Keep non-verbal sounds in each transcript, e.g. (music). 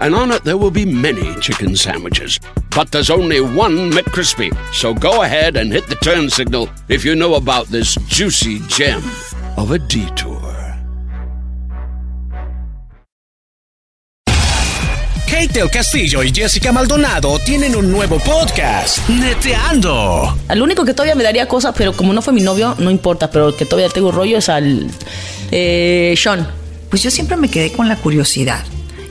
and on it there will be many chicken sandwiches. But there's only one McCrispy. So go ahead and hit the turn signal if you know about this juicy gem of a detour. Kate del Castillo y Jessica Maldonado tienen un nuevo podcast, Neteando. Al único que todavía me daría cosas, pero como no fue mi novio, no importa, pero el que todavía tengo rollo es al eh, Sean. Pues yo siempre me quedé con la curiosidad.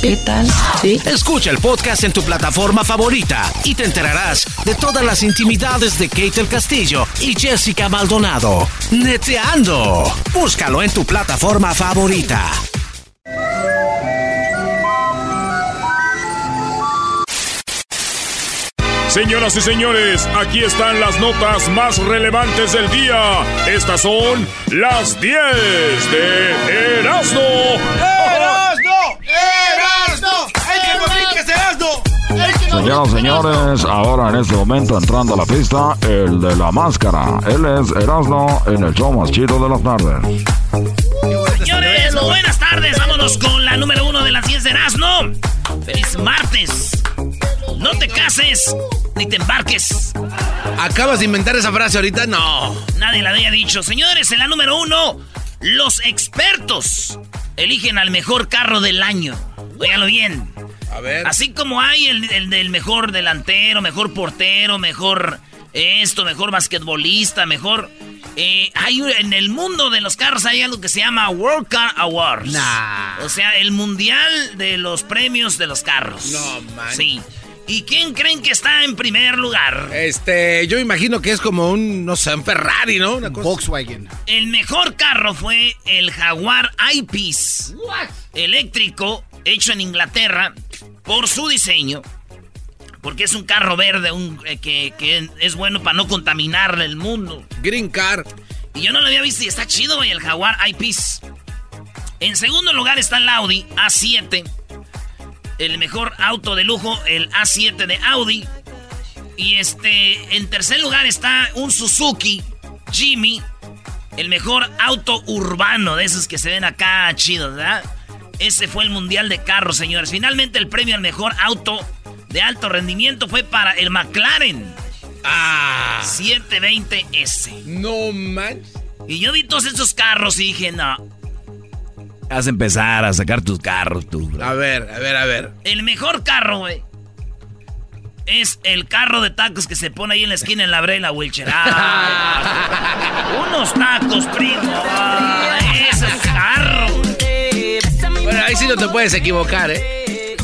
¿qué tal? Sí. Escucha el podcast en tu plataforma favorita y te enterarás de todas las intimidades de Kate del Castillo y Jessica Maldonado. Neteando. Búscalo en tu plataforma favorita. Señoras y señores, aquí están las notas más relevantes del día. Estas son las 10 de Erasmo. ¡Erasno! ¡Erasno! ¡Hay que morir Erasno! Señoras y señores, ahora en este momento entrando a la pista, el de la máscara. Él es Erasmo en el show más chido de las tardes. Señores, buenas tardes. Vámonos con la número uno de las 10 de Erasmo. Feliz martes. No te cases ni te embarques. ¿Acabas de inventar esa frase ahorita? No. Nadie la había dicho. Señores, en la número uno, los expertos eligen al mejor carro del año. Óigalo bien. A ver. Así como hay el, el del mejor delantero, mejor portero, mejor esto, mejor basquetbolista, mejor... eh, hay en el mundo de los carros hay algo que se llama World Car Awards. Nah. O sea, el mundial de los premios de los carros. No, man. Sí. ¿Y quién creen que está en primer lugar? Este, yo imagino que es como un, no sé, un Ferrari, ¿no? Una cosa. Volkswagen. El mejor carro fue el Jaguar I-Peace. Eléctrico, hecho en Inglaterra, por su diseño. Porque es un carro verde un, eh, que, que es bueno para no contaminar el mundo. Green Car. Y yo no lo había visto y está chido, güey, el Jaguar I-Peace. En segundo lugar está el Audi A7. El mejor auto de lujo, el A7 de Audi. Y este, en tercer lugar está un Suzuki Jimmy. El mejor auto urbano de esos que se ven acá chidos, ¿verdad? Ese fue el mundial de carros, señores. Finalmente el premio al mejor auto de alto rendimiento fue para el McLaren Ah. 720S. No manches. Y yo vi todos esos carros y dije, no. Vas a empezar a sacar tus carros, tú. A ver, a ver, a ver. El mejor carro, güey. Es el carro de tacos que se pone ahí en la esquina en la Brela Wilcher. Ah, unos tacos, primo. Ah, ese carro. Bueno, ahí sí no te puedes equivocar, ¿eh?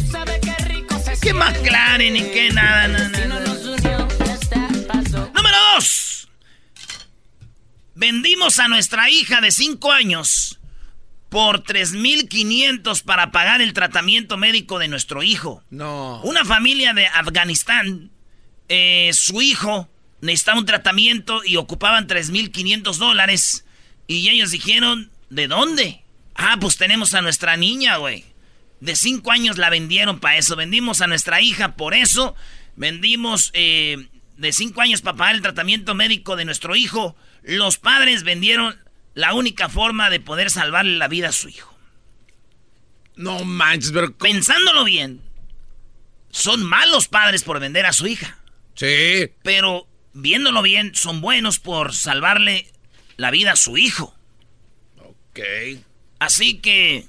¿Qué McLaren y qué nada? no, no, no. Número dos. Vendimos a nuestra hija de 5 años por 3.500 para pagar el tratamiento médico de nuestro hijo. No. Una familia de Afganistán, eh, su hijo necesitaba un tratamiento y ocupaban 3.500 dólares. Y ellos dijeron, ¿de dónde? Ah, pues tenemos a nuestra niña, güey. De 5 años la vendieron para eso. Vendimos a nuestra hija por eso. Vendimos eh, de 5 años para pagar el tratamiento médico de nuestro hijo. Los padres vendieron la única forma de poder salvarle la vida a su hijo. No manches, pero. ¿cómo? Pensándolo bien, son malos padres por vender a su hija. Sí. Pero viéndolo bien, son buenos por salvarle la vida a su hijo. Ok. Así que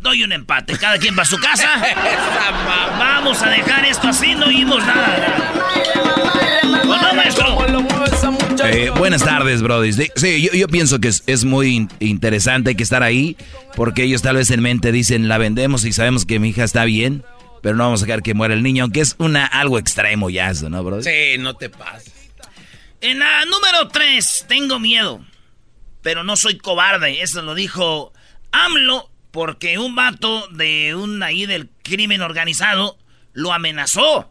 doy un empate. Cada quien va a su casa. (laughs) Vamos a dejar esto así, no entendemos nada. no, maestro? Eh, buenas tardes, Brody. Sí, yo, pienso que es, muy interesante, hay que estar ahí, porque ellos tal vez en mente dicen, la vendemos y sabemos que mi hija está bien, pero no vamos a dejar que muera el niño, aunque es una algo extremo ya eso, ¿no, Brody? Sí, no te pases. En la número 3, tengo miedo, pero no soy cobarde. Eso lo dijo AMLO, porque un vato de un ahí del crimen organizado lo amenazó.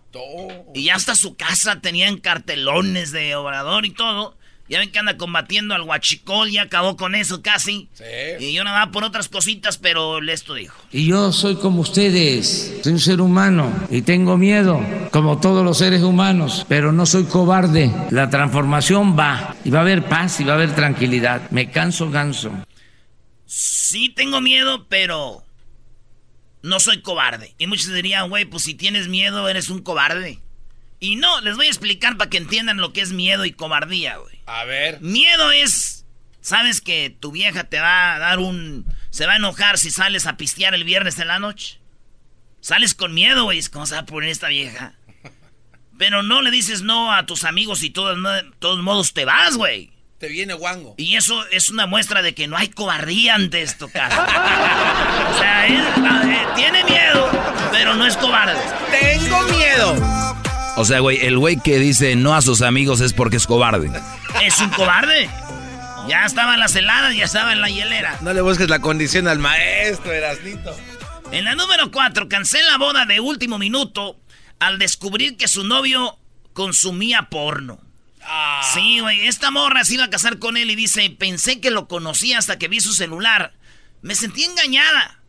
Y ya hasta su casa tenían cartelones de obrador y todo. Ya ven que anda combatiendo al huachicol, y acabó con eso casi. Y yo nada por otras cositas, pero esto dijo. Y yo soy como ustedes, soy un ser humano y tengo miedo, como todos los seres humanos, pero no soy cobarde. La transformación va, y va a haber paz y va a haber tranquilidad. Me canso ganso. Sí tengo miedo, pero no soy cobarde. Y muchos dirían, güey, pues si tienes miedo, eres un cobarde. Y no, les voy a explicar para que entiendan lo que es miedo y cobardía, güey. A ver. Miedo es, sabes que tu vieja te va a dar un... Se va a enojar si sales a pistear el viernes en la noche. Sales con miedo, güey. ¿Cómo se va a poner esta vieja? (laughs) Pero no le dices no a tus amigos y todos, todos modos te vas, güey. Te viene guango. Y eso es una muestra de que no hay cobardía ante esto, cara. (laughs) o sea, él eh, tiene miedo, pero no es cobarde. Tengo miedo. O sea, güey, el güey que dice no a sus amigos es porque es cobarde. Es un cobarde. Ya estaba en las heladas, ya estaba en la hielera. No le busques la condición al maestro, Erasnito. En la número 4, cancela boda de último minuto al descubrir que su novio consumía porno. Ah. Sí, güey, esta morra se iba a casar con él y dice, pensé que lo conocía hasta que vi su celular. Me sentí engañada.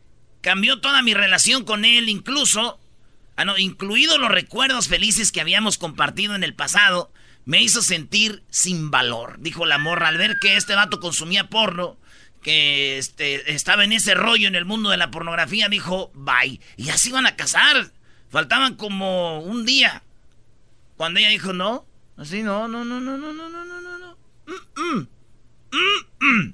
Cambió toda mi relación con él, incluso, ah, no, incluido los recuerdos felices que habíamos compartido en el pasado, me hizo sentir sin valor, dijo la morra al ver que este vato consumía porno, que este, estaba en ese rollo en el mundo de la pornografía, dijo, bye. Y así iban a casar. Faltaban como un día. Cuando ella dijo, no, Así, no, no, no, no, no, no, no, no, no. Mm, mm, mm,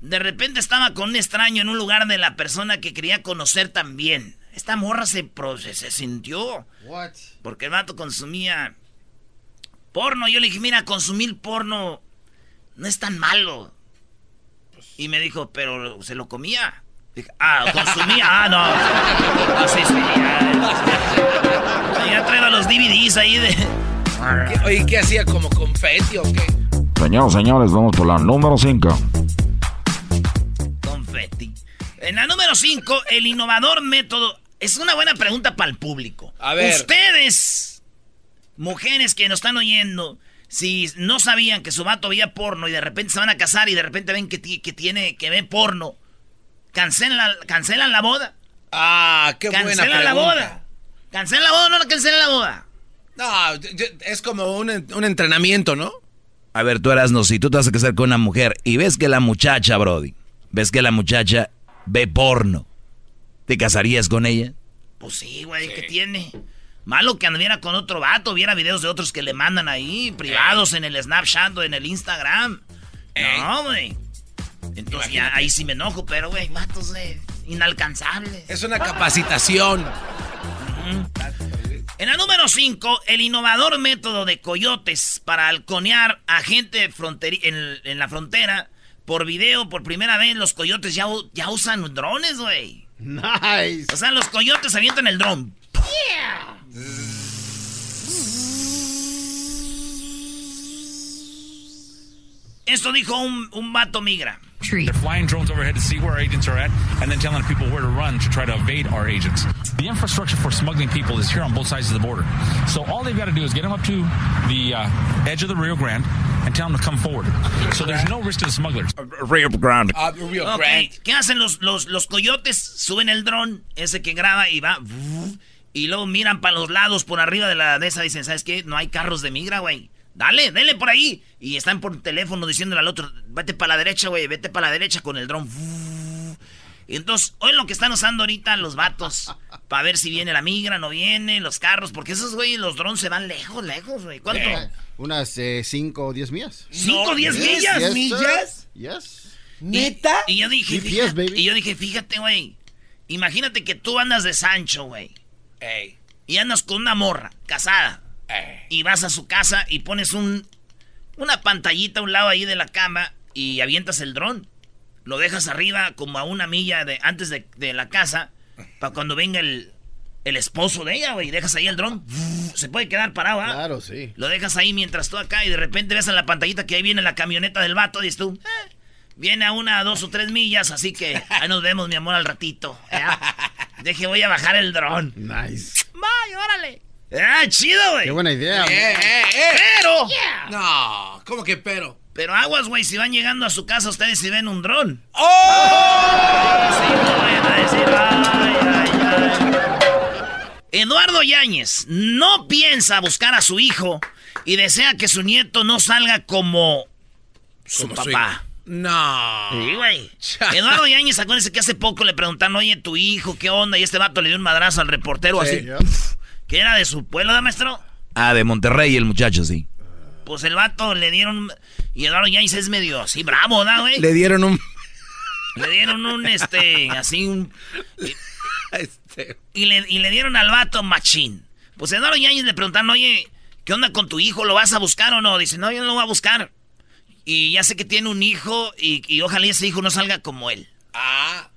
de repente estaba con un extraño en un lugar de la persona que quería conocer también. Esta morra se, se, sintió. What? Porque el vato consumía porno. Yo le dije, mira, consumir porno no es tan malo. Y me dijo, pero se lo comía. Dije, ah, consumía. Ah, no. Ah, sí, sí, ya, ya traigo los DVDs ahí de oye, ¿qué hacía? ¿Como confeti o qué? Señores, señores, vamos por la número 5. Confeti. En la número 5, el innovador método. Es una buena pregunta para el público. A ver. Ustedes, mujeres que nos están oyendo, si no sabían que su vato veía porno y de repente se van a casar y de repente ven que, que tiene que ver porno, cancelan, cancelan la boda. Ah, qué buena pregunta. Cancelan la boda. Cancelan la boda o no cancelan la boda. No, es como un, entrenamiento, ¿no? A ver, tú eras no, si tú te vas a casar con una mujer y ves que la muchacha, Brody, ves que la muchacha ve porno, ¿te casarías con ella? Pues sí, güey, ¿qué tiene? Malo que anduviera con otro vato, viera videos de otros que le mandan ahí, privados en el Snapchat o en el Instagram. No, güey. Entonces ya ahí sí me enojo, pero, güey, vatos eh, inalcanzables. Es una capacitación. En la número 5, el innovador método de coyotes para halconear a gente en, en, la frontera por video, por primera vez, los coyotes ya, ya usan drones, güey. Nice. O sea, los coyotes avientan el dron. Esto dijo un, un vato migra. Tree. They're flying drones overhead to see where our agents are at and then telling people where to run to try to evade our agents. The infrastructure for smuggling people is here on both sides of the border. So all they've got to do is get them up to the uh, edge of the Rio Grande and tell them to come forward. So there's no risk to the smugglers. Rio Grande. Uh, Rio okay. Grande. ¿Qué hacen los, los, los coyotes? Suben el dron, ese que graba y va... Y luego miran para los lados, por arriba de la de esa, dicen, ¿sabes qué? No hay carros de migra, güey. Dale, dale por ahí. Y están por teléfono diciéndole al otro, vete para la derecha, güey, vete para la derecha con el dron. Y entonces, hoy lo que están usando ahorita los vatos, (laughs) para ver si viene la migra, no viene, los carros, porque esos, güey, los drones se van lejos, lejos, güey. ¿Cuánto? Eh, unas 5 eh, o 10 millas. ¿5 o 10 millas? ¿Millas? Yes. ¿Neta? Y, yo dije, fíjate, y yo dije, fíjate, güey, imagínate que tú andas de Sancho, güey. y andas con una morra casada y vas a su casa y pones un una pantallita a un lado ahí de la cama y avientas el dron. Lo dejas arriba como a una milla de antes de, de la casa para cuando venga el, el esposo de ella, güey. Dejas ahí el dron. (laughs) Se puede quedar parado, ¿ah? Claro, sí. Lo dejas ahí mientras tú acá y de repente ves en la pantallita que ahí viene la camioneta del vato. Y dices tú, "Eh, viene a una, dos o tres millas, así que ahí nos vemos, mi amor, al ratito. ¿eh? (laughs) Deje, voy a bajar el dron. Nice. Vaya, órale. Ah, chido, güey. Qué buena idea. Eh, eh, eh. Pero, No, ¿cómo que pero? pero aguas, güey, si van llegando a su casa ustedes y ven un dron. ¡Oh! Sí, no vayan a decir, ay, ay, ay. Eduardo Yáñez no piensa buscar a su hijo y desea que su nieto no salga como su Como su papá. No. Sí, güey. Eduardo Yáñez, acuérdense que hace poco le preguntaron, oye, tu hijo, ¿qué onda? Y este vato le dio un madrazo al reportero así. Que era de su pueblo, ¿da, maestro? Ah, de Monterrey el muchacho, sí. Pues el vato le dieron... Y Eduardo Yáñez es medio así bravo, ¿da, güey? Le dieron un. Le dieron un, este, (laughs) así un... Este. Y le, y le dieron al vato machín. Pues Eduardo Yáñez le preguntaron, oye, ¿qué onda con tu hijo? ¿Lo vas a buscar o no? Dice, no, yo no lo voy a buscar. Y ya sé que tiene un hijo y, y ojalá ese hijo no salga como él. Ah.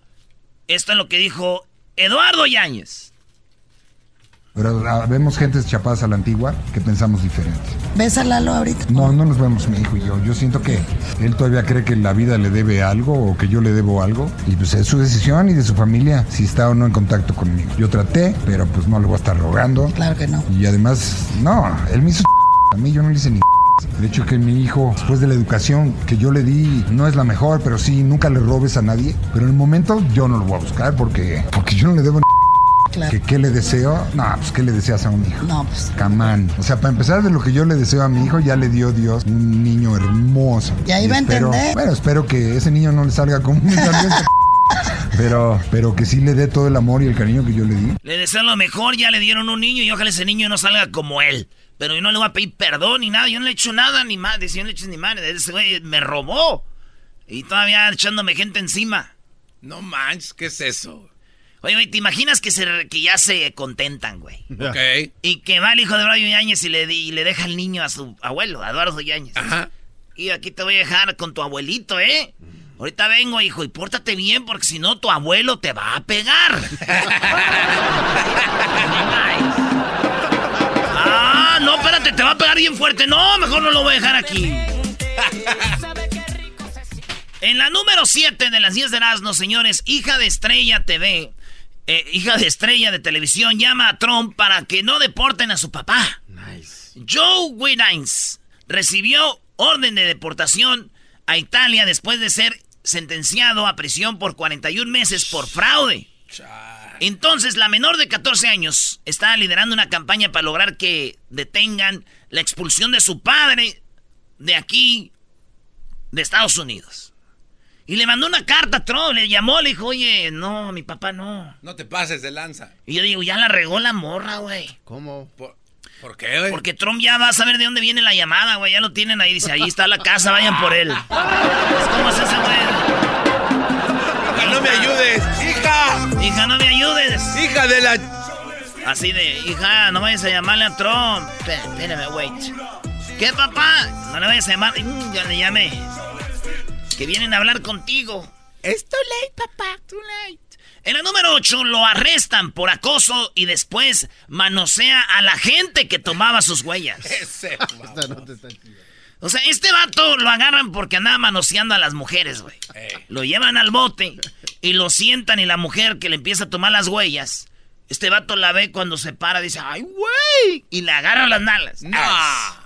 Esto es lo que dijo Eduardo Yáñez. Pero ah, vemos gentes chapadas a la antigua que pensamos diferente. ¿Ves a Lalo ahorita? No, no nos vemos mi hijo y yo. Yo siento que él todavía cree que la vida le debe algo o que yo le debo algo. Y pues es su decisión y de su familia si está o no en contacto conmigo. Yo traté, pero pues no le voy a estar rogando. Claro que no. Y además, no, él me hizo (laughs) a mí, yo no le hice ni (laughs) de hecho que mi hijo, después de la educación que yo le di, no es la mejor, pero sí, nunca le robes a nadie. Pero en el momento yo no lo voy a buscar porque, porque yo no le debo ni Claro. ¿Que, ¿Qué le deseo? No, pues ¿qué le deseas a un hijo? No, pues. Camán. O sea, para empezar de lo que yo le deseo a mi hijo, ya le dio Dios un niño hermoso. Ya iba a espero, entender. Bueno, espero que ese niño no le salga como un (laughs) pero, pero que sí le dé todo el amor y el cariño que yo le di. Le deseo lo mejor, ya le dieron un niño y ojalá ese niño no salga como él. Pero yo no le voy a pedir perdón ni nada, yo no le he hecho nada ni más, yo no le he hecho ni madre. Ese güey me robó. Y todavía echándome gente encima. No manches, ¿qué es eso? Oye, güey, ¿te imaginas que, se, que ya se contentan, güey? Ok. Y que va el hijo de Eduardo Yáñez y le, di- y le deja el niño a su abuelo, a Eduardo Yáñez. Ajá. Y aquí te voy a dejar con tu abuelito, ¿eh? Ahorita vengo, hijo, y pórtate bien porque si no tu abuelo te va a pegar. ah, no, espérate, te va a pegar bien fuerte. No, mejor no lo voy a dejar aquí. En la número 7 de las 10 de Erasmo, señores, hija de Estrella TV, eh, hija de Estrella de televisión, llama a Trump para que no deporten a su papá. Joe Widines recibió orden de deportación a Italia después de ser sentenciado a prisión por 41 meses por fraude. Entonces, la menor de 14 años está liderando una campaña para lograr que detengan la expulsión de su padre de aquí, de Estados Unidos. Y le mandó una carta a Trump, le llamó, le dijo, oye, no, mi papá no. No te pases de lanza. Y yo digo, ya la regó la morra, güey. ¿Cómo? ¿Por, por qué, güey? Porque Trump ya va a saber de dónde viene la llamada, güey. Ya lo tienen ahí. Dice, ahí está la casa, vayan por él. Pues, ¿Cómo es ese güey? Hija, no me ayudes. ¡Hija! Hija, no me ayudes. ¡Hija de la... Así de, hija, no vayas a llamarle a Trump. Espé- Espérame, wait. ¿Qué, papá? No le vayas a llamar. Mm, ya le llamé. Que vienen a hablar contigo. Es too late, papá. Too late. En la número 8 lo arrestan por acoso y después manosea a la gente que tomaba sus huellas. (laughs) Ese. (laughs) O sea, este vato lo agarran porque andaba manoseando a las mujeres, güey. Lo llevan al bote y lo sientan y la mujer que le empieza a tomar las huellas, este vato la ve cuando se para, dice, ¡ay, güey! Y le agarra las nalas. Ah.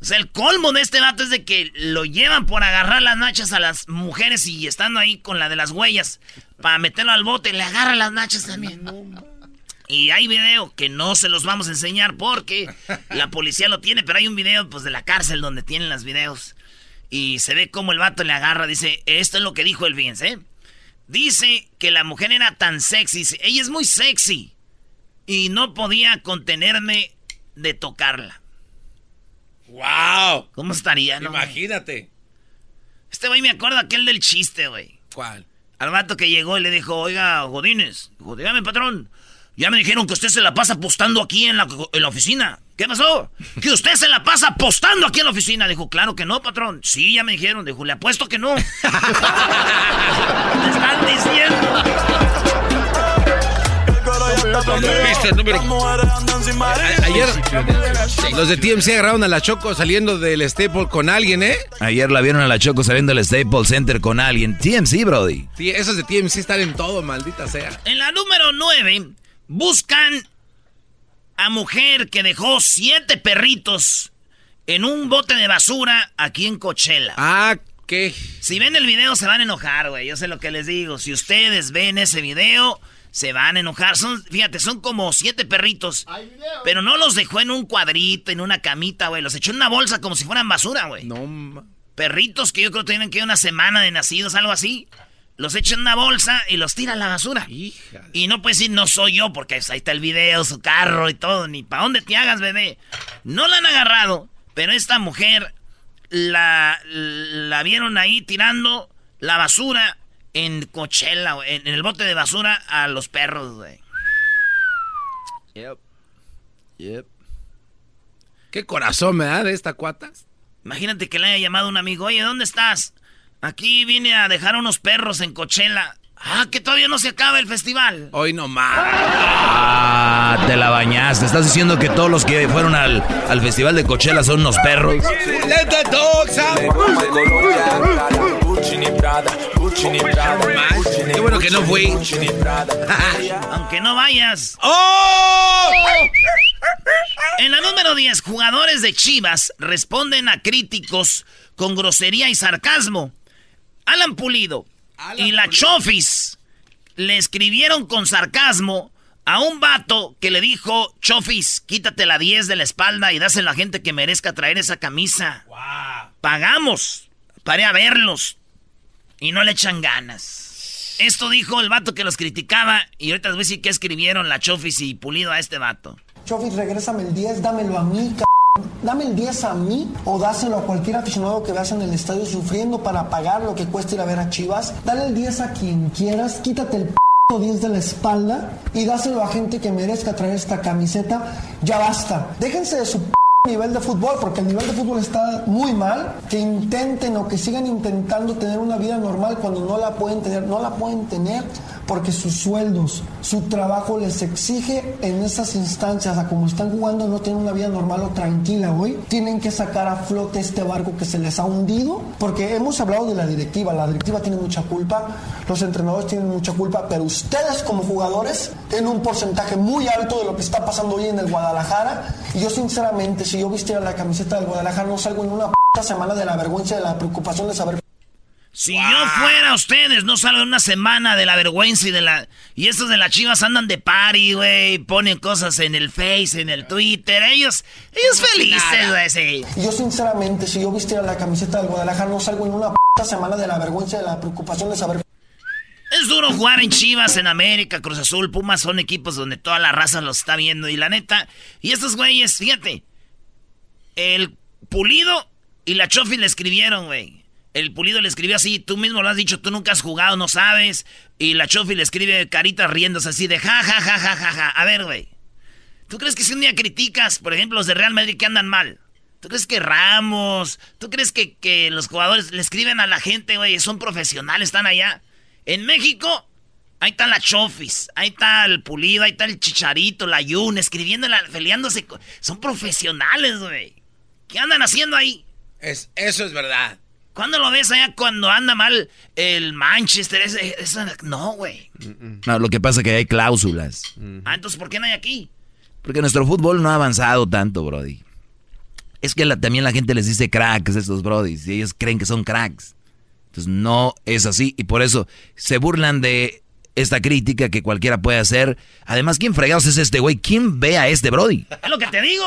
O sea, el colmo de este vato es de que lo llevan por agarrar las nachas a las mujeres y estando ahí con la de las huellas para meterlo al bote, le agarra las nachas también. Y hay video que no se los vamos a enseñar porque la policía lo tiene, pero hay un video pues de la cárcel donde tienen los videos. Y se ve cómo el vato le agarra, dice, esto es lo que dijo el Vince, ¿eh? Dice que la mujer era tan sexy, dice, ella es muy sexy. Y no podía contenerme de tocarla. ¡Wow! ¿Cómo estaría, no? Imagínate. Este güey me acuerda aquel del chiste, güey. ¿Cuál? Al vato que llegó y le dijo, oiga, Godínez, dijo, dígame, patrón, Ya me dijeron que usted se la pasa apostando aquí en la, en la oficina. ¿Qué pasó? Que usted se la pasa apostando aquí en la oficina. Dijo, claro que no, patrón. Sí, ya me dijeron. Dijo, le apuesto que no. (laughs) Me están diciendo. El número. A- Ayer los de TMC agarraron a la Choco saliendo del Staple con alguien, ¿eh? Ayer la vieron a la Choco saliendo del Staples Center con alguien. TMC, Brody. Sí, esos de TMC están en todo, maldita sea. En la número 9, buscan a mujer que dejó siete perritos en un bote de basura aquí en Coachella. Ah, ¿qué? Si ven el video se van a enojar, güey. Yo sé lo que les digo. Si ustedes ven ese video, se van a enojar. Son, fíjate, son como siete perritos. Pero no los dejó en un cuadrito, en una camita, güey. Los echó en una bolsa como si fueran basura, güey. No, Perritos que yo creo que tienen que ir una semana de nacidos, algo así. Los echa en una bolsa y los tira a la basura. Y no puedes decir, no soy yo, porque ahí está el video, su carro y todo. Ni para dónde te hagas, bebé. No la han agarrado, pero esta mujer la, la vieron ahí tirando la basura en Coachella, güey, en, en el bote de basura a los perros, güey. Yep. Yep. ¿Qué corazón me da de esta cuata? Imagínate que le haya llamado un amigo, oye, ¿dónde estás? Aquí vine a dejar unos perros en Coachella. Ah, que todavía no se acaba el festival. Hoy no más. Ah, te la bañaste. Estás diciendo que todos los que fueron al, al festival de Coachella son unos perros. Qué bueno que no fui. (laughs) Aunque no vayas. ¡Oh! En la número 10, jugadores de Chivas responden a críticos con grosería y sarcasmo. Alan Pulido y la Chofis le escribieron con sarcasmo a un vato que le dijo, Chofis, quítate la 10 de la espalda y dásela a la gente que merezca traer esa camisa. Pagamos para ir a verlos. Y no le echan ganas. Esto dijo el vato que los criticaba y ahorita les voy a decir qué escribieron la Chofis y Pulido a este vato. Chofis, regrésame el 10, dámelo a mí, c Dame el 10 a mí o dáselo a cualquier aficionado que veas en el estadio sufriendo para pagar lo que cuesta ir a ver a Chivas. Dale el 10 a quien quieras, quítate el p 10 de la espalda y dáselo a gente que merezca traer esta camiseta. Ya basta. Déjense de su p nivel de fútbol, porque el nivel de fútbol está muy mal. Que intenten o que sigan intentando tener una vida normal cuando no la pueden tener. No la pueden tener porque sus sueldos, su trabajo les exige en esas instancias, a como están jugando, no tienen una vida normal o tranquila hoy. Tienen que sacar a flote este barco que se les ha hundido, porque hemos hablado de la directiva. La directiva tiene mucha culpa, los entrenadores tienen mucha culpa, pero ustedes como jugadores tienen un porcentaje muy alto de lo que está pasando hoy en el Guadalajara. Y yo, sinceramente, si yo vistiera la camiseta del Guadalajara, no salgo en una p semana de la vergüenza y de la preocupación de saber. Si yo fuera ustedes, no salgo en una semana de la vergüenza y de la... Y estos de las chivas andan de party, güey. Ponen cosas en el Face, en el Twitter. Ellos, ellos felices, güey, sí. Yo sinceramente, si yo vistiera la camiseta del Guadalajara, no salgo en una p semana de la vergüenza y de la preocupación de saber... Es duro jugar en Chivas, en América, Cruz Azul, Pumas son equipos donde toda la raza los está viendo. Y la neta, y estos güeyes, fíjate, el Pulido y la Chofi le escribieron, güey. El Pulido le escribió así, tú mismo lo has dicho, tú nunca has jugado, no sabes. Y la Chofi le escribe caritas riéndose así de ja, ja, ja, ja, ja, ja. A ver, güey. ¿Tú crees que si un día criticas, por ejemplo, los de Real Madrid que andan mal? ¿Tú crees que Ramos, tú crees que, que los jugadores le escriben a la gente, güey, son profesionales, están allá? En México, ahí está la Chofis, ahí está el Pulido, ahí está el Chicharito, la Yun, escribiendo, peleándose. Son profesionales, güey. ¿Qué andan haciendo ahí? Es, eso es verdad. ¿Cuándo lo ves allá cuando anda mal el Manchester? Ese- ese- no, güey. No, lo que pasa es que hay cláusulas. Ah, entonces, ¿por qué no hay aquí? Porque nuestro fútbol no ha avanzado tanto, Brody. Es que la- también la gente les dice cracks a estos Brodis y ellos creen que son cracks. Entonces no es así y por eso se burlan de esta crítica que cualquiera puede hacer. Además, ¿quién fregados es este güey? ¿Quién ve a este Brody? (laughs) Es lo que te digo.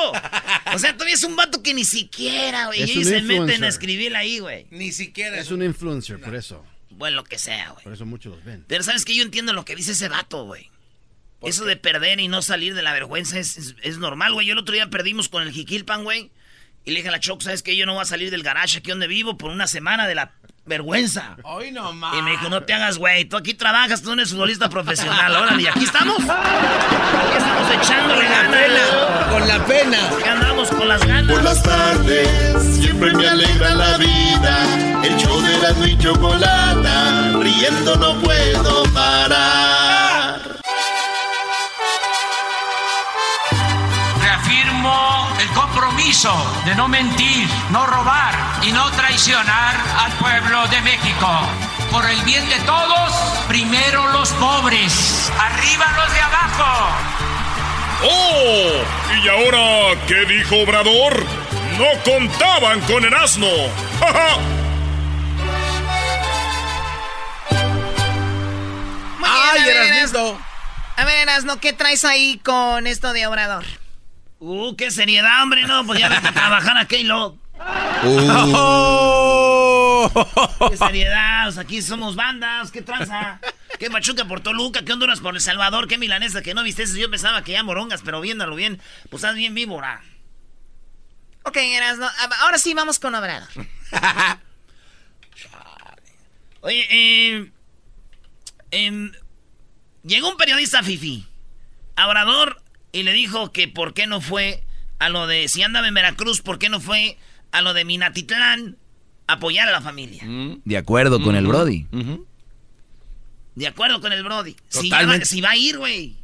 O sea, todavía es un vato que ni siquiera, güey. Un se meten a escribir ahí, güey. Ni siquiera Es un influencer, por eso. Bueno, lo que sea, güey. Por eso muchos los ven. Pero sabes que yo entiendo lo que dice ese vato, güey. Eso de perder y no salir de la vergüenza es, es- es normal, güey. Yo el otro día perdimos con el Jiquilpan, güey. Y le dije a la Choc, ¿sabes qué? Yo no voy a salir del garage aquí donde vivo por una semana de la vergüenza. Hoy no más. Y me dijo, no te hagas güey, tú aquí trabajas, tú no eres futbolista profesional. Órale, y aquí estamos. Aquí estamos echándole ganas. Con la pena. Aquí andamos con las ganas. Por las tardes siempre me alegra la vida. El show de la y chocolata, riendo no puedo parar. El compromiso de no mentir, no robar y no traicionar al pueblo de México. Por el bien de todos, primero los pobres, arriba los de abajo. ¡Oh! ¿Y ahora qué dijo Obrador? No contaban con el asno. ¡Ja, ja! ¡Ay, eras listo! A ver, Erasno, ¿qué traes ahí con esto de Obrador? Uh, qué seriedad, hombre, no, pues ya vete a trabajar a K-Lo. Qué seriedad, o sea, aquí somos bandas, qué tranza. Qué Machuca por Toluca, qué Honduras por El Salvador, qué Milanesa, que no viste eso. Yo pensaba que ya morongas, pero viéndolo bien, pues estás bien víbora. Ok, Erasno, ahora sí vamos con Obrador. (laughs) Oye, eh, em, llegó un periodista Fifi a Obrador y le dijo que por qué no fue a lo de, si andaba en Veracruz, por qué no fue a lo de Minatitlán a apoyar a la familia. De acuerdo con el Brody. De acuerdo con el Brody. Si, va, Totalmente. si va a ir, güey.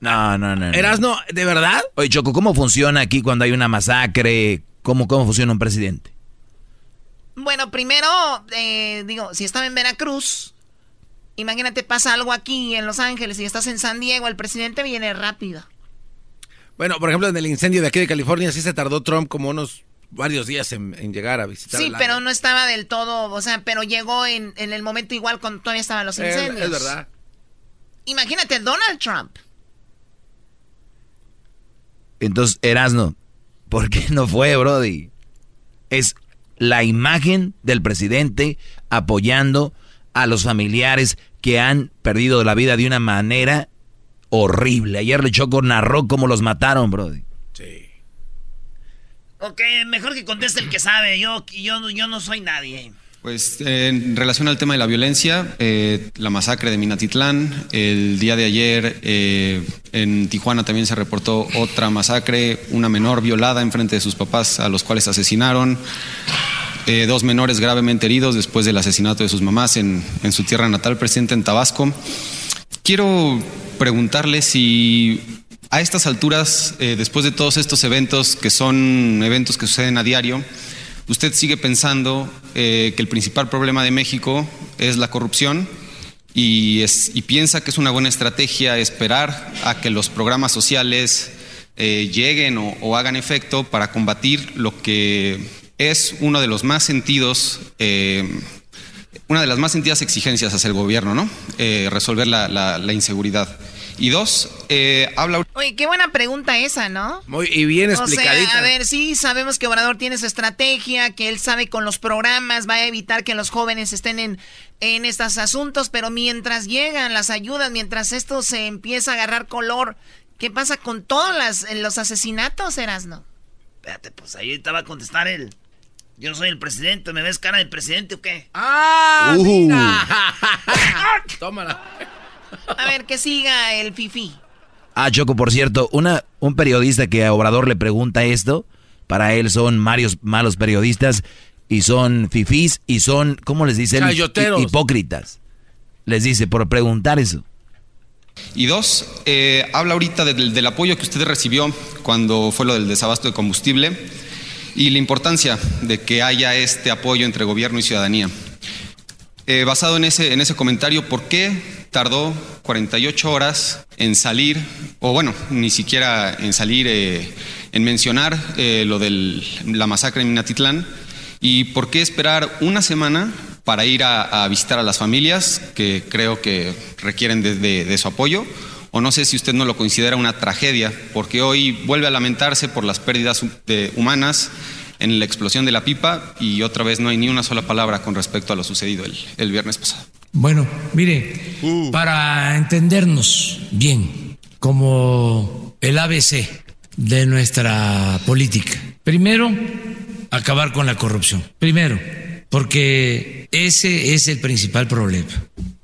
No, no, no. no. Erasno, ¿de verdad? Oye, Choco, ¿cómo funciona aquí cuando hay una masacre? ¿Cómo, cómo funciona un presidente? Bueno, primero, eh, digo, si estaba en Veracruz, imagínate, pasa algo aquí en Los Ángeles y estás en San Diego, el presidente viene rápido. Bueno, por ejemplo, en el incendio de aquí de California sí se tardó Trump como unos varios días en, en llegar a visitar. Sí, pero área. no estaba del todo, o sea, pero llegó en, en el momento igual cuando todavía estaban los Es- incendios. es verdad. Imagínate, Donald Trump. Entonces, Erasno, ¿por qué no fue, Brody? Es la imagen del presidente apoyando a los familiares que han perdido la vida de una manera horrible. Ayer le Choco narró cómo los mataron, Brody. Ok, mejor que conteste el que sabe. Yo, yo, yo no soy nadie. Pues eh, en relación al tema de la violencia, eh, la masacre de Minatitlán, el día de ayer eh, en Tijuana también se reportó otra masacre, una menor violada en frente de sus papás a los cuales asesinaron, eh, dos menores gravemente heridos después del asesinato de sus mamás en, en su tierra natal, presidente en Tabasco. Quiero preguntarle si a estas alturas, eh, después de todos estos eventos que son eventos que suceden a diario, ¿Usted sigue pensando eh, que el principal problema de México es la corrupción y, piensa que es una buena estrategia esperar a que los programas sociales eh, lleguen o, hagan efecto para combatir lo que es uno de los más sentidos, una de las más sentidas exigencias hacia el gobierno, ¿no? Eh, resolver la, la- la inseguridad. Y dos, eh, habla Oye, qué buena pregunta esa, ¿no? Muy, y bien O explicadita. sea, a ver, sí, sabemos que Obrador tiene su estrategia, que él sabe con los programas va a evitar que los jóvenes estén en, en estos asuntos, pero mientras llegan las ayudas, mientras esto se empieza a agarrar color, ¿qué pasa con todos las, los asesinatos, Erasno? Espérate, pues ahí te va a contestar él. Yo no soy el presidente, ¿me ves cara de presidente o qué? ¡Ah! Uh. mira. (laughs) Tómala. A ver, que siga el fifi. Ah, Choco, por cierto, una, un periodista que a Obrador le pregunta esto, para él son varios malos periodistas y son fifís y son, ¿cómo les dice? él? Chayoteros. Hi- Hipócritas. Les dice por preguntar eso. Y dos, eh, habla ahorita del, del apoyo que usted recibió cuando fue lo del desabasto de combustible y la importancia de que haya este apoyo entre gobierno y ciudadanía. Eh, basado en ese, en ese comentario, ¿por qué tardó 48 horas en salir, o bueno, ni siquiera en salir, eh, en mencionar eh, lo de la masacre en Minatitlán? ¿Y por qué esperar una semana para ir a, visitar a las familias que creo que requieren de- de su apoyo? O no sé si usted no lo considera una tragedia, porque hoy vuelve a lamentarse por las pérdidas de- humanas en la explosión de la pipa y otra vez no hay ni una sola palabra con respecto a lo sucedido el, el viernes pasado. Bueno, mire, para entendernos bien, como el ABC de nuestra política, primero, acabar con la corrupción. Primero, porque ese es el principal problema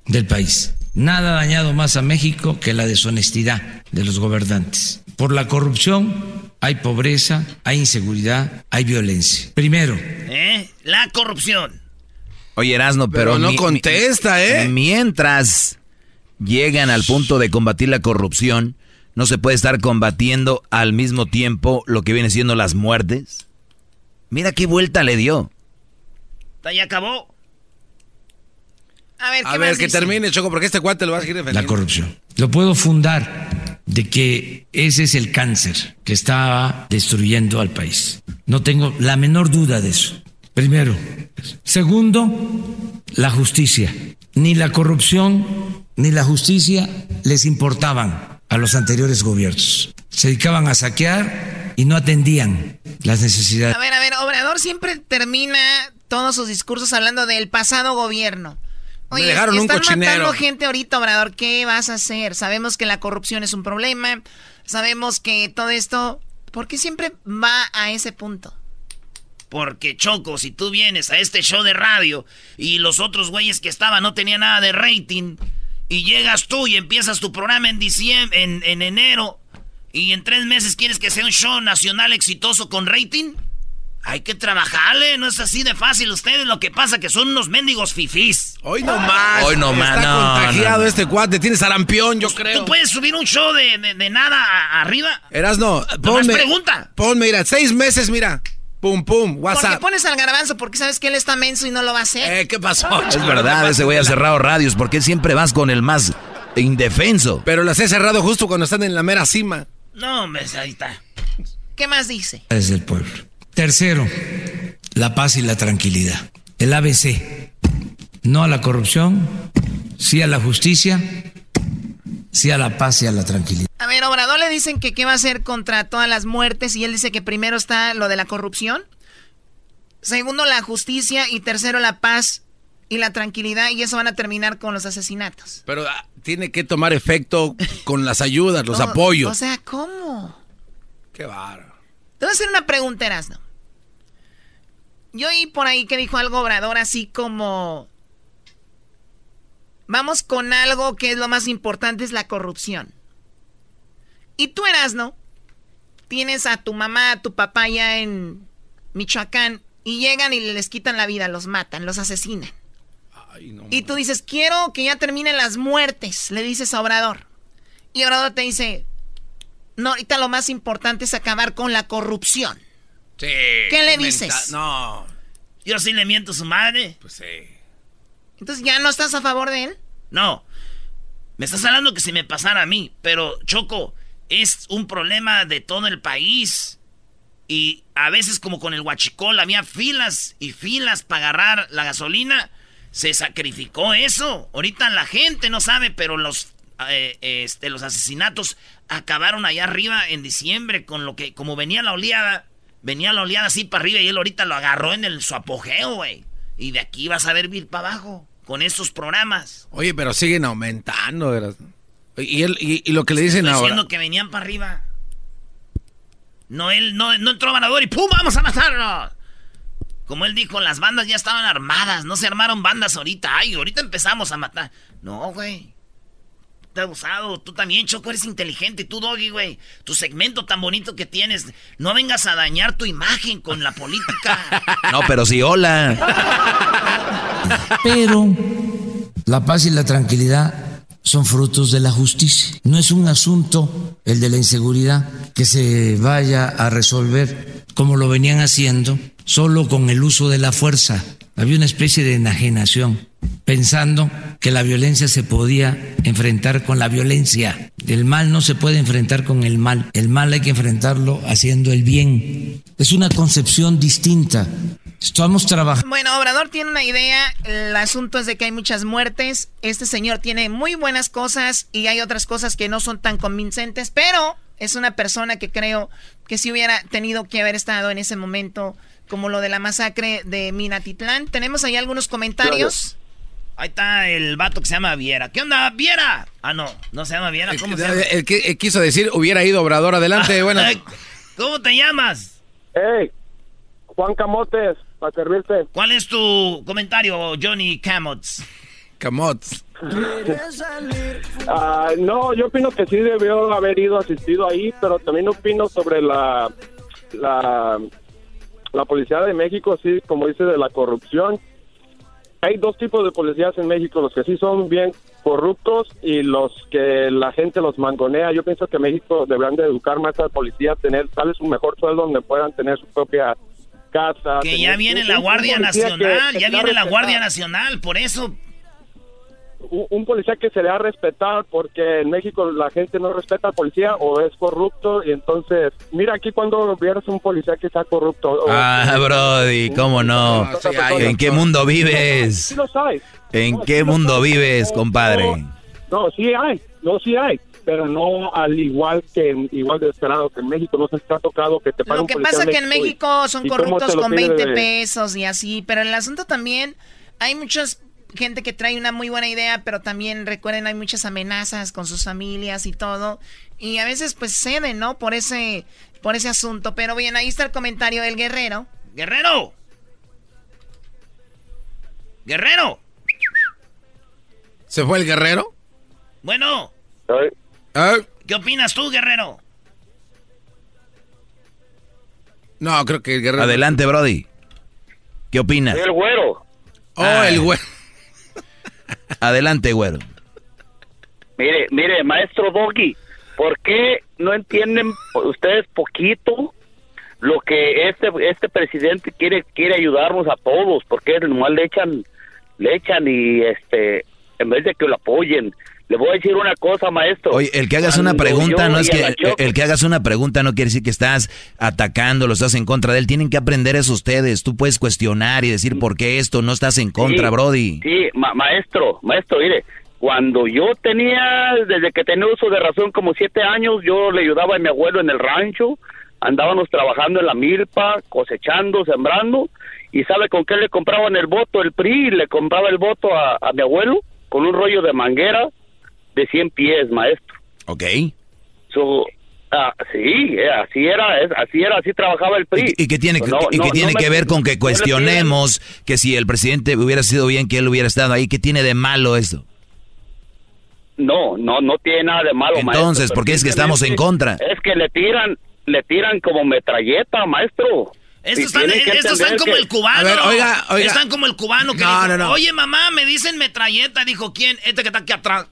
del país. Nada ha dañado más a México que la deshonestidad de los gobernantes. Por la corrupción hay pobreza, hay inseguridad, hay violencia. Primero. ¿Eh? La corrupción. Oye, Erasno, pero, Pero no contesta, ¿eh? Mientras llegan al punto de combatir la corrupción, ¿no se puede estar combatiendo al mismo tiempo lo que viene siendo las muertes? Mira qué vuelta le dio. Ya acabó. A ver, ¿qué A ver, que dice? termine, Choco, porque este cuate lo va a seguir defendiendo. La corrupción. Lo puedo fundar de que ese es el cáncer que está destruyendo al país. No tengo la menor duda de eso. Primero. Segundo, la justicia. Ni la corrupción ni la justicia les importaban a los anteriores gobiernos. Se dedicaban a saquear y no atendían las necesidades. A ver, a ver, Obrador siempre termina todos sus discursos hablando del pasado gobierno. Me dejaron un están cochinero. matando gente ahorita, Obrador. ¿Qué vas a hacer? Sabemos que la corrupción es un problema. Sabemos que todo esto... ¿Por qué siempre va a ese punto? Porque Choco, si tú vienes a este show de radio y los otros güeyes que estaban no tenían nada de rating y llegas tú y empiezas tu programa en diciembre, en, en enero y en tres meses quieres que sea un show nacional exitoso con rating, hay que trabajarle, no es así de fácil ustedes, lo que pasa que son unos mendigos fifís. Hoy no más. Hoy no más, Está no, contagiado no, no. este cuate. Tiene sarampión, yo creo. ¿Tú puedes subir un show de, de- de nada arriba? Erasno, Nomás ponme. pregunta. Ponme, mira, seis meses, mira. Pum, pum, Porque WhatsApp. pones al garbanzo porque sabes que él está menso y no lo va a hacer. Eh, ¿qué pasó? Es verdad, ese güey ha cerrado radios. ¿Por qué siempre vas con el más indefenso? Pero las he cerrado justo cuando están en la mera cima. No, hombre, ahí está. ¿Qué más dice? del pueblo. Tercero, la paz y la tranquilidad. El ABC. No a la corrupción, sí a la justicia, sí a la paz y a la tranquilidad. A ver, Obrador le dicen que qué va a hacer contra todas las muertes y él dice que primero está lo de la corrupción, segundo la justicia y tercero la paz y la tranquilidad y eso van a terminar con los asesinatos. Pero ah, tiene que tomar efecto (laughs) con las ayudas, los O- apoyos. O sea, ¿cómo? Qué bárbaro. Te voy a hacer una pregunta, Erasno. Yo oí por ahí que dijo algo Obrador así como... Vamos con algo que es lo más importante, es la corrupción. Y tú, Erasno, tienes a tu mamá, a tu papá ya en Michoacán y llegan y les quitan la vida, los matan, los asesinan. y tú dices, quiero que ya terminen las muertes, le dices a Obrador. Y Obrador te dice, no, ahorita lo más importante es acabar con la corrupción. Sí. ¿Qué le dices? No. Yo sí le miento a su madre. Pues sí. Entonces, ¿ya no estás a favor de él? No. Me estás hablando que si me pasara a mí, pero Choco, es un problema de todo el país. Y a veces como con el huachicol había filas y filas para agarrar la gasolina. Se sacrificó eso. Ahorita la gente no sabe, pero los, eh, este, los asesinatos acabaron allá arriba en diciembre con lo que, como venía la oleada, venía la oleada así para arriba y él ahorita lo agarró en el, su apogeo, güey. Y de aquí vas a ver vir para abajo con estos programas. Oye, pero siguen aumentando. Erasno. Y, él, y, y lo que le dicen Estoy ahora. diciendo que venían para arriba. No, él no, no entró ganador y ¡pum! ¡Vamos a matarlo! Como él dijo, las bandas ya estaban armadas. No se armaron bandas ahorita. Ay, ahorita empezamos a matar. No, güey. Te he abusado. Tú también, Choco, eres inteligente. Tú, Doggy, güey. Tu segmento tan bonito que tienes. No vengas a dañar tu imagen con la política. (laughs) No, pero sí, hola. (laughs) Pero la paz y la tranquilidad son frutos de la justicia. No es un asunto, el de la inseguridad, que se vaya a resolver como lo venían haciendo, solo con el uso de la fuerza. Había una especie de enajenación, pensando que la violencia se podía enfrentar con la violencia. El mal no se puede enfrentar con el mal. El mal hay que enfrentarlo haciendo el bien. Es una concepción distinta. Estamos trabajando. Bueno, Obrador tiene una idea. El asunto es de que hay muchas muertes. Este señor tiene muy buenas cosas y hay otras cosas que no son tan convincentes, pero es una persona que creo que si hubiera tenido que haber estado en ese momento, como lo de la masacre de Minatitlán. Tenemos ahí algunos comentarios. Ahí está el vato que se llama Viera. ¿Qué onda, Viera? Ah, no, no se llama Viera. ¿Cómo se llama? El que quiso decir, hubiera ido Obrador. Adelante, (laughs) buenas. ¿Cómo te llamas? Hey, Juan Camotes, para servirte. ¿Cuál es tu comentario, Johnny Camots? Camots. Ah, no, yo opino que sí debió haber ido asistido ahí, pero también opino sobre la, la, la policía de México, sí, como dice, de la corrupción. Hay dos tipos de policías en México, los que sí son bien corruptos y los que la gente los mangonea. Yo pienso que México deberán de educar más a la policía, tener tal un mejor sueldo donde puedan tener su propia casa. Que ya viene la Guardia Nacional, que ya viene la Guardia respetado. Nacional, por eso un, un policía que se le ha respetar porque en México la gente no respeta al policía o es corrupto y entonces mira aquí cuando vieras un policía que está corrupto o- Ah, Brody, ¿cómo no? Sí hay. ¿En qué mundo vives? Sí. ¿En qué mundo vives, compadre? No, sí hay, no sí hay, pero no al igual que igual de desesperado que en México no se está tocado que te Lo un que policía pasa que en México son corruptos con pide 20 de- pesos y así, pero el asunto también, hay muchas gente que trae una muy buena idea, pero también recuerden, hay muchas amenazas con sus familias y todo, y a veces pues ceden, ¿no? Por ese, por ese asunto, pero bien, ahí está el comentario del guerrero. ¡Guerrero! ¡Guerrero! ¿Se fue el guerrero? Bueno, Ah, ¿qué opinas tú, Guerrero? no, creo que el guerrero. Adelante, Brody. ¿Qué opinas? El güero. Oh, el güero. (laughs) Adelante, güero. Mire, mire, maestro Doggy, ¿por qué no entienden ustedes poquito lo que este este presidente quiere quiere ayudarnos a todos? Porque nomás le echan le echan y este en vez de que lo apoyen. Le voy a decir una cosa, maestro. Oye, el que hagas una pregunta no es que el que hagas una pregunta no quiere decir que estás atacando, lo estás en contra de él. Tienen que aprender eso ustedes. Tú puedes cuestionar y decir por qué esto no estás en contra, Sí, Brody. Sí, ma- maestro, maestro, mire, cuando yo tenía, desde que tenía uso de razón como siete años, yo le ayudaba a mi abuelo en el rancho, andábamos trabajando en la milpa, cosechando, sembrando, y ¿sabe con qué le compraban el voto? El PRI le compraba el voto a, a mi abuelo con un rollo de manguera de 100 pies, maestro. Ok. So, ah, sí, eh, así era, así era, así trabajaba el PRI. ¿Y qué tiene, que- no- y qué no- tiene no que me- ver con que cuestionemos que si el presidente hubiera sido bien que él hubiera estado ahí? ¿Qué tiene de malo esto? No, no, no tiene nada de malo, maestro. Entonces, ¿por qué es que estamos en contra? Es que le tiran, le tiran como metralleta, maestro. Estos están, estos como que- el cubano. A ver, oiga, oiga. Están como el cubano que No, dijo, no, no. oye mamá, me dicen metralleta. Dijo, ¿quién? Este que está aquí atrás.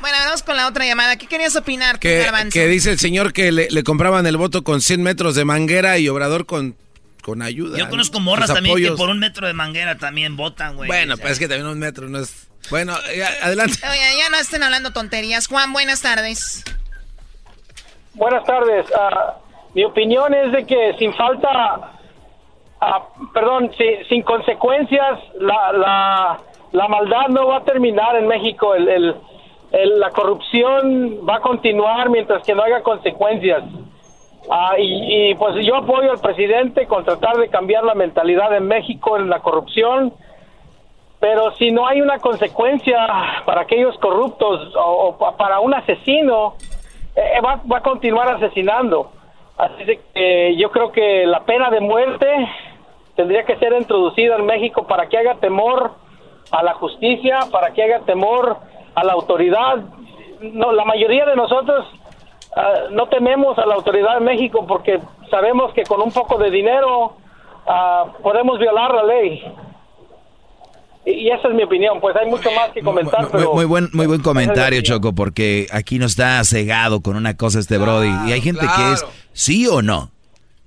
Bueno, vamos con la otra llamada. ¿Qué querías opinar, tú, Que, dice el señor que le, le compraban el voto con 100 metros de manguera y Obrador con, con ayuda. Yo ¿no? conozco morras también que por un metro de manguera también votan, güey. Bueno, pues es que también un metro no es... Bueno, adelante. Oye, ya no estén hablando tonterías. Juan, buenas tardes. Buenas tardes. Ah, mi opinión es de que sin falta, ah, perdón, si- sin consecuencias, la, la, la maldad no va a terminar en México. El, la corrupción va a continuar mientras que no haya consecuencias. Ah, y, pues yo apoyo al presidente con tratar de cambiar la mentalidad en México en la corrupción. Pero si no hay una consecuencia para aquellos corruptos o, o pa- para un asesino, eh, va, va a continuar asesinando. Así que yo creo que la pena de muerte tendría que ser introducida en México para que haga temor a la justicia, para que haga temor a la autoridad. No, la mayoría de nosotros ah, no tememos a la autoridad en México porque sabemos que con un poco de dinero ah, podemos violar la ley. Y, esa es mi opinión. Pues hay mucho más que comentar, Muy, pero muy buen, muy buen comentario, Choco, porque aquí no está cegado con una cosa este Brody. Y hay gente que es sí o no.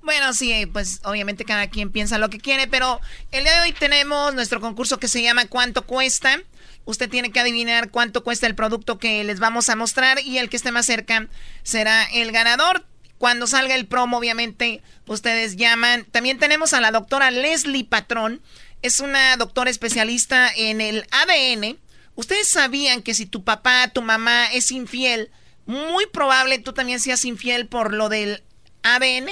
Bueno, sí, pues obviamente cada quien piensa lo que quiere, pero el día de hoy tenemos nuestro concurso que se llama ¿Cuánto cuesta? Usted tiene que adivinar cuánto cuesta el producto que les vamos a mostrar y el que esté más cerca será el ganador. Cuando salga el promo, obviamente, ustedes llaman. También tenemos a la doctora Leslie Patrón. Es una doctora especialista en el ADN. Ustedes sabían que si tu papá, tu mamá es infiel, muy probable tú también seas infiel por lo del ADN.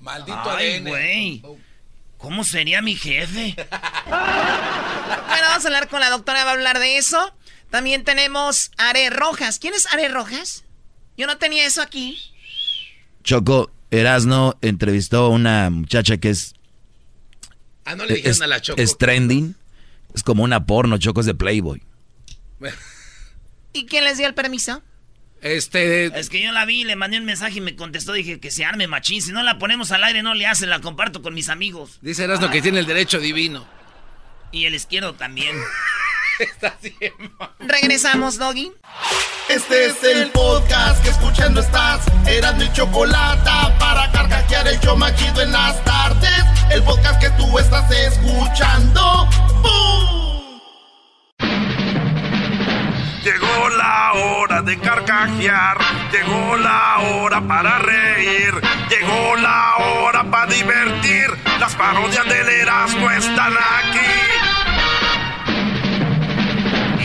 Maldito Ay, güey. ¿Cómo sería mi jefe? (laughs) Bueno, vamos a hablar con la doctora, va a hablar de eso. También tenemos Are Rojas. ¿Quién es Are Rojas? Yo no tenía eso aquí. Choco, Erasno entrevistó a una muchacha que es. Ah, no le dijeron es, a la Choco. Es trending. Es como una porno, Choco es de Playboy. (laughs) ¿Y quién les dio el permiso? Este. Es que yo la vi, le mandé un mensaje y me contestó. Dije que se arme machín. Si no la ponemos al aire, no le hacen. La comparto con mis amigos. Dice Erasno que tiene el derecho divino. Y el izquierdo también. (laughs) Regresamos, Doggy. Este es el podcast que escuchando estás. Eran mi chocolate para carcajear el yo machido en las tardes. El podcast que tú estás escuchando. ¡Bum! Llegó la hora de carcajear, llegó la hora para reír, llegó la hora para divertir. Las parodias del Erasmo están aquí.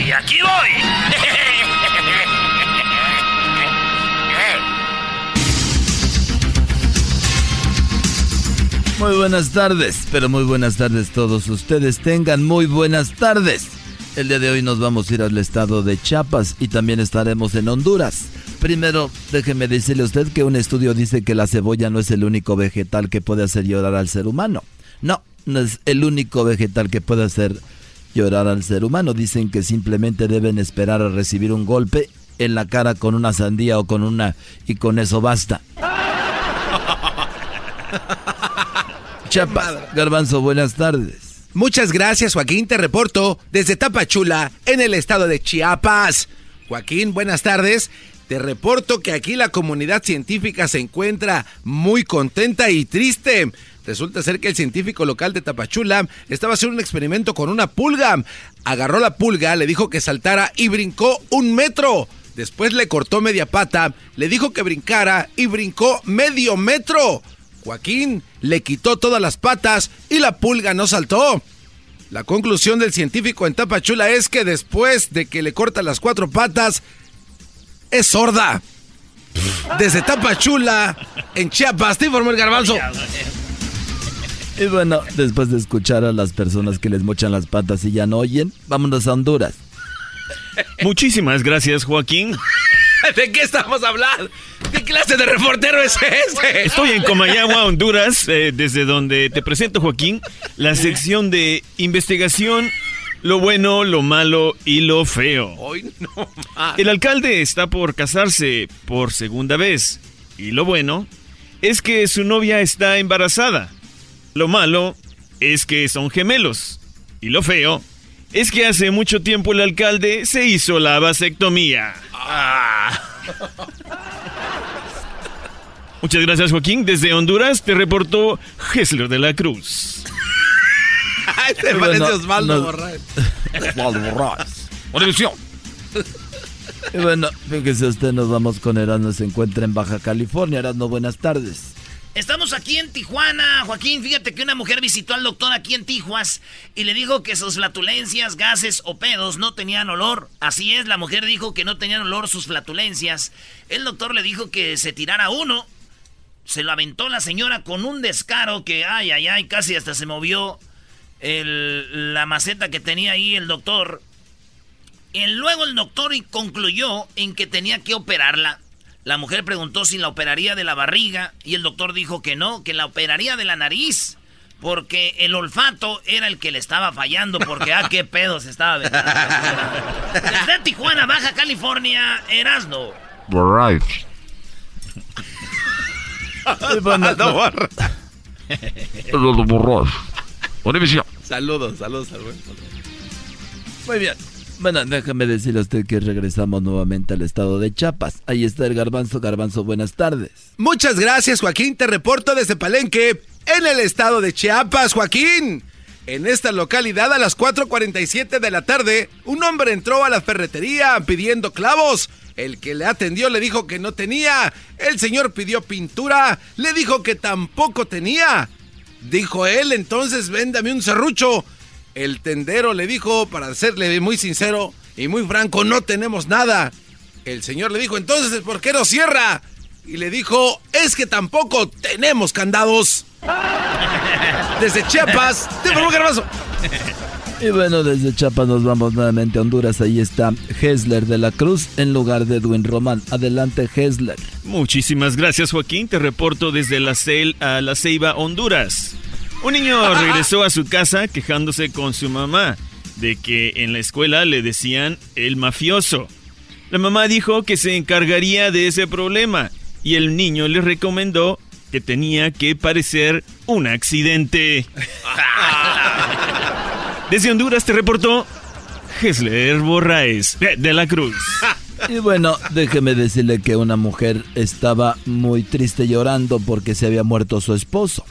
Y aquí voy. Muy buenas tardes, pero muy buenas tardes todos ustedes. Tengan muy buenas tardes. El día de hoy nos vamos a ir al estado de Chiapas y también estaremos en Honduras. Primero, déjeme decirle a usted que un estudio dice que la cebolla no es el único vegetal que puede hacer llorar al ser humano. No, no es el único vegetal que puede hacer llorar al ser humano. Dicen que simplemente deben esperar a recibir un golpe en la cara con una sandía o con una y con eso basta. (laughs) Chiapas, Garbanzo, buenas tardes. Muchas gracias, Joaquín. Te reporto desde Tapachula, en el estado de Chiapas. Joaquín, buenas tardes. Te reporto que aquí la comunidad científica se encuentra muy contenta y triste. Resulta ser que el científico local de Tapachula estaba haciendo un experimento con una pulga. Agarró la pulga, le dijo que saltara y brincó un metro. Después le cortó media pata, le dijo que brincara y brincó medio metro. Joaquín le quitó todas las patas y la pulga no saltó. La conclusión del científico en Tapachula es que después de que le corta las cuatro patas, es sorda. Desde Tapachula, en Chiapas, te informó el garbanzo. Y bueno, después de escuchar a las personas que les mochan las patas y ya no oyen, vámonos a Honduras. Muchísimas gracias, Joaquín. (laughs) ¿De qué estamos hablando? ¿Qué clase de reportero es ese? Estoy en Comayagua, Honduras, eh, desde donde te presento, Joaquín, la sección de investigación, lo bueno, lo malo y lo feo. Hoy no El alcalde está por casarse por segunda vez. Y lo bueno es que su novia está embarazada. Lo malo es que son gemelos. Y lo feo es que hace mucho tiempo el alcalde se hizo la vasectomía. Ah. Muchas gracias, Joaquín. Desde Honduras te reportó Hessler de la Cruz. (laughs) Este parece Osvaldo Borraes. Osvaldo Borraes. Televisión. Y bueno, fíjese usted, nos vamos con Erasmo, se encuentra en Baja California. Erasmo, buenas tardes. Estamos aquí en Tijuana, Joaquín. Fíjate que una mujer visitó al doctor aquí en Tijuas y le dijo que sus flatulencias, gases o pedos no tenían olor. Así es, la mujer dijo que no tenían olor sus flatulencias. El doctor le dijo que se tirara uno. Se lo aventó la señora con un descaro que, ay, ay, ay, casi hasta se movió el, la maceta que tenía ahí el doctor. Y luego el doctor concluyó en que tenía que operarla. La mujer preguntó si la operaría de la barriga y el doctor dijo que no, que la operaría de la nariz. Porque el olfato era el que le estaba fallando, porque ah, qué pedo se estaba aventando. Desde Tijuana, Baja California, Erasno. Right. (laughs) Saludos, saludos al buen Muy bien. Bueno, déjame decirle a usted que regresamos nuevamente al estado de Chiapas. Ahí está el garbanzo. Garbanzo, buenas tardes. Muchas gracias, Joaquín. Te reporto desde Palenque, en el estado de Chiapas, Joaquín. En esta localidad, a las 4.47 de la tarde, un hombre entró a la ferretería pidiendo clavos. El que le atendió le dijo que no tenía. El señor pidió pintura. Le dijo que tampoco tenía. Dijo él, entonces véndame un serrucho. El tendero le dijo, para serle muy sincero y muy franco, no tenemos nada. El señor le dijo, entonces, ¿por qué no cierra? Y le dijo, es que tampoco tenemos candados. (laughs) Desde Chiapas, te pongo garbazo. Y bueno, desde Chiapas nos vamos nuevamente a Honduras. Ahí está Hesler de la Cruz en lugar de Edwin Román. Adelante, Hesler. Muchísimas gracias, Joaquín. Te reporto desde la, Cel a la Ceiba, Honduras. Un niño (laughs) regresó a su casa quejándose con su mamá de que en la escuela le decían el mafioso. La mamá dijo que se encargaría de ese problema y el niño le recomendó que tenía que parecer un accidente. (laughs) Desde Honduras te reportó Hesler Borraes de la Cruz. Y bueno, déjeme decirle que una mujer estaba muy triste llorando porque se había muerto su esposo.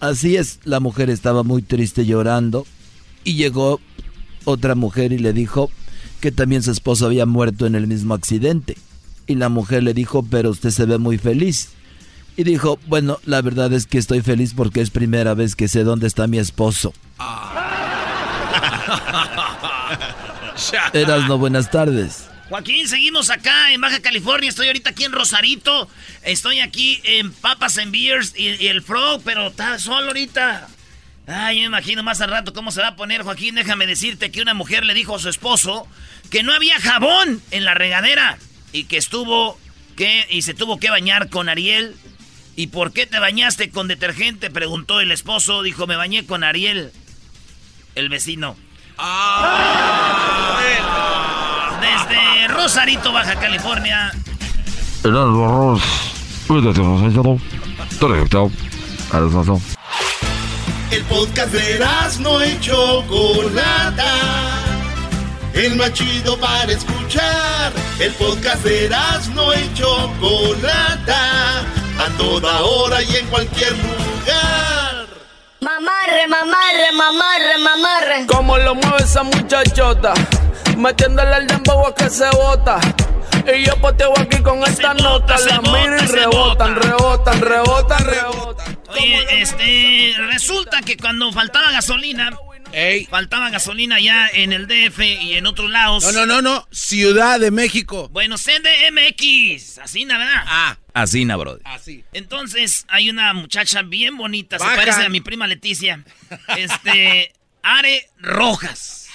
Así es, la mujer estaba muy triste llorando y llegó otra mujer y le dijo que también su esposo había muerto en el mismo accidente. Y la mujer le dijo, pero usted se ve muy feliz. Y dijo, bueno, la verdad es que estoy feliz porque es primera vez que sé dónde está mi esposo. Eras no buenas tardes. Joaquín, seguimos acá en Baja California. Estoy ahorita aquí en Rosarito. Estoy aquí en Papas and Beers y, el Frog, pero está solo ahorita. Ay, me imagino más al rato cómo se va a poner, Joaquín. Déjame decirte que una mujer le dijo a su esposo que no había jabón en la regadera y que estuvo que y se tuvo que bañar con Ariel. ¿Y por qué te bañaste con detergente? Preguntó el esposo. Dijo, me bañé con Ariel, el vecino. Ah, Desde Rosarito, Baja California. El podcast de no y Chocolata. El más chido para escuchar. El podcast de no y Chocolata. A toda hora y en cualquier lugar. Mamarre, mamarre, mamarre, mamarre. Como lo mueve esa muchachota, metiéndole el dembow a que se bota. Y yo poteo aquí con esta nota, las miro y rebotan, rebotan, rebotan, rebotan. Oye, este, resulta que cuando faltaba gasolina, Faltaba gasolina ya en el DF y en otros lados. No, no, no, no. Ciudad de México. Bueno, CDMX. Así, ¿verdad? Ah. Así, bro. Así. Entonces, hay una muchacha bien bonita. Se parece a mi prima Leticia. (laughs) Este. Are Rojas.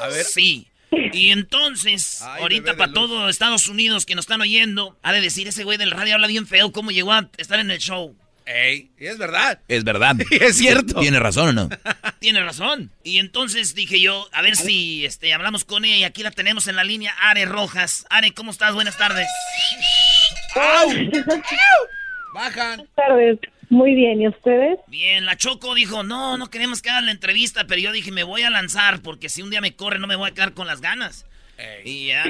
A ver. Sí. (laughs) Y entonces, ahorita para todo Estados Unidos que nos están oyendo, ha de decir ese güey del radio habla bien feo cómo llegó a estar en el show. Ey, es verdad. Es verdad. (laughs) es cierto. ¿Tiene razón o no? (laughs) Tiene razón. Y entonces dije yo, a ver si este, hablamos con ella y aquí la tenemos en la línea, Are Rojas. Are, ¿cómo estás? Buenas tardes. Bajan. Buenas tardes. Muy bien, ¿y ustedes? Bien, la Choco dijo, no, no queremos que hagan la entrevista, pero yo dije, me voy a lanzar porque si un día me corre no me voy a quedar con las ganas. Y ya.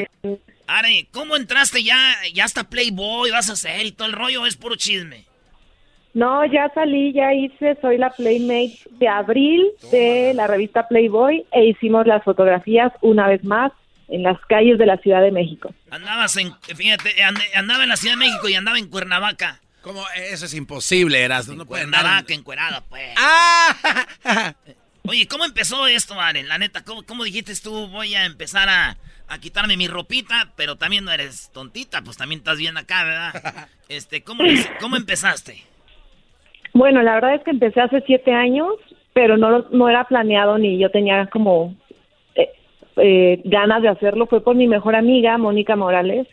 Are, ¿cómo entraste ya? Ya hasta Playboy, vas a hacer y todo el rollo, es puro chisme. No, ya salí, ya hice, soy la Playmate de abril de la revista Playboy e hicimos las fotografías una vez más en las calles de la Ciudad de México. Andabas en, fíjate, andaba en la Ciudad de México y andaba en Cuernavaca. ¿Cómo? Eso es imposible, eras. No Cuernavaca, encuerada, pues. ¡Ah! (laughs) Oye, ¿cómo empezó esto, Aren? La neta, ¿cómo, dijiste tú, voy a empezar a, a, quitarme mi ropita, pero también no eres tontita, pues también estás bien acá, ¿verdad? (laughs) Este, ¿cómo, cómo empezaste? Bueno, la verdad es que empecé hace siete años, pero no, no era planeado ni yo tenía como eh, eh, ganas de hacerlo. Fue por mi mejor amiga, Mónica Morales.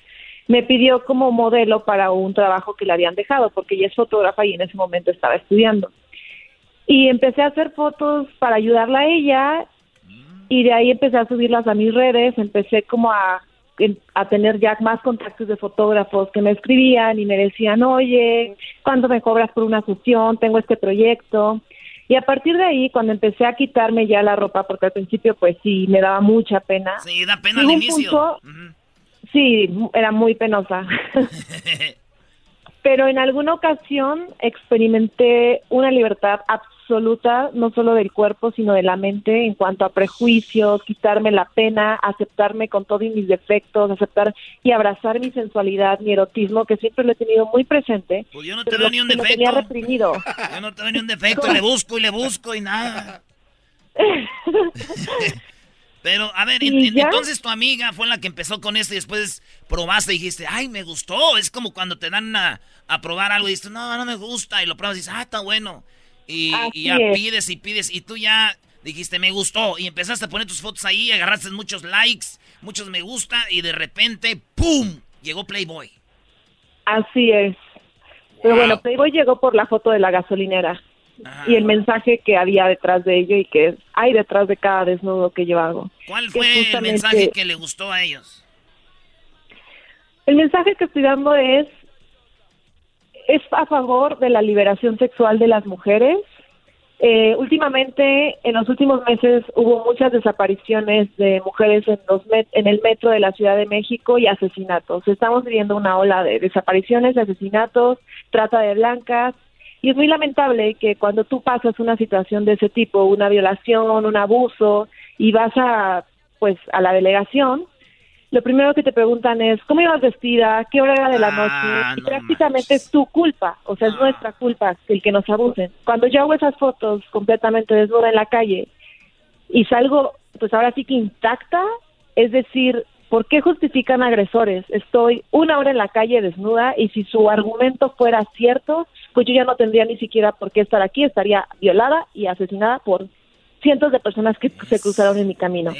Me pidió como modelo para un trabajo que le habían dejado, porque ella es fotógrafa y en ese momento estaba estudiando. Y empecé a hacer fotos para ayudarla a ella y de ahí empecé a subirlas a mis redes, empecé como a a tener ya más contactos de fotógrafos que me escribían y me decían, oye, ¿cuánto me cobras por una sesión? Tengo este proyecto. Y a partir de ahí, cuando empecé a quitarme ya la ropa, porque al principio pues sí, me daba mucha pena. Sí, da pena al inicio. Sí, era muy penosa. (laughs) (laughs) Pero en alguna ocasión experimenté una libertad absoluta no solo del cuerpo, sino de la mente, en cuanto a prejuicios, quitarme la pena, aceptarme con todos mis defectos, aceptar y abrazar mi sensualidad, mi erotismo, que siempre lo he tenido muy presente. Pues yo no te veo ni un defecto. tenía reprimido. Yo no te veo ni un defecto, le busco y le busco y nada. (laughs) Pero, a ver, entonces tu amiga fue la que empezó con esto y después probaste y dijiste, ay, me gustó. Es como cuando te dan a, a probar algo y dices, no, no me gusta. Y lo pruebas y dices, ah, está bueno. Y, ya pides y pides. Y tú ya dijiste me gustó y empezaste a poner tus fotos ahí, agarraste muchos likes, muchos me gusta y de repente, ¡pum! Llegó Playboy. Así es. Pero bueno, Playboy llegó por la foto de la gasolinera y el mensaje que había detrás de ello y que hay detrás de cada desnudo que yo hago. ¿Cuál fue el mensaje que le gustó a ellos? El mensaje que estoy dando es es a favor de la liberación sexual de las mujeres. Eh, últimamente, en los últimos meses, hubo muchas desapariciones de mujeres en, los met- en el metro de la Ciudad de México y asesinatos. Estamos viviendo una ola de desapariciones, de asesinatos, trata de blancas. Y es muy lamentable que cuando tú pasas una situación de ese tipo, una violación, un abuso, y vas a, pues, a la delegación, lo primero que te preguntan es cómo ibas vestida, qué hora era de la noche, y prácticamente es tu culpa, o sea, es nuestra culpa el que nos abusen. Cuando yo hago esas fotos completamente desnuda en la calle y salgo, pues ahora sí que intacta, es decir, ¿por qué justifican agresores? Estoy una hora en la calle desnuda y si su argumento fuera cierto, pues yo ya no tendría ni siquiera por qué estar aquí, estaría violada y asesinada por cientos de personas que se cruzaron en mi camino.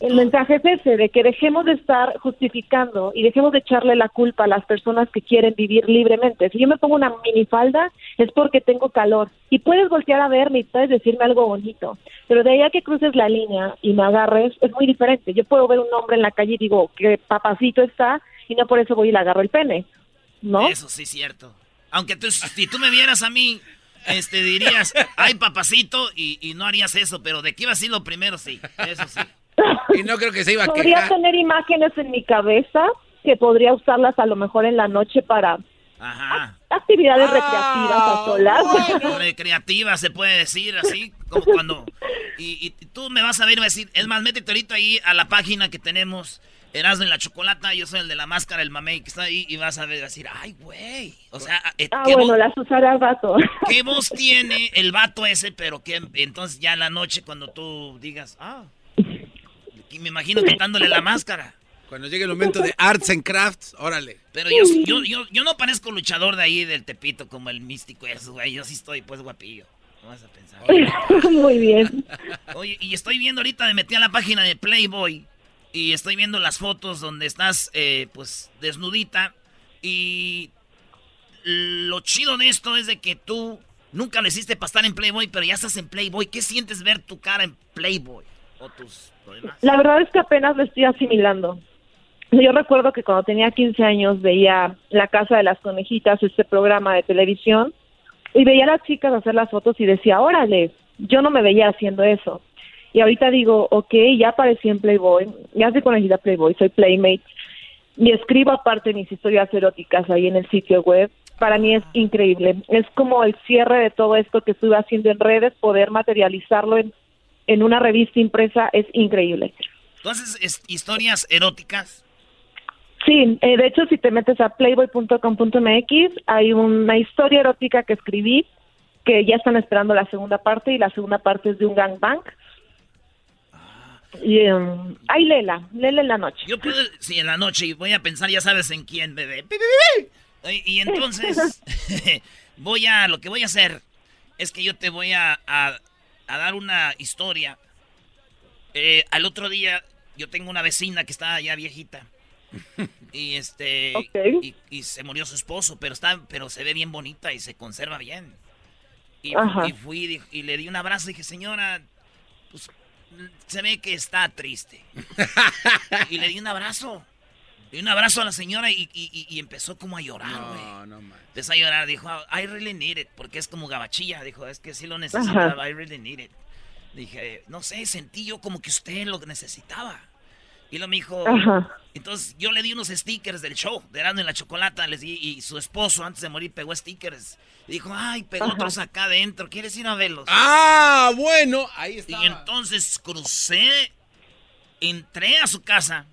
El mensaje es ese, de que dejemos de estar justificando y dejemos de echarle la culpa a las personas que quieren vivir libremente. Si yo me pongo una minifalda es porque tengo calor y puedes voltear a verme y puedes decirme algo bonito, pero de ahí a que cruces la línea y me agarres es muy diferente. Yo puedo ver un hombre en la calle y digo que papacito está y no por eso voy y le agarro el pene, ¿no? Eso sí es cierto. Aunque tú, si tú me vieras a mí, este, dirías, ay, papacito, y, y no harías eso, pero de que iba a ser lo primero, sí. Eso sí. (laughs) Y no creo que se iba a Podría quejar. tener imágenes en mi cabeza que podría usarlas a lo mejor en la noche para Ajá. actividades recreativas a solas. (laughs) Recreativa, se puede decir así, como cuando... Y, y tú me vas a ver y vas a decir, es más, métete ahorita ahí a la página que tenemos, Erasmo en la Chocolata, yo soy el de la máscara, el mamey que está ahí, y vas a ver, vas a decir, ay, güey. O sea, eh, Ah, ¿qué, bueno, voz, las usaré al rato. (laughs) qué voz tiene el vato ese? Pero que entonces ya en la noche cuando tú digas, ah, y me imagino quitándole la máscara. Cuando llegue el momento de Arts and Crafts, órale. Pero yo, yo, yo, yo no parezco luchador de ahí del Tepito como el místico eso, güey. Yo sí estoy pues guapillo. No vas a pensar. (laughs) Muy bien. Oye, y estoy viendo ahorita, me metí a la página de Playboy y estoy viendo las fotos donde estás, eh, pues, desnudita. Y lo chido de esto es de que tú nunca le hiciste para estar en Playboy, pero ya estás en Playboy. ¿Qué sientes ver tu cara en Playboy? O tus lo demás. La verdad es que apenas lo estoy asimilando. Yo recuerdo que cuando tenía 15 años veía La Casa de las Conejitas, este programa de televisión, y veía a las chicas hacer las fotos y decía, órale, yo no me veía haciendo eso. Y ahorita digo, ok, ya aparecí en Playboy, ya soy conejita Playboy, soy Playmate, y escribo aparte mis historias eróticas ahí en el sitio web. Para mí es increíble. Es como el cierre de todo esto que estuve haciendo en redes, poder materializarlo en, en una revista impresa es increíble. Entonces, es- historias eróticas. Sí, eh, de hecho, si te metes a playboy.com.mx, hay una historia erótica que escribí que ya están esperando la segunda parte y la segunda parte es de un gangbang. Y um, ahí léela, léela en la noche. Yo puedo, sí, en la noche y voy a pensar, ya sabes en quién, bebé. Oye, Y entonces, (laughs) (laughs) voy a, lo que voy a hacer es que yo te voy a, a- a dar una historia. Eh, al otro día, yo tengo una vecina que está ya viejita. (laughs) Y este, y, y se murió su esposo, pero está, pero se ve bien bonita y se conserva bien. Y, y fui y y le di un abrazo y dije, señora, pues se ve que está triste. y le di un abrazo. Le di un abrazo a la señora y, y- y- y empezó como a llorar, güey. No, no man. Empezó a llorar, dijo, I really need it, porque es como gabachilla, dijo, es que sí lo necesitaba, Ajá. I really need it. Dije, no sé, sentí yo como que usted lo necesitaba. Y luego me dijo, Ajá. entonces yo le di unos stickers del show, de Erasmo en la Chocolata, les di, y su esposo antes de morir pegó stickers. Y dijo, ay, pegó Ajá. otros acá adentro, ¿quieres ir a verlos? Ah, bueno, ahí está. Y entonces crucé, entré a su casa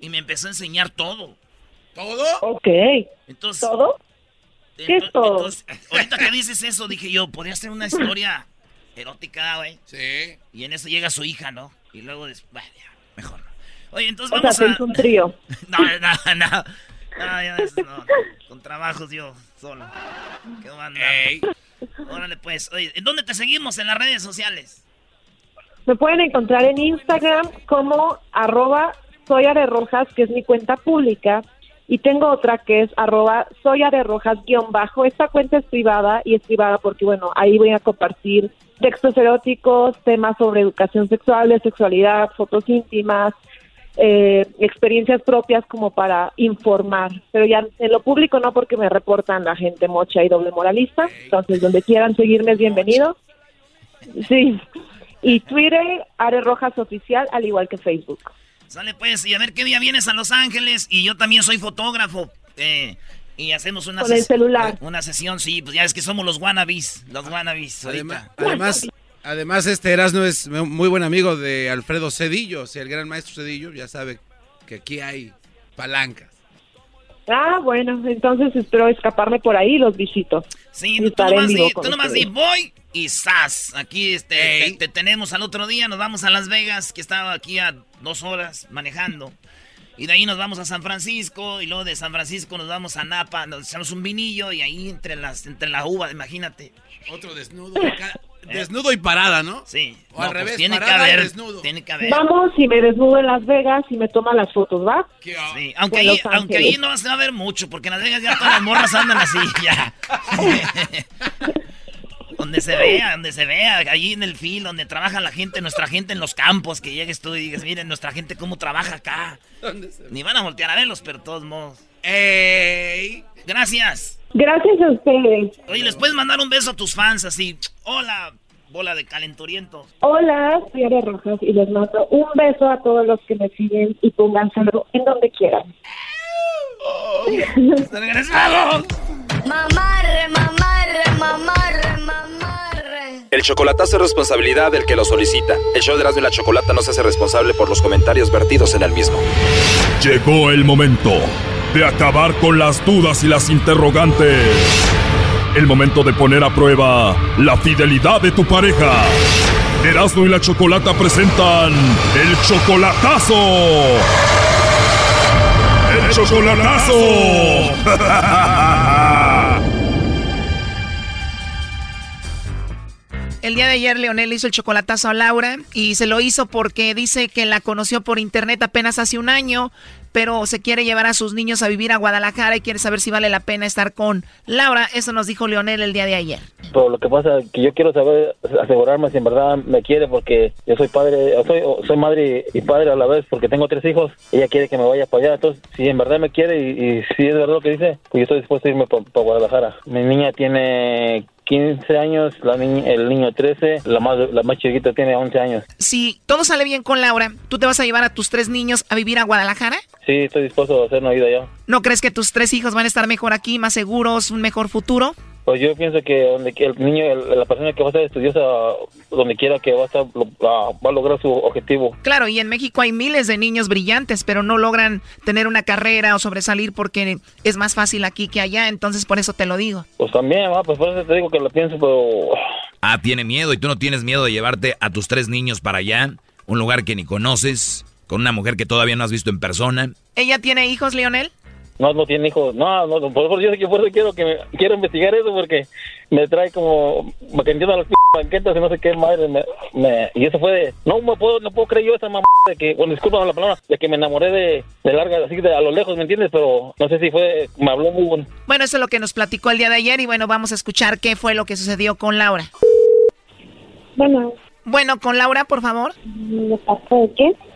y me empezó a enseñar todo. ¿Todo? Ok. Entonces, ¿Todo? ¿Qué es todo? entonces, ahorita que dices eso, dije yo, podría ser una historia erótica, güey. Sí. Y en eso llega su hija, ¿no? Y luego después, bueno, ya, mejor no. Oye, entonces O sea, vamos se a... un trío. (laughs) No, no, no. No, ya no. Con trabajos yo solo. ¿Qué onda? Órale, pues. Oye, ¿en dónde te seguimos en las redes sociales? Me pueden encontrar en Instagram como arroba soya de rojas, que es mi cuenta pública, y tengo otra que es arroba soya de rojas guion bajo. Esta cuenta es privada y es privada porque, bueno, ahí voy a compartir textos eróticos, temas sobre educación sexual, de sexualidad, fotos íntimas, eh, experiencias propias como para informar. Pero ya en lo público no porque me reportan la gente mocha y doble moralista. Entonces, donde quieran seguirme es bienvenido. Sí. Y Twitter, Are Rojas Oficial, al igual que Facebook. Sale pues, y a ver qué día vienes a Los Ángeles. Y yo también soy fotógrafo. Eh, y hacemos una Con el celular. Una sesión, sí, pues ya es que somos los wannabes. Los wannabes. Además, además, además, este Erasmo es muy buen amigo de Alfredo Cedillo. O sea, el gran maestro Cedillo ya sabe que aquí hay palancas. Ah, bueno, entonces espero escaparme por ahí y los visito. Sí, Y tú nomás, vivo di, con tú nomás di ustedes. voy y sas. Aquí este, te, te tenemos al otro día, nos vamos a Las Vegas, que estaba aquí a dos horas manejando. Y de ahí nos vamos a San Francisco, y luego de San Francisco nos vamos a Napa, nos echamos un vinillo, y ahí entre las entre la uva, imagínate. Otro desnudo. acá, Desnudo y parada, ¿no? Sí. O No, al pues revés, tiene que parada y haber, desnudo. tiene que haber. Vamos y me desnudo en Las Vegas y me toman las fotos, ¿va? Sí, aunque, ahí, aunque ahí no se va a ver mucho, porque en Las Vegas ya todas las morras andan así, (laughs) ya. (laughs) donde se vea, donde se vea, allí en el fil, donde trabaja la gente, nuestra gente en los campos, que llegues tú y digas, miren, nuestra gente cómo trabaja acá. Ni van a voltear a verlos, pero de todos modos. ¡Ey! Gracias. Gracias a ustedes. Oye, ¿les puedes mandar un beso a tus fans así? Hola, bola de calenturientos. Hola, soy Aria Rojas y les mando un beso a todos los que me siguen y pónganselo en donde quieran. ¡Regresamos! Mamarre, mamarre, mamarre, mamarre. El chocolatazo es responsabilidad del que lo solicita. El show de Erasmo y la Chocolata no se hace responsable por los comentarios vertidos en el mismo. Llegó el momento de acabar con las dudas y las interrogantes. El momento de poner a prueba la fidelidad de tu pareja. Erasmo y la Chocolata presentan el chocolatazo. El chocolatazo. (laughs) El día de ayer Leonel le hizo el chocolatazo a Laura y se lo hizo porque dice que la conoció por internet apenas hace un año, pero se quiere llevar a sus niños a vivir a Guadalajara y quiere saber si vale la pena estar con Laura. Eso nos dijo Leonel el día de ayer. Pero lo que pasa es que yo quiero saber, asegurarme si en verdad me quiere porque yo soy padre, soy, soy madre y padre a la vez porque tengo tres hijos. Ella quiere que me vaya para allá. Entonces, si en verdad me quiere y, y si es verdad lo que dice, pues yo estoy dispuesto a irme para Guadalajara. Mi niña tiene 15 años, la niña, el niño 13, la más, la más chiquita tiene 11 años. Si todo sale bien con Laura, ¿tú te vas a llevar a tus tres niños a vivir a Guadalajara? Sí, estoy dispuesto a hacer una vida allá. ¿No crees que tus tres hijos van a estar mejor aquí, más seguros, un mejor futuro? Pues yo pienso que donde que el niño, el- la persona que va a ser estudiosa, donde quiera que va a estar, lo- va va a lograr su objetivo. Claro, y en México hay miles de niños brillantes, pero no logran tener una carrera o sobresalir porque es más fácil aquí que allá, entonces por eso te lo digo. Pues también, ah, pues por eso te digo que lo pienso, pero Ah, tiene miedo y tú no tienes miedo de llevarte a tus tres niños para allá, un lugar que ni conoces, con una mujer que todavía no has visto en persona. ¿Ella tiene hijos, Leonel? No, no tiene hijos. No, no, por favor, yo, yo por eso quiero que me, quiero investigar eso porque me trae como me que entiendo las p banquetas y no sé qué madre me, me- y eso fue de no me puedo no puedo creer yo esa mamá de que bueno disculpa la palabra de que me enamoré de, de larga así de a lo lejos me entiendes pero no sé si fue me habló muy bueno Bueno, eso es lo que nos platicó el día de ayer y bueno, vamos a escuchar qué fue lo que sucedió con Laura. Bueno. Bueno, con Laura, por favor. ¿De parte de qué?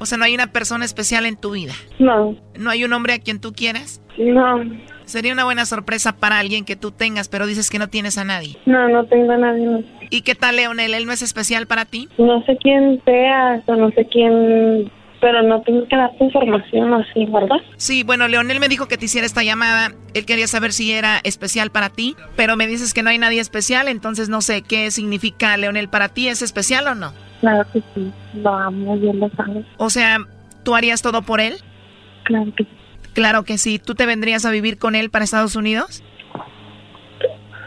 O sea, no hay una persona especial en tu vida. No. ¿No hay un hombre a quien tú quieras? No. Sería una buena sorpresa para alguien que tú tengas, pero dices que no tienes a nadie. No, no tengo a nadie. No, ¿Y qué tal, Leonel? ¿Él no es especial para ti? no sé quién seas o no sé quién, pero no tengo que darte información así, ¿verdad? Sí, bueno, Leonel me dijo que te hiciera esta llamada. Él quería saber si era especial para ti, pero me dices que no hay nadie especial, entonces no sé qué significa Leonel para ti. ¿Es especial o no? Claro que sí. Lo amo, bien lo sabes. O sea, ¿tú harías todo por él? claro que sí. Claro que sí. ¿Tú te vendrías a vivir con él para Estados Unidos?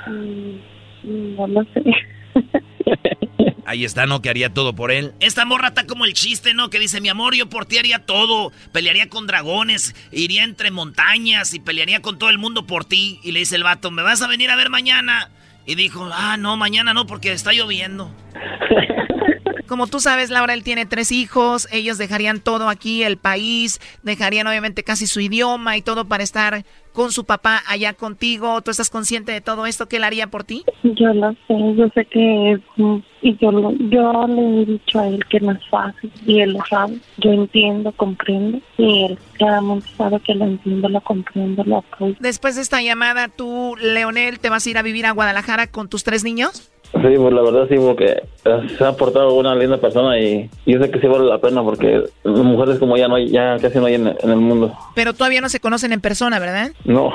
Mm, no lo sé. (laughs) Ahí está, ¿no? Que haría todo por él. Esta morra está como el chiste, ¿no? Que dice, mi amor, yo por ti haría todo. Pelearía con dragones, iría entre montañas y pelearía con todo el mundo por ti. Y le dice el vato, ¿me vas a venir a ver mañana? Y dijo, ah, no, mañana no, porque está lloviendo. (laughs) Como tú sabes, Laura, él tiene tres hijos, ellos dejarían todo aquí, el país, dejarían obviamente casi su idioma y todo para estar con su papá allá contigo. ¿Tú estás consciente de todo esto que él haría por ti? Yo lo sé, yo sé que y yo, lo, yo le he dicho a él que no es fácil y él lo sabe. Yo entiendo, comprendo y él claramente sabe que lo entiendo, lo comprendo, lo apoyo. Después de esta llamada, tú, Leonel, te vas a ir a vivir a Guadalajara con tus tres niños? Sí, pues la verdad sí, porque se ha portado una linda persona y yo sé que sí vale la pena porque mujeres como ella no hay, ya casi no hay en, en el mundo. Pero todavía no se conocen en persona, ¿verdad? No.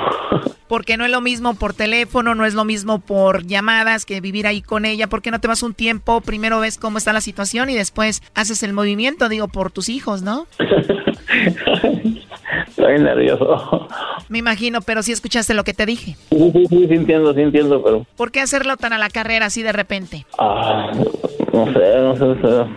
Porque no es lo mismo por teléfono, no es lo mismo por llamadas que vivir ahí con ella. ¿Por qué no te vas un tiempo? Primero ves cómo está la situación y después haces el movimiento, digo, por tus hijos, ¿no? (laughs) (laughs) Estoy nervioso. Me imagino, pero sí escuchaste lo que te dije. Sí, sí, sí, sí entiendo, sí entiendo, pero... ¿Por qué hacerlo tan a la carrera así de repente? Ah, no sé, no sé, no sé.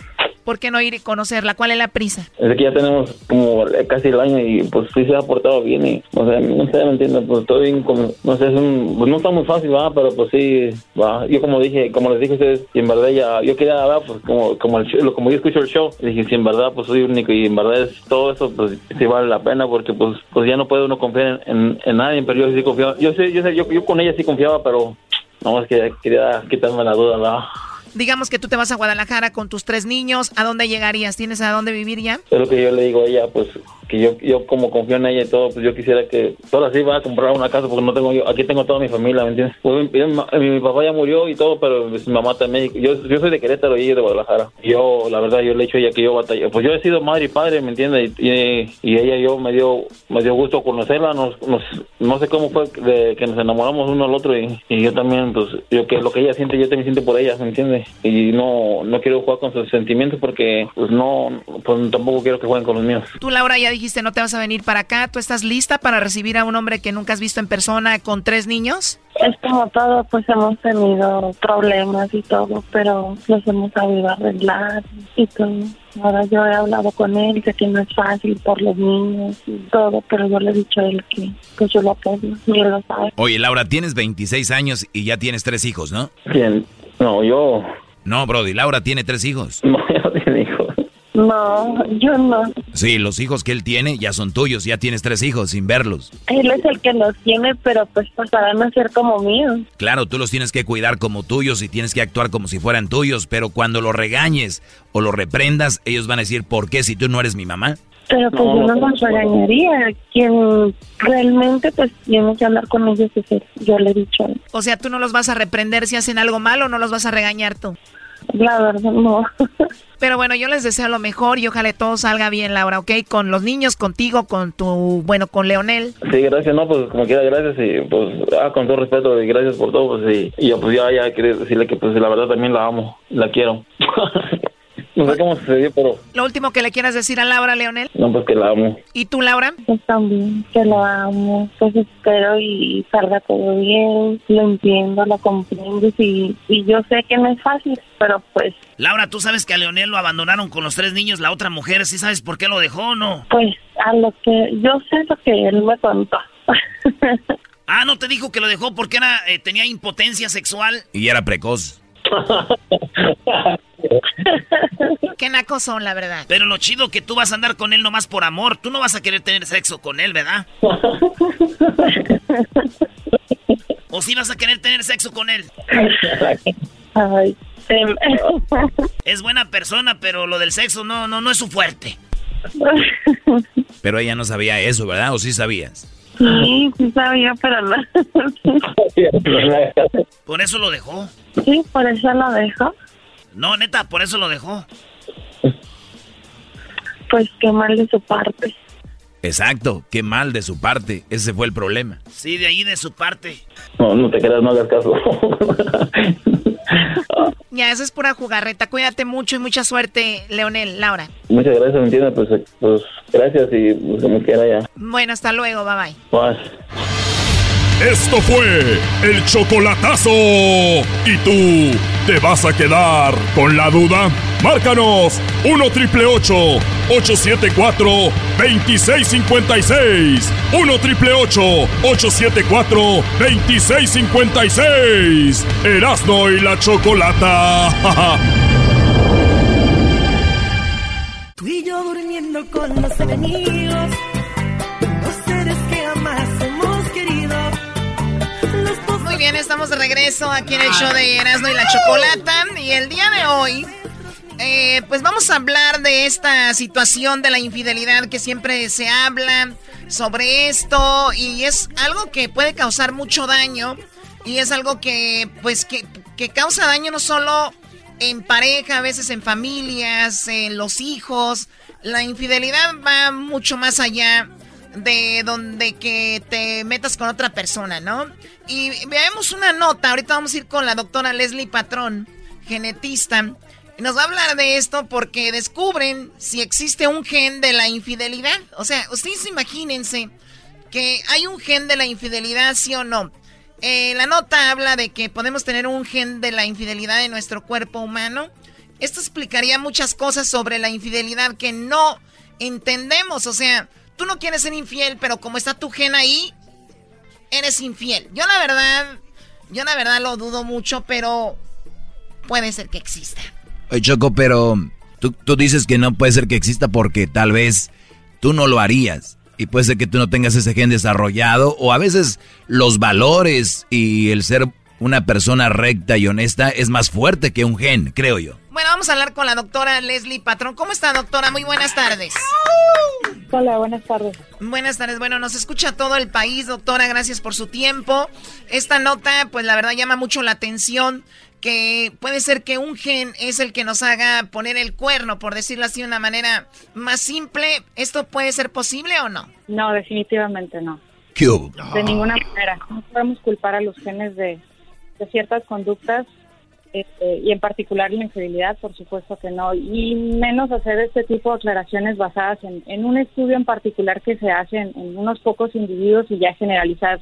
¿Por qué no ir y conocerla? ¿Cuál es la prisa? Es que ya tenemos como casi el año y pues sí se ha portado bien y, o sea, no sé, ¿me entiendes? Pues estoy bien como, no sé, es un, pues no está muy fácil, va, pero pues sí, va. Yo como dije, como les dije a ustedes, en verdad ya, yo quería, va, pues como, como, el show- como yo escucho el show, dije, si en verdad pues soy único y en verdad es todo eso, pues sí vale la pena porque pues, pues ya no puede uno confiar en, en, nadie, pero yo sí confiaba, yo sé, yo sé, yo, con ella sí confiaba, pero no, es que quería quitarme la duda, va. Digamos que tú te vas a Guadalajara con tus tres niños. ¿A dónde llegarías? ¿Tienes a dónde vivir ya? Es lo que yo le digo a ella, pues que yo, yo como confío en ella y todo, pues yo quisiera que ahora sí va a comprar una casa porque no tengo yo, aquí tengo toda mi familia, ¿me entiendes? Pues, mi, mi- papá ya murió y todo, pero mi mamá también, yo, yo soy de Querétaro y ella de Guadalajara. Yo, la verdad, yo le he dicho a ella que yo batallé, pues yo he sido madre y padre, ¿me entiendes? Y, y, y ella yo me dio, me dio gusto conocerla, nos, nos, no sé cómo fue de que nos enamoramos uno al otro y, y yo también, pues yo que lo que ella siente, yo también siento por ella, ¿me entiendes? Y no, no quiero jugar con sus sentimientos porque, pues no, pues tampoco quiero que jueguen con los míos. Tú, Laura, ya dijiste no te vas a venir para acá. ¿Tú estás lista para recibir a un hombre que nunca has visto en persona con tres niños? Es como todo, pues hemos tenido problemas y todo, pero los hemos sabido arreglar y todo. Ahora yo he hablado con él, sé que no es fácil por los niños y todo, pero yo le he dicho a él que pues yo lo apoyo y él lo sabe. Oye, Laura, tienes 26 años y ya tienes tres hijos, ¿no? ¿Quién? No, yo. No, Brody, Laura tiene tres hijos. (laughs) No, no tiene hijos. No, yo no. Sí, los hijos que él tiene ya son tuyos, ya tienes tres hijos sin verlos. Él es el que los tiene, pero pues pasarán a ser como míos. Claro, tú los tienes que cuidar como tuyos y tienes que actuar como si fueran tuyos, pero cuando los regañes o los reprendas, ellos van a decir, ¿por qué si tú no eres mi mamá? Pero pues No, yo no los regañaría. Quien realmente pues tiene que hablar con ellos es él. Yo le he dicho a él. O sea, tú no los vas a reprender si hacen algo malo o no los vas a regañar tú. La verdad, no. (laughs) Pero bueno, yo les deseo lo mejor y ojalá todo salga bien, Laura, ¿ok? Con los niños, contigo, con tu, bueno, con Leonel. Sí, gracias, no, pues como quiera, gracias y pues, ah, con todo respeto y gracias por todo, pues y, y yo pues ya, ya quería decirle que pues la verdad también la amo, la quiero. (laughs) no sé cómo sucedió, pero Lo último que le quieras decir a Laura, Leonel. no, pues que la amo. ¿Y tú, Laura? Pues también, que lo amo. Pues espero y salga todo bien. Lo entiendo, lo comprendo y, y yo sé que no es fácil, pero pues, Laura, tú sabes que a Leonel lo abandonaron con los tres niños, la otra mujer, ¿sí sabes por qué lo dejó o no? pues a lo que yo sé lo que él me contó. (laughs) Ah, no te dijo que lo dejó porque era, eh, tenía impotencia sexual. Y era precoz. Qué nacos son, la verdad. Pero lo chido que tú vas a andar con él nomás por amor. Tú no vas a querer tener sexo con él, ¿verdad? ¿O sí vas a querer tener sexo con él? Ay, Es buena persona, pero lo del sexo no, no, no es su fuerte. (laughs) Pero ella no sabía eso, ¿verdad? ¿O sí sabías? Sí, sí sabía, pero no. (laughs) Por eso lo dejó. sí, por eso lo dejo. No, neta, por eso lo dejó. Pues qué mal de su parte. Exacto, qué mal de su parte. Ese fue el problema. Sí, de ahí de su parte. No, no te creas, no hagas caso. (laughs) Ya, eso es pura jugarreta. Cuídate mucho y mucha suerte, Leonel. Laura. Muchas gracias, ¿me entiendes? Pues, pues gracias y pues, como quiera ya. Bueno, hasta luego. Bye bye. Bye. Esto fue el chocolatazo. ¿Y tú te vas a quedar con la duda? Márcanos 1 triple 874 2656. 1 triple 874 2656. Erasno y la chocolata. (laughs) Tú y yo durmiendo con los enemigos. Bien, estamos de regreso aquí en el show de Erasmo y la Chocolata. Y el día de hoy, eh, pues vamos a hablar de esta situación de la infidelidad que siempre se habla sobre esto. Y es algo que puede causar mucho daño. Y es algo que, pues, que, que causa daño no solo en pareja, a veces en familias, en los hijos. La infidelidad va mucho más allá de donde que te metas con otra persona, ¿no? Y veamos una nota, ahorita vamos a ir con la doctora Leslie Patrón, genetista, y nos va a hablar de esto porque descubren si existe un gen de la infidelidad. O sea, ustedes imagínense que hay un gen de la infidelidad, sí o no. Eh, la nota habla de que podemos tener un gen de la infidelidad en nuestro cuerpo humano. Esto explicaría muchas cosas sobre la infidelidad que no entendemos. O sea, tú no quieres ser infiel, pero como está tu gen ahí, eres infiel. Yo la verdad, yo la verdad lo dudo mucho, pero puede ser que exista. Oye, Choco, pero tú, tú dices que no puede ser que exista porque tal vez tú no lo harías. Y puede ser que tú no tengas ese gen desarrollado. O a veces los valores y el ser una persona recta y honesta es más fuerte que un gen, creo yo. Bueno, vamos a hablar con la doctora Leslie Patrón. ¿Cómo está, doctora? Muy buenas tardes. Hola, buenas tardes. Buenas tardes. Bueno, nos escucha todo el país, doctora. Gracias por su tiempo. Esta nota, pues la verdad llama mucho la atención que puede ser que un gen es el que nos haga poner el cuerno, por decirlo así de una manera más simple. ¿Esto puede ser posible o no? No, definitivamente no. ¿Qué hubo? De ninguna manera. No podemos culpar a los genes de, de ciertas conductas este, y en particular la infidelidad, por supuesto que no. Y menos hacer este tipo de aclaraciones basadas en, en un estudio en particular que se hace en, en unos pocos individuos y ya generalizar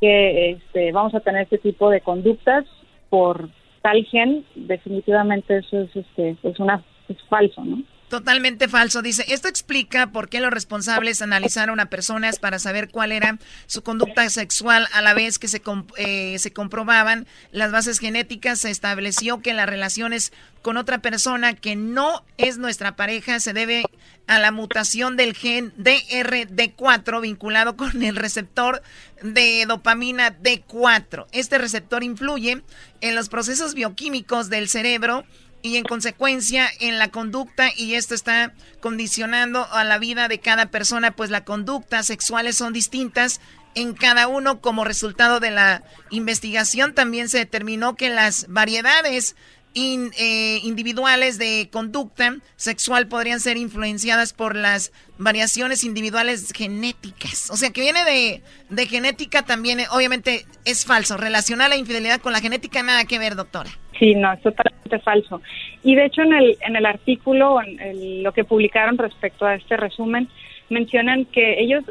que este, vamos a tener este tipo de conductas por tal gen, definitivamente eso es, este, es, una, es falso, ¿no? Totalmente falso. Dice, esto explica por qué los responsables analizaron a personas para saber cuál era su conducta sexual a la vez que se, eh, se comprobaban las bases genéticas. Se estableció que las relaciones con otra persona que no es nuestra pareja se debe a la mutación del gen DRD4 vinculado con el receptor de dopamina D4. Este receptor influye en los procesos bioquímicos del cerebro y en consecuencia en la conducta y esto está condicionando a la vida de cada persona, pues las conductas sexuales son distintas en cada uno. Como resultado de la investigación también se determinó que las variedades eh, individuales de conducta sexual podrían ser influenciadas por las variaciones individuales genéticas. O sea, que viene de, de genética también, eh, obviamente es falso. Relacionar la infidelidad con la genética nada que ver, doctora. Sí, no, es totalmente falso. Y de hecho en el, en el artículo, en lo que publicaron respecto a este resumen, mencionan que ellos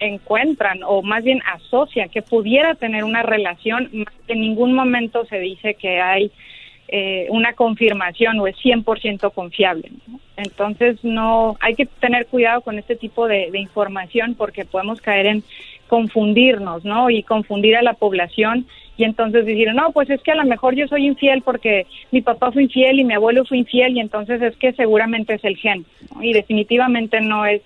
encuentran o más bien asocian que pudiera tener una relación, en ningún momento se dice que hay eh, una confirmación o es 100% confiable. Entonces no hay que tener cuidado con este tipo de, de información porque podemos caer en confundirnos, ¿no? Y confundir a la población y entonces decir, no, pues es que a lo mejor yo soy infiel porque mi papá fue infiel y mi abuelo fue infiel y entonces es que seguramente es el gen. ¿no? Y definitivamente no es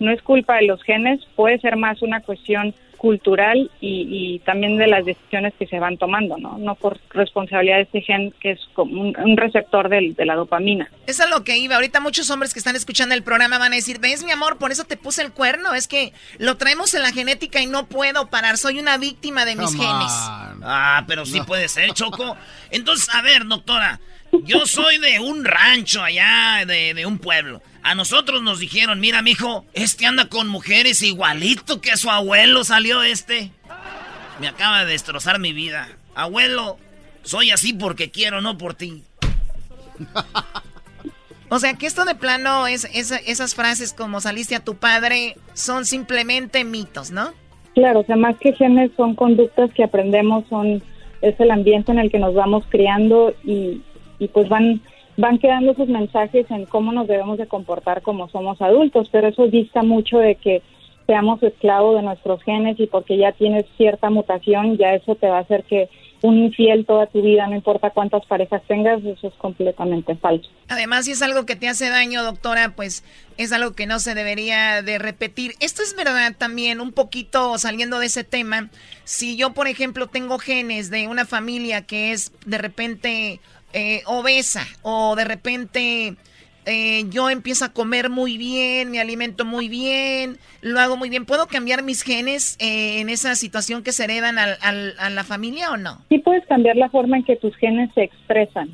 no es culpa de los genes, puede ser más una cuestión cultural y, y también de las decisiones que se van tomando, ¿no? No por responsabilidad de este gen que es como un, un receptor del- de la dopamina. Eso es lo que iba. Ahorita muchos hombres que están escuchando el programa van a decir, ves mi amor, por eso te puse el cuerno. Es que lo traemos en la genética y no puedo parar. Soy una víctima de mis Come genes. Ah, pero sí puede ser, Choco. Entonces, a ver, doctora, yo soy de un rancho allá, de, de un pueblo. A nosotros nos dijeron, mira, mijo, este anda con mujeres igualito que su abuelo salió este. Me acaba de destrozar mi vida. Abuelo, Soy así porque quiero, no por ti. (laughs) O sea, que esto de plano, es, esas frases como saliste a tu padre, son simplemente mitos, ¿no? Claro, o sea, más que genes son conductas que aprendemos, son es el ambiente en el que nos vamos criando y, y pues van van quedando sus mensajes en cómo nos debemos de comportar como somos adultos, pero eso dista mucho de que seamos esclavos de nuestros genes y porque ya tienes cierta mutación, ya eso te va a hacer que un infiel toda tu vida, no importa cuántas parejas tengas, eso es completamente falso. Además, si es algo que te hace daño, doctora, pues es algo que no se debería de repetir. Esto es verdad también, un poquito saliendo de ese tema. Si yo, por ejemplo, tengo genes de una familia que es de repente eh, obesa o de repente eh, yo empiezo a comer muy bien, me alimento muy bien, lo hago muy bien. ¿Puedo cambiar mis genes eh, en esa situación que se heredan al, a la familia o no? Sí puedes cambiar la forma en que tus genes se expresan.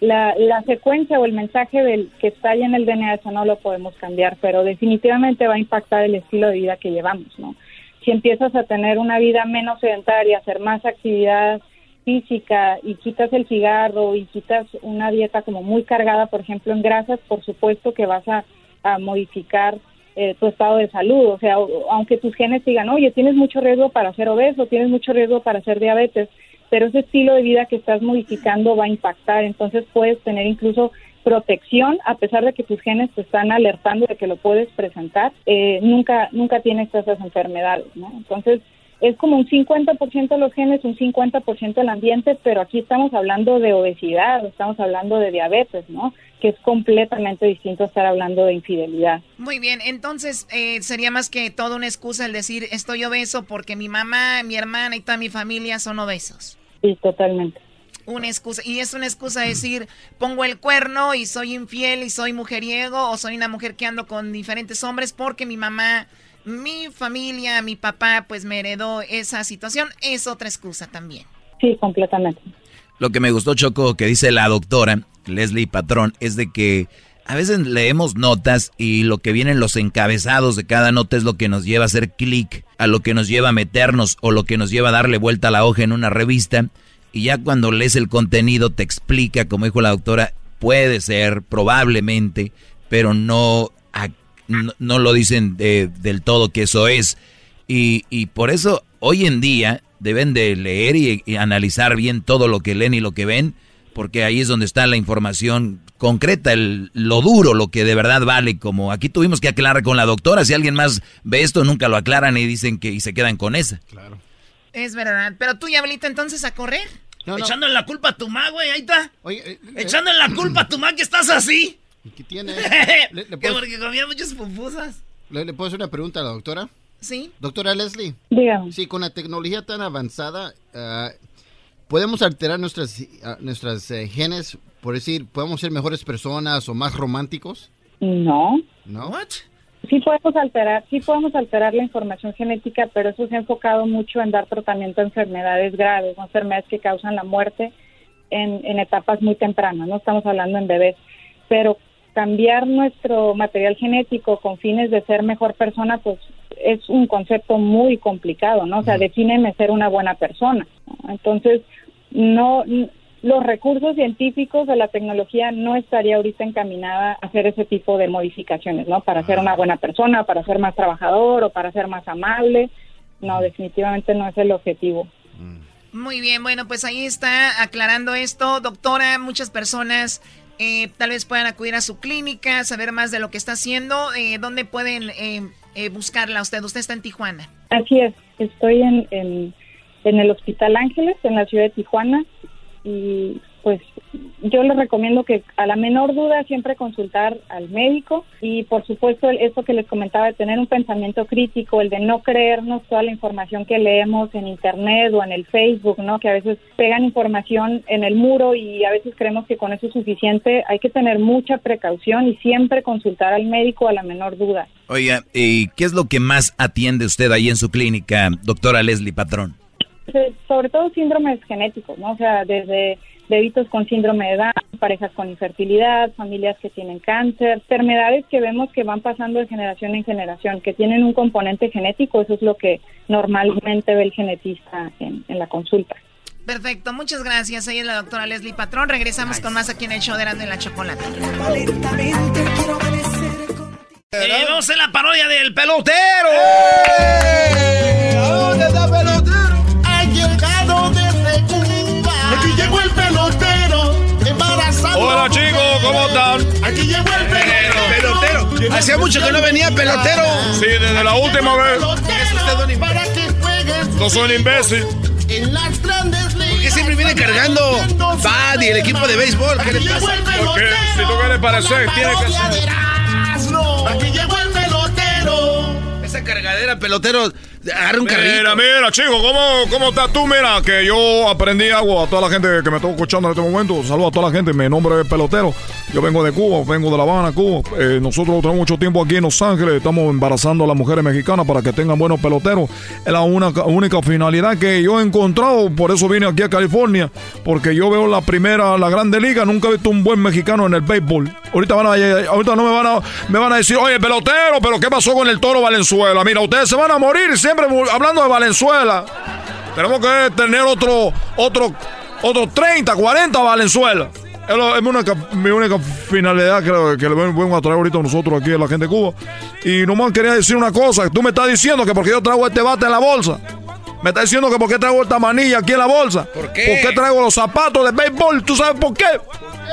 la, la, secuencia o el mensaje del que está ahí en el DNA, eso no lo podemos cambiar, pero definitivamente va a impactar el estilo de vida que llevamos, ¿no? Si empiezas a tener una vida menos sedentaria, hacer más actividad física y quitas el cigarro y quitas una dieta como muy cargada, por ejemplo, en grasas, por supuesto que vas a, modificar eh, tu estado de salud. O sea, aunque tus genes digan, oye, tienes mucho riesgo para ser obeso, tienes mucho riesgo para ser diabetes, pero ese estilo de vida que estás modificando va a impactar. Entonces puedes tener incluso protección, a pesar de que tus genes te están alertando de que lo puedes presentar, eh, nunca, nunca tienes esas enfermedades, ¿no? Entonces, es como un 50% de los genes, un 50% del ambiente, pero aquí estamos hablando de obesidad, estamos hablando de diabetes, ¿no? Que es completamente distinto a estar hablando de infidelidad. Muy bien, entonces eh, sería más que toda una excusa el decir estoy obeso porque mi mamá, mi hermana y toda mi familia son obesos. Sí, totalmente. Una excusa, y es una excusa decir pongo el cuerno y soy infiel y soy mujeriego o soy una mujer que ando con diferentes hombres porque mi mamá mi familia, mi papá, pues me heredó esa situación, es otra excusa también. Sí, completamente. Lo que me gustó, Choco, que dice la doctora Leslie Patrón, es de que a veces leemos notas y lo que vienen los encabezados de cada nota es lo que nos lleva a hacer clic, a lo que nos lleva a meternos o lo que nos lleva a darle vuelta a la hoja en una revista. Y ya cuando lees el contenido te explica, como dijo la doctora, puede ser, probablemente, pero no no, lo dicen del todo que eso es. Y, y, por eso hoy en día deben de leer y, analizar bien todo lo que leen y lo que ven, porque ahí es donde está la información concreta, el, lo duro, lo que de verdad vale, como aquí tuvimos que aclarar con la doctora, si alguien más ve esto, nunca lo aclaran y dicen que y se quedan con esa. Claro. Es verdad, pero tú, Diablito, entonces a correr. No, Echándole la culpa a tu ma, güey, ahí está. Oye, eh, Echándole la culpa a tu ma que estás así. ¿Y qué tiene? (laughs) ¿Le, porque comía muchas pupusas. ¿Le, puedo hacer una pregunta a la doctora? Sí. Doctora Leslie. Dígame. Sí, con la tecnología tan avanzada, ah, ¿podemos alterar nuestras, ah, nuestras eh, genes? Por decir, ¿podemos ser mejores personas o más románticos? No. ¿No? ¿What? Sí podemos alterar, sí podemos alterar la información genética, pero eso se ha enfocado mucho en dar tratamiento a enfermedades graves, enfermedades que causan la muerte en, en etapas muy tempranas, no estamos hablando en bebés, pero cambiar nuestro material genético con fines de ser mejor persona, pues es un concepto muy complicado, ¿no? O sea, defíneme ser una buena persona. Entonces, no los recursos científicos de la tecnología no estaría ahorita encaminada a hacer ese tipo de modificaciones, ¿no? Para ser una buena persona, para ser más trabajador o para ser más amable. No, definitivamente no es el objetivo. Muy bien, bueno, pues ahí está aclarando esto. Doctora, muchas personas eh, tal vez puedan acudir a su clínica, saber más de lo que está haciendo. Eh, ¿Dónde pueden eh, eh, buscarla usted? Usted está en Tijuana. Así es, estoy en, en, en el Hospital Ángeles, en la ciudad de Tijuana. Y pues yo les recomiendo que a la menor duda siempre consultar al médico y por supuesto eso que les comentaba de tener un pensamiento crítico, el de no creernos toda la información que leemos en internet o en el Facebook, ¿no? Que a veces pegan información en el muro y a veces creemos que con eso es suficiente. Hay que tener mucha precaución y siempre consultar al médico a la menor duda. Oiga, ¿y qué es lo que más atiende usted ahí en su clínica, doctora Leslie Patrón? Sobre todo síndromes genéticos, ¿no? O sea, desde bebitos con síndrome de Down, parejas con infertilidad, familias que tienen cáncer, enfermedades que vemos que van pasando de generación en generación, que tienen un componente genético, eso es lo que normalmente ve el genetista en, la consulta. Perfecto, muchas gracias. Ella es la doctora Leslie Patrón. Regresamos con más aquí en el show de Erasmo y la Chocolate. Eh, vamos a la parodia del pelotero. ¡Eh! ¿A dónde está pelotero? Hola chicos, ¿cómo están? Aquí llegó el pelotero. Pelotero. Hacía mucho que no venía pelotero. Sí, desde la última vez. Es usted un Para que juegues No soy un imbécil. en las grandes ligas. ¿Por qué siempre viene cargando Bad y el equipo de béisbol? ¿Qué le Aquí llegó pasa? el pelotero. Porque si tú quieres parecer, La tienes que ser. Aquí llegó el pelotero. Esa cargadera, pelotero, agarra un carrito. Mira, mira, chico, ¿cómo, ¿cómo estás tú? Mira, que yo aprendí algo a toda la gente que me está escuchando en este momento. Saludos a toda la gente. Mi nombre es Pelotero. Yo vengo de Cuba, vengo de La Habana, Cuba. Eh, nosotros tenemos mucho tiempo aquí en Los Ángeles. Estamos embarazando a las mujeres mexicanas para que tengan buenos peloteros. Es la una- única finalidad que yo he encontrado. Por eso vine aquí a California. Porque yo veo la primera, la Grande Liga. Nunca he visto un buen mexicano en el béisbol. Ahorita, van a, ahorita no me van a, me van a decir, oye, pelotero, pero ¿qué pasó con el toro Valenzuela? Mira, ustedes se van a morir siempre hablando de Valenzuela. Tenemos que tener otro, otro, otro 30, 40 Valenzuela. Es, lo- es mi, única, mi única finalidad que, que le vengo a traer ahorita a nosotros aquí a la gente de Cuba. Y nomás quería decir una cosa. Tú me estás diciendo que porque yo traigo este bate en la bolsa. Me estás diciendo que porque traigo esta manilla aquí en la bolsa. ¿Por qué? ¿Por qué traigo los zapatos de béisbol? ¿Tú sabes por qué?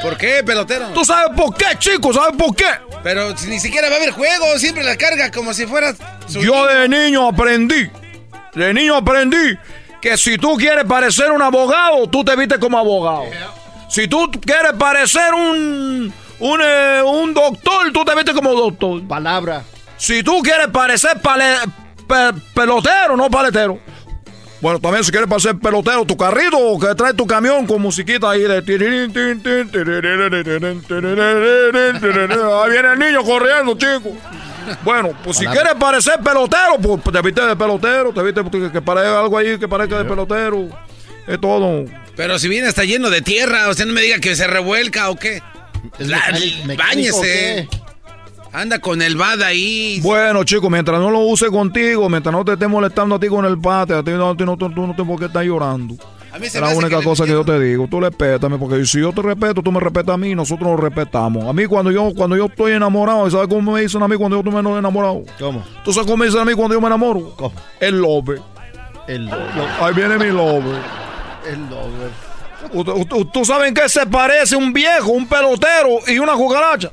¿Por qué, pelotero? ¿Tú sabes por qué, chico? ¿Sabes por qué? Pero si ni siquiera va a haber juego, siempre la carga como si fuera su Yo de niño aprendí, de niño aprendí que si tú quieres parecer un abogado, tú te vistes como abogado. Si tú quieres parecer un, un, eh, un doctor, tú te vistes como doctor. Palabra. Si tú quieres parecer pale- pe- pelotero, no paletero. Bueno, también si quieres parecer pelotero, tu carrito que trae tu camión con musiquita ahí de... Ahí viene el niño corriendo, chico. Bueno, pues si quieres parecer pelotero, pues te viste de pelotero, te viste que, que parezca algo ahí que parezca de pelotero. Es todo. Pero si viene está lleno de tierra, usted no me diga que se revuelca o qué. La-. ¿qué? Anda con el bad ahí. Bueno, chicos, mientras no lo use contigo, mientras no te esté molestando a ti con el pate, a ti no, a ti no- tú no tienes por qué estar llorando. A mí se Es me la hace única que cosa que yo te digo. Tú respétame, porque si yo te respeto, tú me respetas a mí, nosotros nos respetamos. A mí cuando yo cuando yo estoy enamorado, ¿sabes cómo me dicen a mí cuando yo estoy enamorado? ¿Cómo? ¿Tú sabes cómo me dicen a mí cuando yo me enamoro? ¿Cómo? El lobe. El Ahí viene mi lobe. El lover. ¿Tú, tú, tú sabes en qué se parece un viejo, un pelotero y una cucaracha?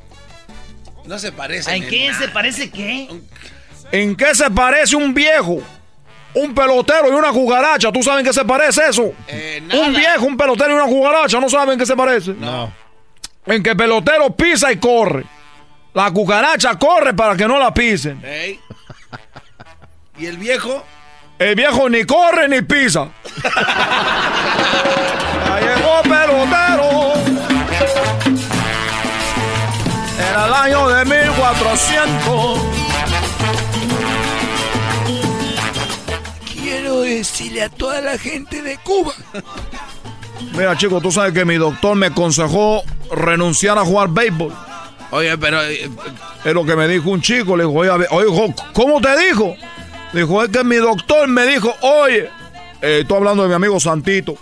No se parece. ¿En qué se parece qué? ¿En qué se parece un viejo? Un pelotero y una cucaracha. ¿Tú sabes en qué se parece eso? un viejo, un pelotero y una cucaracha. ¿No saben en qué se parece? No. En que el pelotero pisa y corre. La cucaracha corre para que no la pisen. ¿Y el viejo? El viejo ni corre ni pisa. (laughs) Ya llegó pelotero. Era el año de 1400. Quiero decirle a toda la gente de Cuba. Mira, chicos, tú sabes que mi doctor me aconsejó renunciar a jugar béisbol. Oye, pero. eh, Es lo que me dijo un chico. Le dijo, oye, oye, ¿cómo te dijo? Dijo, es que mi doctor me dijo, oye, eh, estoy hablando de mi amigo Santito.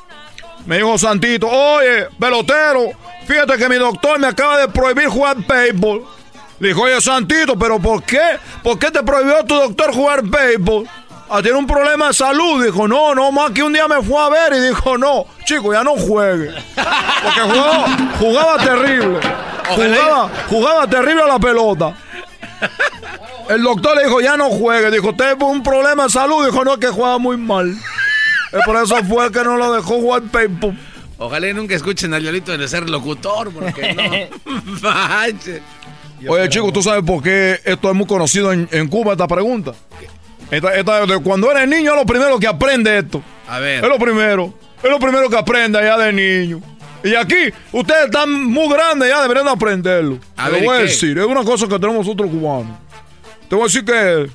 Me dijo Santito, oye, pelotero, fíjate que mi doctor me acaba de prohibir jugar béisbol. Le dijo, oye, Santito, ¿pero por qué? ¿Por qué te prohibió tu doctor jugar béisbol? Ah, tiene un problema de salud. Dijo, no, no, más que un día me fue a ver y dijo, no, chico, ya no juegue. Porque jugaba, jugaba terrible. Jugaba, jugaba terrible a la pelota. El doctor le dijo, ya no juegue. Dijo, usted un problema de salud. Dijo, no, es que juega muy mal. Es por eso fue que no lo dejó jugar béisbol. Ojalá y nunca escuchen a Yolito de ser locutor, porque no. (laughs) Manche. Oye, chicos, ¿tú sabes por qué esto es muy conocido en, en Cuba, esta pregunta? Esta- esta- de cuando eres niño es lo primero que aprende esto. A ver. Es lo primero. Es lo primero que aprende allá de niño. Y aquí, ustedes están muy grandes ya, deberían de aprenderlo. A Te ver, lo voy a decir, es una cosa que tenemos nosotros cubanos. Te voy a decir que...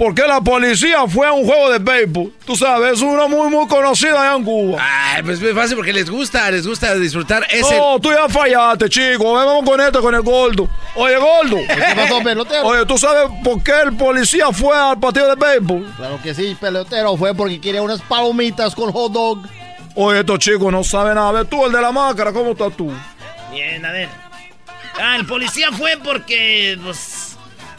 ¿Por qué la policía fue a un juego de béisbol? Tú sabes, es una muy, muy conocida allá en Cuba. Ay, pues es fácil porque les gusta, les gusta disfrutar ese. No, tú ya fallaste, chico. Ven, Vamos con esto, con el gordo. Oye, gordo. ¿Qué pasó, pelotero? Oye, ¿tú sabes por qué el policía fue al partido de béisbol? Claro que sí, pelotero. Fue porque quería unas palomitas con hot dog. Oye, estos chicos no saben nada. A ver, tú, el de la máscara, ¿cómo estás tú? Bien, a ver. Ah, el policía fue porque, pues,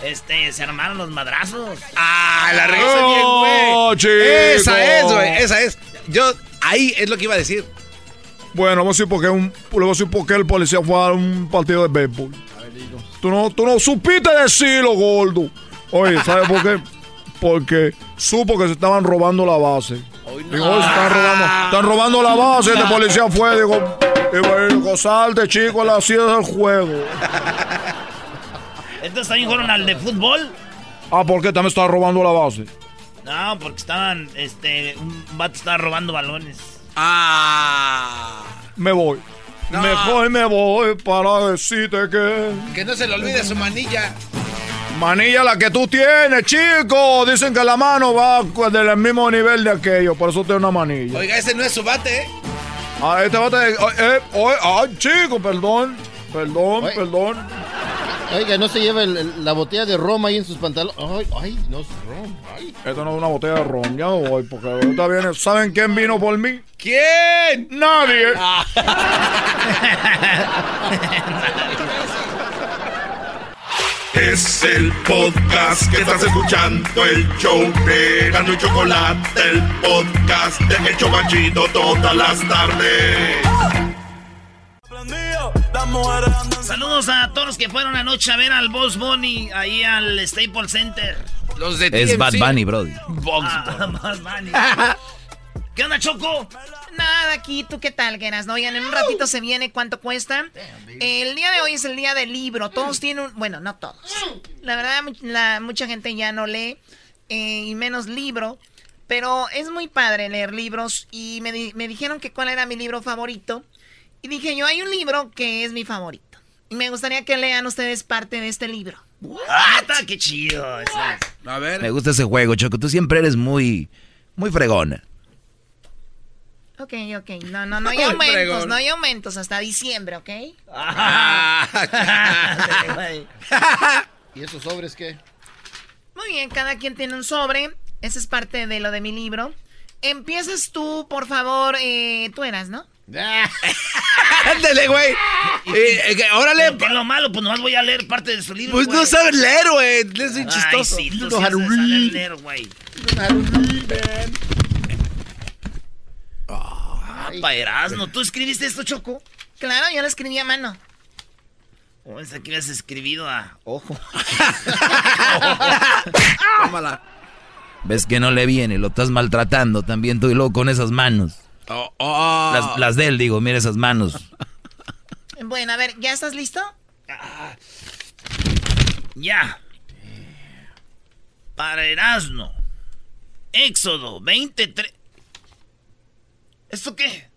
este, se armaron los madrazos. Ah, la regresa Oh, bien, güey. chico. Esa es, güey, esa es. Yo, ahí es lo que iba a decir. Bueno, vamos a decir por qué, un, le voy a decir por qué el policía fue a un partido de béisbol. Tú no, tú no supiste decirlo, gordo. Oye, ¿sabes por qué? Porque supo que se estaban robando la base. Digo, "Oye, se están robando, están robando la base. Este policía fue, digo, y bueno, gozarte, chico, así es el juego. (laughs) Entonces también fueron al de fútbol. Ah, ¿por qué también está robando la base? No, porque estaban, este, un vato estaba robando balones. Ah. Me voy. Mejor me voy para decirte que... Que no se le olvide su manilla. Manilla la que tú tienes, chico. Dicen que la mano va del mismo nivel de aquello. Por eso tiene una manilla. Oiga, ese no es su bate, ¿eh? Ah, este bate. Eh, eh, oye, ay, chico, perdón. Perdón, perdón. Oiga, no se lleva el- el- la botella de ron ahí en sus pantalones. Ay, ay, no es ron. Ay. Esto no es una botella de ron, ya voy, porque ahorita viene. ¿Saben quién vino por mí? ¿Quién? Nadie. (laughs) Es el podcast que estás escuchando, el show de Gano y Chocolate, el podcast de El Chocachito todas las tardes. Saludos a todos los que fueron anoche a ver al Boss Bunny ahí al Staples Center. Los de Es Bad Bunny, Brody. Ah, Bunny. (laughs) (laughs) ¿Qué onda, Choco? Nada, aquí, ¿tú qué tal, Geras? No, oigan, en un ratito se viene cuánto cuesta. El día de hoy es el día del libro. Todos tienen un. Bueno, no todos. La verdad, la, mucha gente ya no lee eh, y menos libro. Pero es muy padre leer libros y me, di- me dijeron que cuál era mi libro favorito. Y dije yo, hay un libro que es mi favorito. Y me gustaría que lean ustedes parte de este libro. Ah, qué chido. A ver. Me gusta ese juego, Choco. Tú siempre eres muy, muy fregona. Ok, ok. No, no, no hay Ay, aumentos, fregón. no hay aumentos hasta diciembre, ¿ok? (laughs) ¿Y esos sobres qué? Muy bien, cada quien tiene un sobre. Esa es parte de lo de mi libro. Empiezas tú, por favor. Eh, tú eras, ¿no? (laughs) Ándale, güey. Eh, eh, órale. ¿Qué es lo malo? Pues nomás voy a leer parte de su libro. Pues no güey. sabes leer, güey. Es Ay, chistoso. sí, tú You sí sabes leer, güey. Ah, pa' Erasmo. ¿Tú escribiste esto, Choco? Claro, yo lo escribí a mano. O esa que habías escribido a ojo. (laughs) Tómala. Ves que no le viene, lo estás maltratando también tú y luego con esas manos. Oh, oh. Las, las de él, digo, mira esas manos. Bueno, a ver, ¿ya estás listo? Ya. Para Erasmo. Éxodo 23. ¿Esto qué?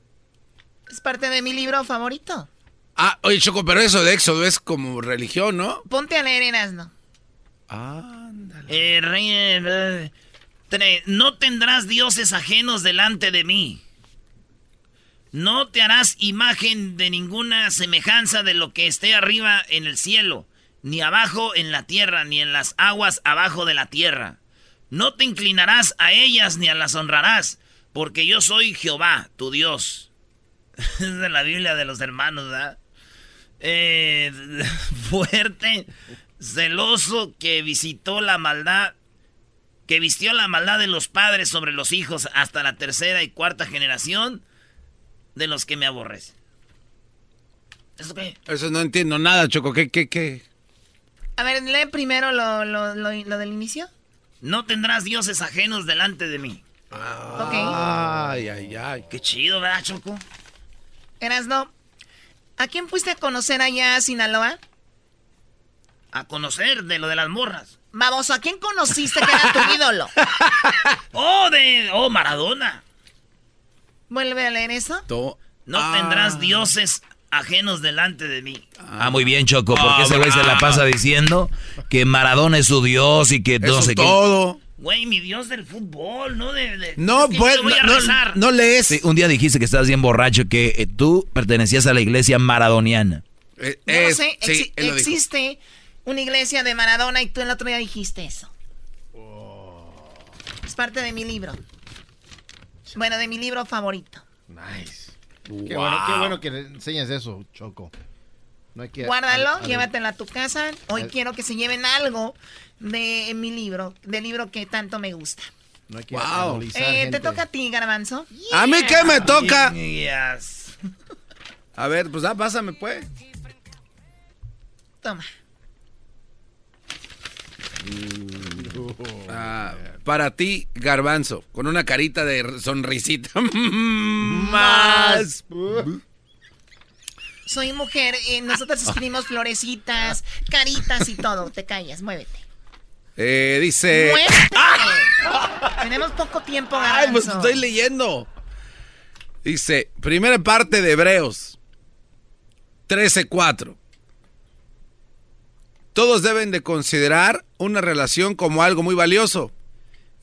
Es parte de mi libro favorito. Ah, oye, Choco, pero eso de Éxodo es como religión, ¿no? Ponte a leer Erasmo. Eh, rey, eh, tre- no tendrás dioses ajenos delante de mí. No te harás imagen de ninguna semejanza de lo que esté arriba en el cielo, ni abajo en la tierra, ni en las aguas abajo de la tierra. No te inclinarás a ellas ni a las honrarás, porque yo soy Jehová, tu Dios. (laughs) es de la Biblia de los hermanos, ¿verdad? Eh, (laughs) fuerte, celoso, que visitó la maldad, que vistió la maldad de los padres sobre los hijos hasta la tercera y cuarta generación de los que me aborrecen. ¿Eso qué? Eso no entiendo nada, Choco. ¿Qué, qué, qué? A ver, lee primero lo, lo, lo, lo del inicio. No tendrás dioses ajenos delante de mí. Ok. Ay, ay, ay. Qué chido, ¿verdad, Choco? Erasmo, ¿a quién fuiste a conocer allá a Sinaloa? A conocer de lo de las morras. Vamos, ¿a quién conociste que era tu (laughs) ídolo? Oh, de. Oh, Maradona. Vuelve a leer eso. No Ah. tendrás dioses ajenos delante de mí. Ah, muy bien, Choco, porque Ah, ese güey se la pasa diciendo que Maradona es su dios y que no Eso sé todo. Güey, mi dios del fútbol, no de. de- No, pues, voy a no- rezar. No lees. Sí, un día dijiste que estabas bien borracho, que eh, tú pertenecías a la iglesia maradoniana. Eh, No sé, exi- existe una iglesia de Maradona y tú el otro día dijiste eso. Es parte de mi libro. Bueno, de mi libro favorito. Nice. Qué, bueno, qué bueno que le enseñas eso, Choco. No hay que- Guárdalo, a- a- llévatelo a tu casa. Hoy a- quiero que se lleven algo de mi libro, del libro que tanto me gusta. No hay que Wow. Eh, te toca a ti, Garbanzo. ¿A mí qué me toca? Yes. A ver, pues ah, pásame, pues. Toma. Ah, para ti, Garbanzo, con una carita de sonrisita. (laughs) Más. Soy mujer, eh, nosotros escribimos florecitas, caritas y todo. Te callas, muévete. Eh, dice. ¡Muévete! Tenemos poco tiempo, Ay, pues Garbanzo. estoy leyendo. Dice, primera parte de Hebreos 13:4. Todos deben de considerar una relación como algo muy valioso.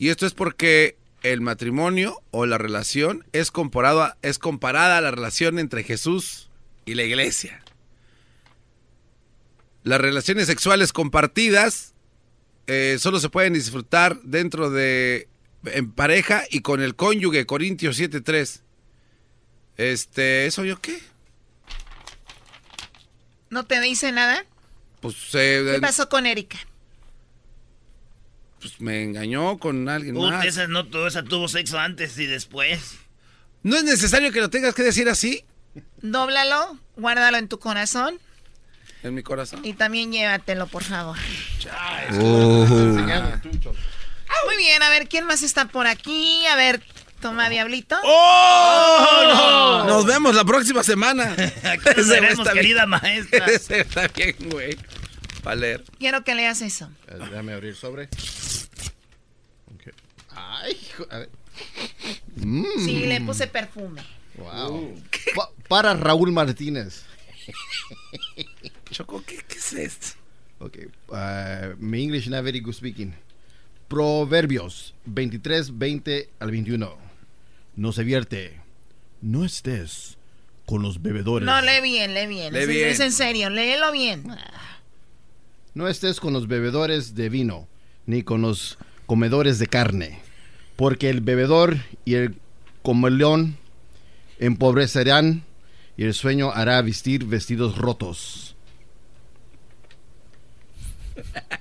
Y esto es porque el matrimonio o la relación es, comparado a- es comparada a la relación entre Jesús y la iglesia. Las relaciones sexuales compartidas eh, solo se pueden disfrutar dentro de en pareja y con el cónyuge, Corintios 7:3. Este, ¿eso yo qué? ¿No te dice nada? Pues, eh, ¿Qué pasó con Erika? Pues me engañó con alguien más. esa no, esa tuvo sexo antes y después. ¿No es necesario que lo tengas que decir así? Dóblalo, guárdalo en tu corazón En mi corazón. y también llévatelo, por favor. Oh. Muy bien, a ver, ¿quién más está por aquí? A ver, toma, Diablito. ¡Oh! Nos vemos la próxima semana. (laughs) Aquí nos veremos, querida maestra. (laughs) Está bien, güey. Va a leer. Quiero que leas eso. Eh, Déjame abrir sobre. Ok. Ay, hijo, a ver. Mm. Sí, le puse perfume. Wow. Pa- para Raúl Martínez. Choco, ¿qué, qué es esto? Ok. uh, mi English not very good speaking. Proverbios 23, 20 al 21. No se vierte. No estés con los bebedores. No, lee bien, lee bien. Lee es, bien. es en serio, léelo bien. No estés con los bebedores de vino, ni con los comedores de carne, porque el bebedor y el comeleón empobrecerán y el sueño hará vestir vestidos rotos.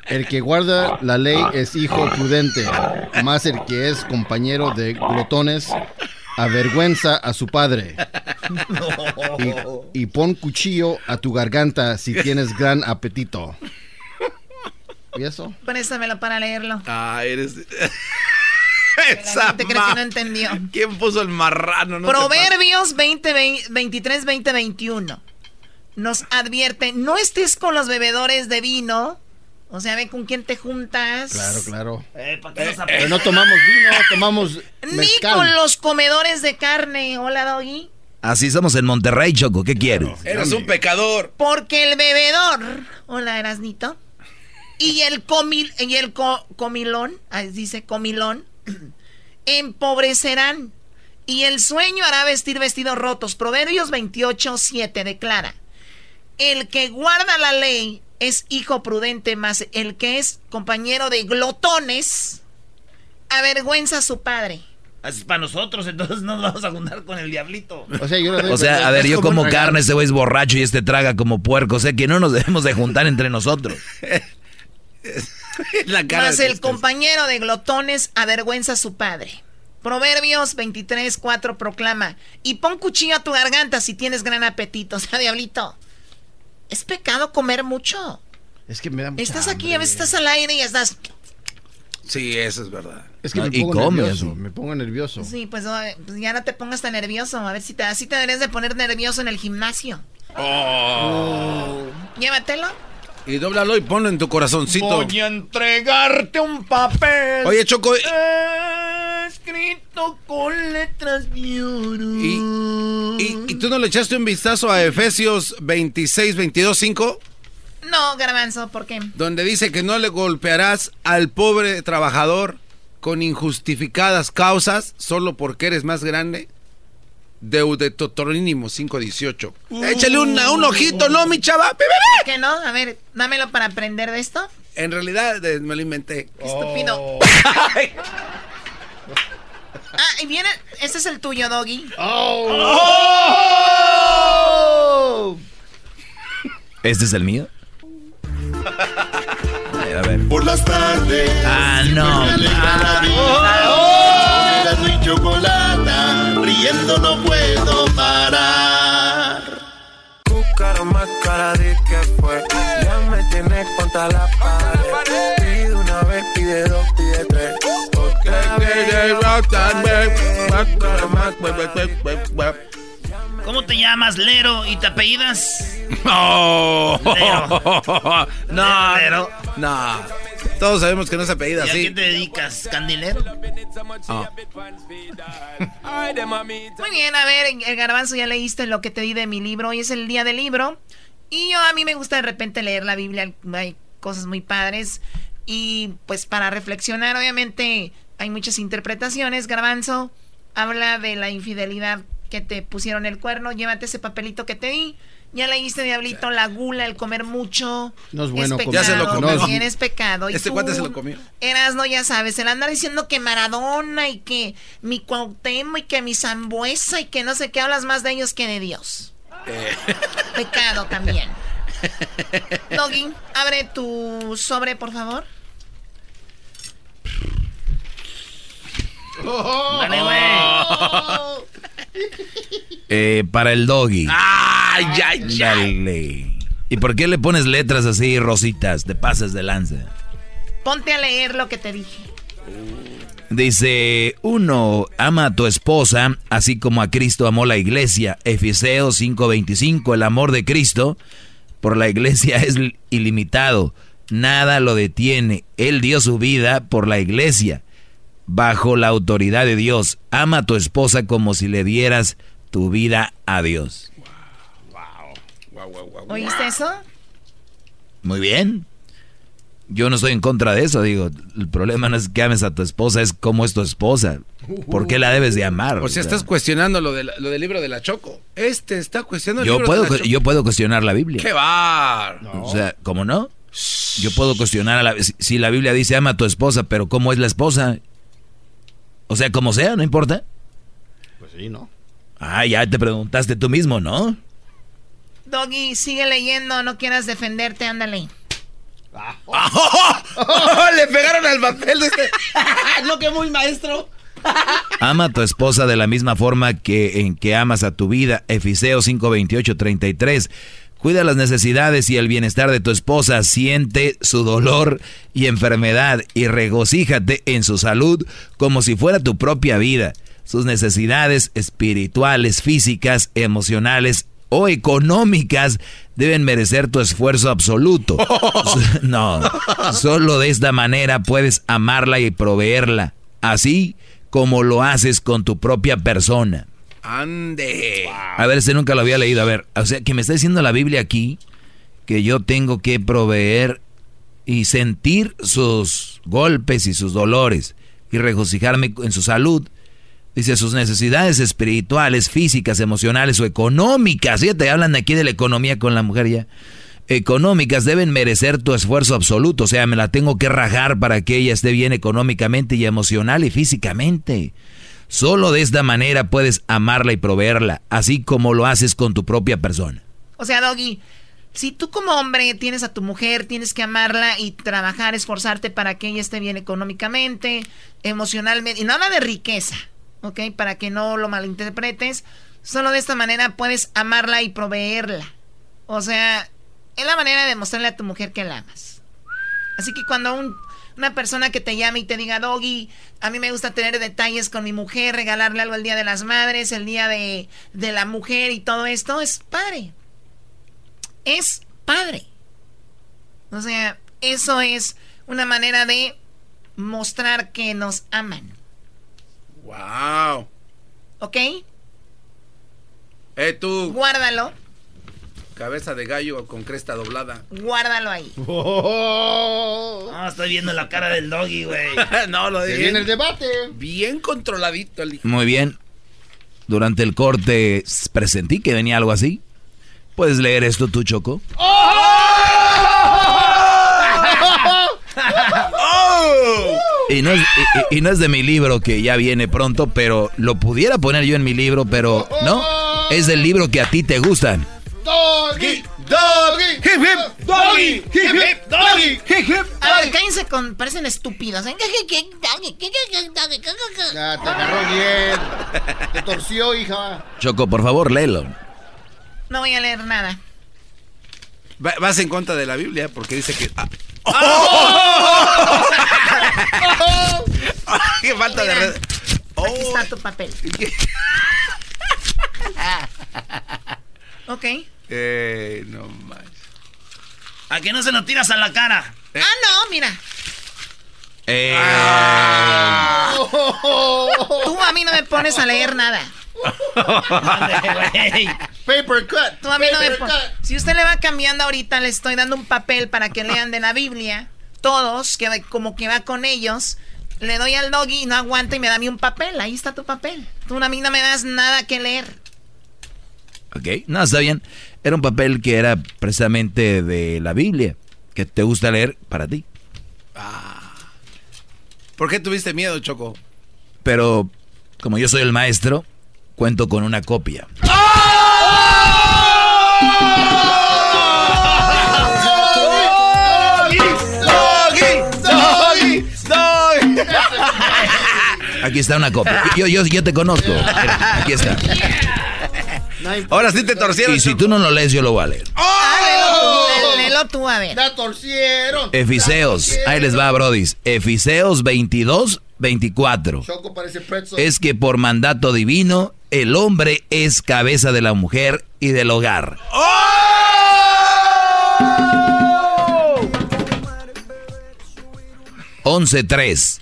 El que guarda la ley es hijo prudente, más el que es compañero de glotones avergüenza a su padre. (laughs) Y, y pon cuchillo a tu garganta si tienes gran apetito. ¿Y eso? Préstamelo para leerlo. Ah, eres. (laughs) La Esa gente cree que no entendió. ¿Quién puso el marrano? No Proverbios 20, 23, 20, 21 nos advierte, no estés con los bebedores de vino, o sea, ve con quién te juntas. Claro, claro. Eh, ¿para qué nos Pero no tomamos vino, tomamos Ni mezcal. con los comedores de carne. Hola, Doggy. Así somos en Monterrey, Choco. ¿Qué quieres? Eres un pecador. Porque el bebedor, hola Erasnito, y el comil, y el co- comilón, ahí dice comilón, (clears throat) empobrecerán, y el sueño hará vestir vestidos rotos. Proverbios 28, 7 declara, el que guarda la ley es hijo prudente, más el que es compañero de glotones avergüenza a su padre. Así es para nosotros, entonces no nos vamos a juntar con el diablito. O sea, yo le doy- O sea, a ver, yo (laughs) como carne, este güey es borracho y este traga como puerco. O sea, que no nos debemos de juntar entre nosotros. (laughs) (laughs) La cara Más el compañero de glotones avergüenza a su padre. Proverbios 23, 4 proclama, y pon cuchillo a tu garganta si tienes gran apetito. (laughs) O sea, diablito, es pecado comer mucho. Es que me da mucha Estás aquí, hambre. a veces estás al aire y estás... Sí, eso es verdad. Es que No, me y pongo come nervioso. eso. Me pongo nervioso. Sí, pues, pues ya no te pongas tan nervioso. A ver si te, así te deberías de poner nervioso en el gimnasio. Oh. Llévatelo. Y dóblalo y ponlo en tu corazoncito. Voy a entregarte un papel. Oye, Choco, Escrito con letras de oro. ¿y, y, y tú no le echaste un vistazo a Efesios 26, 22, 5? No, garbanzo, ¿por qué? Donde dice que no le golpearás al pobre trabajador con injustificadas causas solo porque eres más grande. Deuteronomio 5:18. Échale una- un ojito, ¿no, mi chava? ¿Qué no? A ver, dámelo para aprender de esto. En realidad eh, me lo inventé. Estúpido. (laughs) Ah, y viene. Este es el tuyo, Doggy. Oh. ¿Este es el mío? (laughs) Ay, a ver. Por las tardes. Ah, no. Me alegra Riendo no puedo parar. cara más cara de que fue. Ya me tienes contra la pared. Pide una vez, pide dos, pide tres. Porque ¿Cómo te llamas, Lero, y te apellidas? No. Lero. (laughs) No. Lero. No. Todos sabemos que no se apellida ¿Y a así. qué te dedicas, candilero? Ah. Muy bien, a ver, el garbanzo ya leíste lo que te di de mi libro. Hoy es el día del libro. Y yo a mí me gusta de repente leer la Biblia. Hay cosas muy padres. Y pues para reflexionar, obviamente hay muchas interpretaciones. Garbanzo habla de la infidelidad que te pusieron el cuerno. Llévate ese papelito que te di. Ya leíste, Diablito, la gula, el comer mucho. No es bueno pecado, comer. Ya se lo comió. También es pecado. Y Este cuate se lo comió. Erasno, ya sabes, el andar diciendo que Maradona y que mi Cuauhtémoc y que mi Zambuesa y que no sé qué, hablas más de ellos que de Dios. Eh. Pecado también. (laughs) Doggy, abre tu sobre, por favor. Dale, güey. Eh, para el doggy. Ay, ay, ay. Dale. ¿Y por qué le pones letras así rositas? Te pasas de lanza. Ponte a leer lo que te dije. Dice, uno, ama a tu esposa, así como a Cristo amó la iglesia. Efeseos 5:25, el amor de Cristo por la iglesia es ilimitado. Nada lo detiene. Él dio su vida por la iglesia, bajo la autoridad de Dios. Ama a tu esposa como si le dieras tu vida a Dios. ¿Oíste eso? Muy bien. Yo no estoy en contra de eso, digo. El problema no es que ames a tu esposa, es cómo es tu esposa. ¿Por qué la debes de amar? O sea, estás cuestionando lo, de la- lo del libro de la Choco. Este está cuestionando el yo libro puedo, de la Choco. yo puedo cuestionar la Biblia. ¡Qué bar! O sea, ¿cómo no? Yo puedo cuestionar a la... Si, si la Biblia dice ama a tu esposa, pero ¿cómo es la esposa? O sea, como sea, no importa. Pues sí, ¿no? Ah, ya te preguntaste tú mismo, ¿no? Doggy, sigue leyendo, no quieras defenderte, ándale. Le pegaron al papel de este. (laughs) no, que muy maestro. Ama a tu esposa de la misma forma que en que amas a tu vida. Efeseos 5, 28, 33. Cuida las necesidades y el bienestar de tu esposa. Siente su dolor y enfermedad y regocíjate en su salud como si fuera tu propia vida. Sus necesidades espirituales, físicas, emocionales o económicas deben merecer tu esfuerzo absoluto. (laughs) No, solo de esta manera puedes amarla y proveerla, así como lo haces con tu propia persona. Ande. A ver, este nunca lo había leído. A ver, o sea, que me está diciendo la Biblia aquí que yo tengo que proveer y sentir sus golpes y sus dolores y regocijarme en su salud. Dice, sus necesidades espirituales, físicas, emocionales o económicas. Fíjate, hablan aquí de la economía con la mujer ya. Económicas deben merecer tu esfuerzo absoluto. O sea, me la tengo que rajar para que ella esté bien económicamente y emocional y físicamente. Solo de esta manera puedes amarla y proveerla, así como lo haces con tu propia persona. O sea, Doggy, si tú como hombre tienes a tu mujer, tienes que amarla y trabajar, esforzarte para que ella esté bien económicamente, emocionalmente, y no de riqueza, ¿ok? Para que no lo malinterpretes. Solo de esta manera puedes amarla y proveerla. O sea, es la manera de demostrarle a tu mujer que la amas. Así que cuando un- una persona que te llame y te diga, Doggy, a mí me gusta tener detalles con mi mujer, regalarle algo el Día de las Madres, el Día de, de la Mujer y todo esto, es padre. Es padre. O sea, eso es una manera de mostrar que nos aman. Wow. ¿Ok? Eh, tú, Guárdalo, cabeza de gallo con cresta doblada. guárdalo ahí. (laughs) No, estoy viendo la cara del doggy, güey. (laughs) no, lo Se de viene el debate. Bien controladito el. Muy bien. Durante el corte presentí que venía algo así. ¿Puedes leer esto tú, Choco? (laughs) Y no es, y, no es de mi libro que ya viene pronto, pero lo pudiera poner yo en mi libro, pero no. Es del libro que a ti te gustan. Doggy, doggy, hip hip, doggy, hip hip, doggy, hip hip. A ver, cállense con. parecen estúpidos. ¿eh? (laughs) Ya, te agarró bien. (laughs) Te torció, hija. Choco, por favor, léelo. No voy a leer nada. Va- Vas en contra de la Biblia porque dice que. ah. (laughs) ¡Qué falta de red! Aquí está tu papel. ok. Eh, no más. ¿A que no se lo tiras a la cara? Ah, no, mira. Eh, Tú a mí no me pones a leer nada. Paper cut. Tú a mí no me paper pones. cut. Si usted le va cambiando ahorita, le estoy dando un papel para que lean de la Biblia. Todos, que como que va con ellos. Le doy al doggy y no aguanta y me da a mí un papel. Ahí está tu papel. Tú a mí no me das nada que leer. ok, no, está bien. Era un papel que era precisamente de la Biblia, que te gusta leer para ti. ¿Por qué tuviste miedo, Choco? Pero como yo soy el maestro, cuento con una copia. Doggy, Aquí está una copia. Yo, yo, yo te conozco. Aquí está. Ahora sí te torcieron. Y si tú no lo lees, yo lo voy a leer. ¡Oh! Léelo tú, a ver. La torcieron. Efiseos. Ahí les va, Brodis. Efiseos 22, 24. Choco parece es que por mandato divino, el hombre es cabeza de la mujer y del hogar. ¡Oh! 11.3.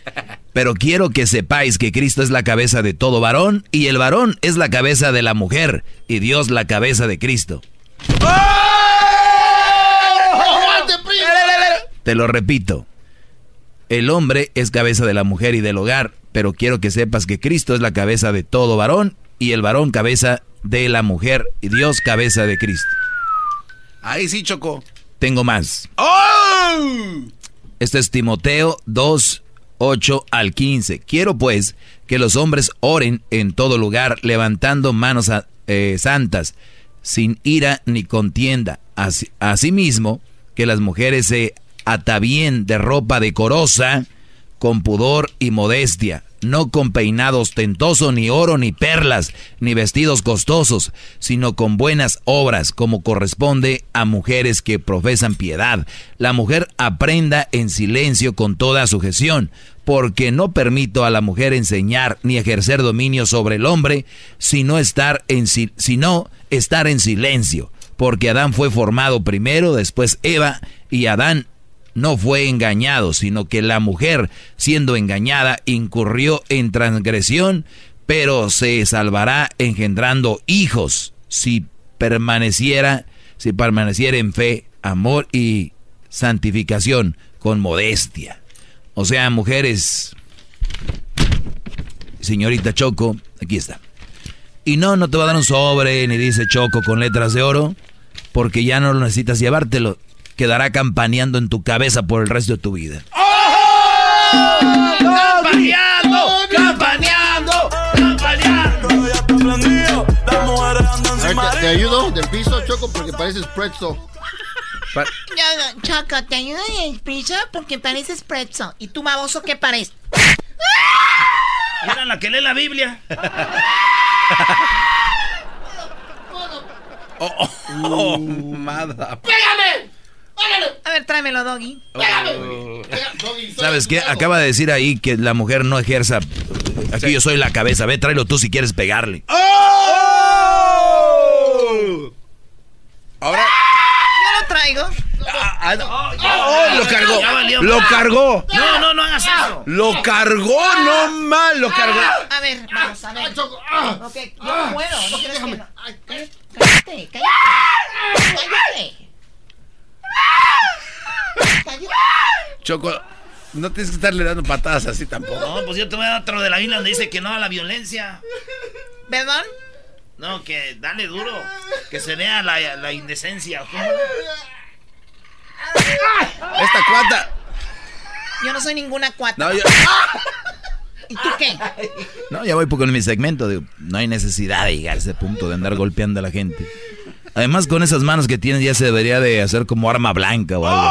Pero quiero que sepáis que Cristo es la cabeza de todo varón y el varón es la cabeza de la mujer y Dios la cabeza de Cristo. Te lo repito. El hombre es cabeza de la mujer y del hogar, pero quiero que sepas que Cristo es la cabeza de todo varón y el varón cabeza de la mujer y Dios cabeza de Cristo. Ahí sí, Choco. Tengo más. ¡Oh! Este es Timoteo 2, 8 al 15. Quiero pues que los hombres oren en todo lugar, levantando manos eh, santas, sin ira ni contienda. Así- asimismo, que las mujeres se atavíen de ropa decorosa, con pudor y modestia, no con peinado ostentoso, ni oro, ni perlas, ni vestidos costosos, sino con buenas obras, como corresponde a mujeres que profesan piedad. La mujer aprenda en silencio con toda sujeción, porque no permito a la mujer enseñar ni ejercer dominio sobre el hombre, sino estar en, si- sino estar en silencio, porque Adán fue formado primero, después Eva, y Adán no fue engañado, sino que la mujer, siendo engañada, incurrió en transgresión, pero se salvará engendrando hijos si permaneciera, si permaneciera en fe, amor y santificación con modestia. O sea, mujeres, señorita Choco, aquí está. Y no, no te va a dar un sobre ni dice Choco con letras de oro, porque ya no lo necesitas llevártelo. Quedará campaneando en tu cabeza por el resto de tu vida. ¡Campaneando! ¡Campaneando! ¡Campaneando! A ver, te, te ayudo del piso, Choco, porque pareces pretzel. Choco, te ayudo en el piso porque pareces pretzel. ¿Y tú, baboso, qué pareces? Era la que lee la Biblia. (laughs) Oh, oh, mada. ¡Pégame! A ver, tráemelo, Doggy. ¿Sabes qué? Acaba de decir ahí que la mujer no ejerza. Aquí yo soy la cabeza. Ve, tráelo tú si quieres pegarle. Ahora. Yo lo traigo. ¡Oh, lo cargó! Ya valió. ¡Lo cargó! No, no, no hagas eso. ¡Lo cargó! ¡No mal! ¡Lo cargó! A ver, vamos a ver. Ok, yo no puedo. ¿No Cállate, cállate. Cállate. Choco, no tienes que estarle dando patadas así tampoco. No, pues yo te voy a dar otro de la Biblia donde dice que no a la violencia. ¿Perdón? No, que dale duro. Que se vea la, la indecencia. Esta cuanta. Yo no soy ninguna cuata. No, yo- ¿Y tú qué? No, ya voy con mi segmento. digo, no hay necesidad de llegar a ese punto de andar golpeando a la gente. Además, con esas manos que tienes ya se debería de hacer como arma blanca o algo.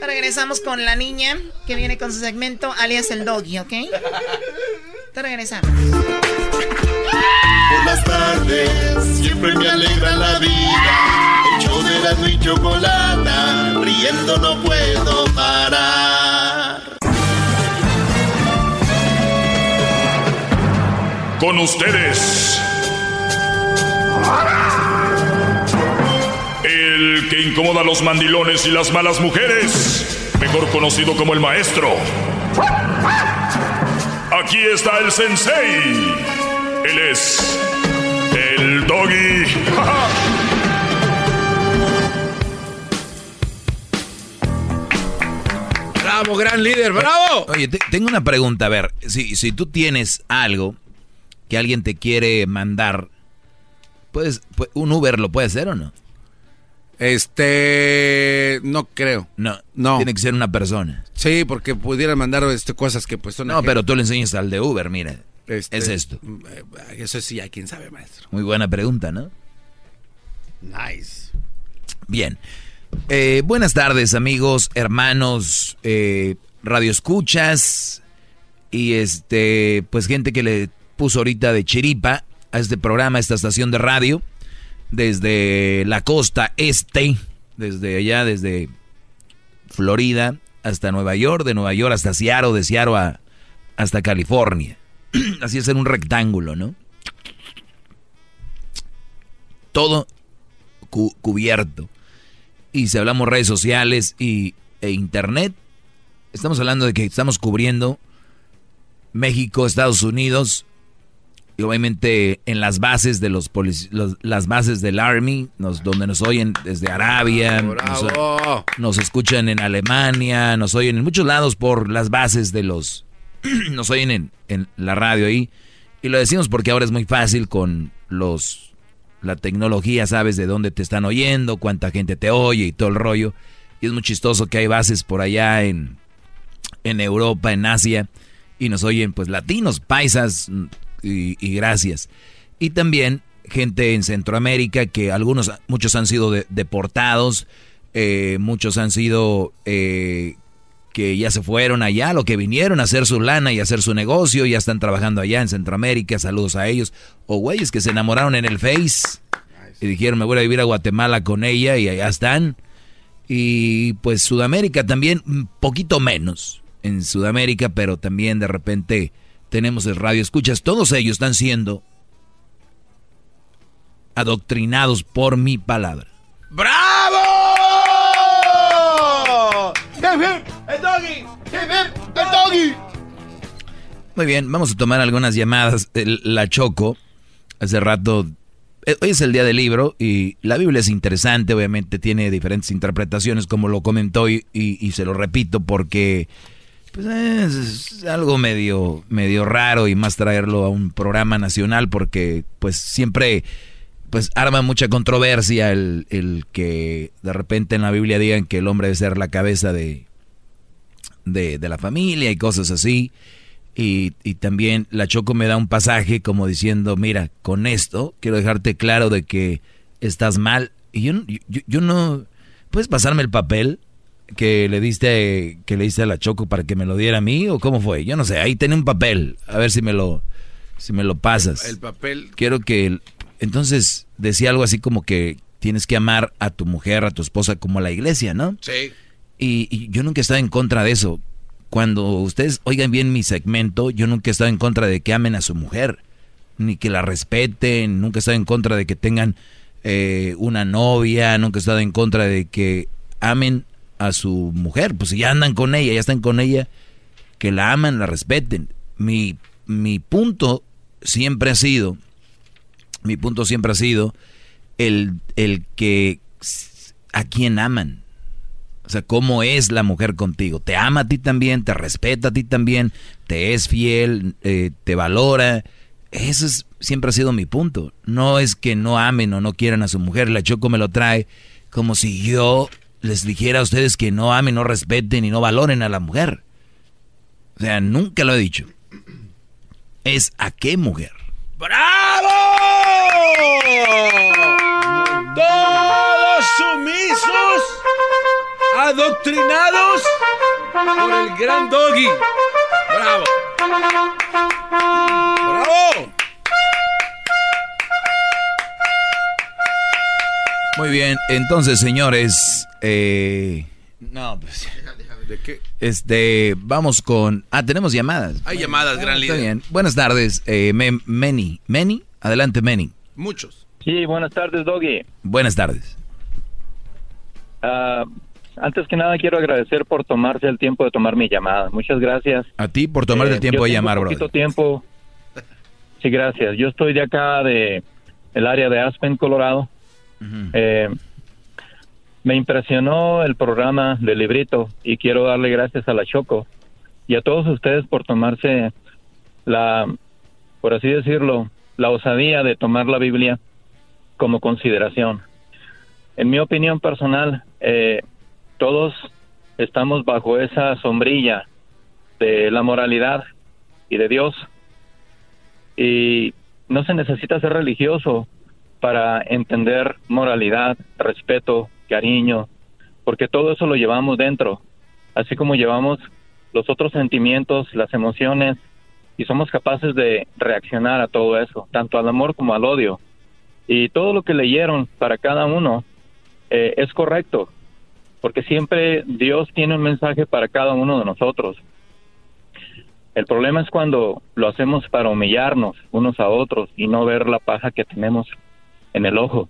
Regresamos con la niña que viene con su segmento alias el doggy, ¿ok? Te regresamos. Por las tardes siempre me alegra la vida. El show de la y chocolata, riendo no puedo parar. Con ustedes. El que incomoda a los mandilones y las malas mujeres. Mejor conocido como el maestro. Aquí está el sensei. Él es el doggy. (laughs) Bravo, gran líder, bravo. Oye, te- tengo una pregunta. A ver, si, si tú tienes algo que alguien te quiere mandar, ¿puedes, pu- ¿un Uber lo puede hacer o no? Este, no creo. No, no. Tiene que ser una persona. Sí, porque pudieran mandar este, cosas que pues son... No, pero tú le enseñas al de Uber, mira. Este, es esto. eh, Eso sí, a quién sabe, maestro. Muy buena pregunta, ¿no? Nice. Bien. Eh, buenas tardes, amigos, hermanos, eh, radioescuchas y este, pues gente que le puso ahorita de chiripa a este programa, a esta estación de radio, desde la costa este, desde allá, desde Florida hasta Nueva York, de Nueva York hasta Seattle, de Seattle a- hasta California. (clears throat) Así es en un rectángulo, ¿no? Todo cu- cubierto. Y si hablamos redes sociales y, e internet, estamos hablando de que estamos cubriendo México, Estados Unidos, y obviamente en las bases de los, los- las bases del Army, nos- donde nos oyen desde Arabia, nos, Bravo. nos escuchan en Alemania, nos oyen en muchos lados por las bases de los, (clears throat) nos oyen en, en la radio ahí. Y lo decimos porque ahora es muy fácil con los, la tecnología, sabes de dónde te están oyendo, cuánta gente te oye y todo el rollo. Y es muy chistoso que hay bases por allá en, en Europa, en Asia, y nos oyen pues latinos, paisas, y, y gracias. Y también gente en Centroamérica que algunos, muchos han sido de- deportados, eh, muchos han sido eh, que ya se fueron allá, lo que vinieron a hacer su lana y a hacer su negocio, ya están trabajando allá en Centroamérica, saludos a ellos. O güeyes que se enamoraron en el Face y dijeron me voy a vivir a Guatemala con ella y allá están. Y pues Sudamérica también, un poquito menos en Sudamérica, pero también de repente tenemos el radio escuchas. Todos ellos están siendo adoctrinados por mi palabra. ¡Bravo! Muy bien, vamos a tomar algunas llamadas. El- La Choco, hace rato, eh, hoy es el día del libro y la Biblia es interesante, obviamente tiene diferentes interpretaciones, como lo comentó y, y- y se lo repito porque pues, es, algo medio, medio raro y más traerlo a un programa nacional porque pues siempre pues arma mucha controversia el, el que de repente en la Biblia digan que el hombre debe ser la cabeza de, de, de la familia y cosas así. Y, y también la Choco me da un pasaje como diciendo, mira, con esto quiero dejarte claro de que estás mal. Y yo, yo, yo no... ¿Puedes pasarme el papel que le diste que le diste a la Choco para que me lo diera a mí o cómo fue? Yo no sé, ahí tenía un papel, a ver si me lo si me lo pasas. El papel. Quiero que entonces decía algo así como que tienes que amar a tu mujer, a tu esposa como a la iglesia, ¿no? Sí. Y, y yo nunca he estado en contra de eso. Cuando ustedes oigan bien mi segmento, yo nunca he estado en contra de que amen a su mujer, ni que la respeten, nunca he estado en contra de que tengan eh, una novia, nunca he estado en contra de que amen a su mujer. Pues si ya andan con ella, ya están con ella, que la aman, la respeten. Mi, mi punto siempre ha sido, mi punto siempre ha sido el, el que a quien aman. O sea, cómo es la mujer contigo. Te ama a ti también, te respeta a ti también, te es fiel, eh, te valora. Ese es, siempre ha sido mi punto. No es que no amen o no quieran a su mujer. La Choco me lo trae como si yo les dijera a ustedes que no amen, no respeten y no valoren a la mujer. O sea, nunca lo he dicho. Es a qué mujer. ¡Bravo! Todos sumisos, adoctrinados por el gran doggy. ¡Bravo! ¡Bravo! Muy bien, entonces, señores, eh, no, pues, ¿De qué? este, vamos con, ah, tenemos llamadas. Hay llamadas, gran Está líder. bien. Buenas tardes, eh, Me- Meni, Meni, adelante, Meni. Muchos. Sí, buenas tardes, Doggy. Buenas tardes. Ah, antes que nada, quiero agradecer por tomarse el tiempo de tomar mi llamada. Muchas gracias. A ti por tomar Eh, el tiempo yo de llamar, poquito brother. tiempo. Sí, gracias. Yo estoy de acá, de el área de Aspen, Colorado. Eh, me impresionó el programa del librito y quiero darle gracias a la Choco y a todos ustedes por tomarse la, por así decirlo, la osadía de tomar la Biblia como consideración. En mi opinión personal, eh, todos estamos bajo esa sombrilla de la moralidad y de Dios. Y no se necesita ser religioso para entender moralidad, respeto, cariño, porque todo eso lo llevamos dentro, así como llevamos los otros sentimientos, las emociones, y somos capaces de reaccionar a todo eso, tanto al amor como al odio. Y todo lo que leyeron para cada uno eh, es correcto, porque siempre Dios tiene un mensaje para cada uno de nosotros. El problema es cuando lo hacemos para humillarnos unos a otros y no ver la paja que tenemos en el ojo.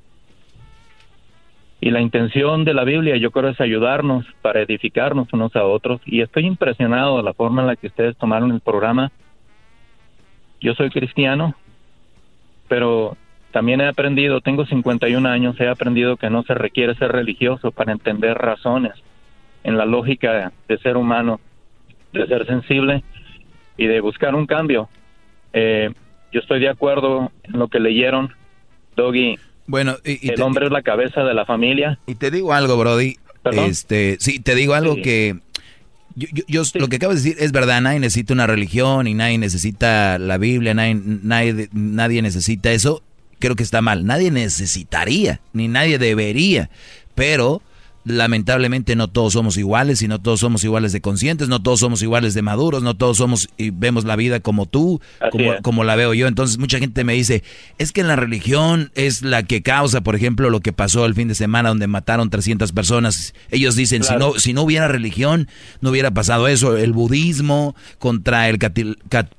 Y la intención de la Biblia yo creo es ayudarnos para edificarnos unos a otros. Y estoy impresionado de la forma en la que ustedes tomaron el programa. Yo soy cristiano, pero también he aprendido, tengo 51 años, he aprendido que no se requiere ser religioso para entender razones en la lógica de ser humano, de ser sensible y de buscar un cambio. Eh, yo estoy de acuerdo en lo que leyeron, Doggy. Bueno, y, el hombre es la cabeza de la familia. Y te digo algo, Brody. ¿Perdón? Este, sí, te digo algo Sí. que yo, yo- yo- lo que acabas de decir es verdad. Nadie necesita una religión y nadie necesita la Biblia, nadie, nadie, nadie necesita eso. Creo que está mal. Nadie necesitaría, ni nadie debería. Pero lamentablemente no todos somos iguales y no todos somos iguales de conscientes, no todos somos iguales de maduros, no todos somos y vemos la vida como tú, como, la veo yo. Entonces mucha gente me dice, es que la religión es la que causa, por ejemplo, lo que pasó el fin de semana donde mataron 300 personas. Ellos dicen, si, no, si no hubiera religión, no hubiera pasado eso. El budismo contra el catil- cat-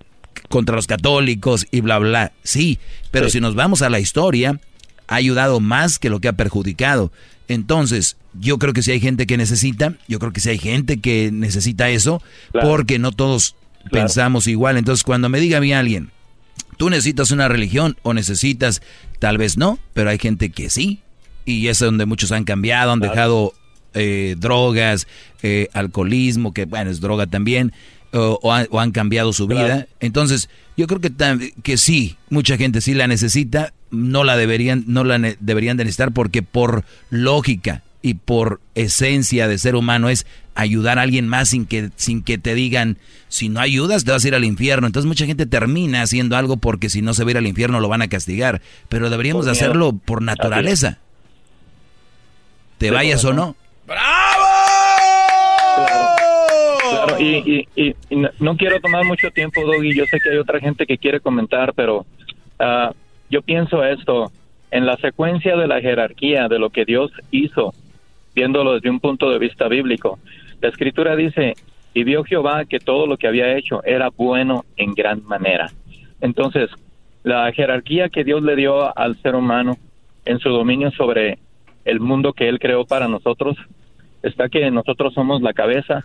contra los católicos y bla, bla. Sí, pero si nos vamos a la historia, ha ayudado más que lo que ha perjudicado. Entonces, yo creo que si hay gente que necesita, yo creo que si hay gente que necesita eso, Claro. porque no todos pensamos igual. Entonces, cuando me diga a mí alguien, tú necesitas una religión o necesitas, tal vez no, pero hay gente que sí. Y es donde muchos han cambiado, han dejado eh, drogas, eh, alcoholismo, que bueno, es droga también, o, o han, o han cambiado su vida. Entonces, yo creo que, que sí, mucha gente sí la necesita, no la deberían, no la ne- deberían de necesitar porque por lógica y por esencia de ser humano es ayudar a alguien más sin que, sin que te digan, si no ayudas te vas a ir al infierno. Entonces mucha gente termina haciendo algo porque si no se va a ir al infierno lo van a castigar. Pero deberíamos Por hacerlo por naturaleza. Te vayas o corazón. No. Y, y- y- no quiero tomar mucho tiempo, Doggy. Yo sé que hay otra gente que quiere comentar, pero ah, yo pienso esto. En la secuencia de la jerarquía de lo que Dios hizo, viéndolo desde un punto de vista bíblico, la escritura dice, y vio Jehová que todo lo que había hecho era bueno en gran manera. Entonces, la jerarquía que Dios le dio al ser humano en su dominio sobre el mundo que Él creó para nosotros, está que nosotros somos la cabeza,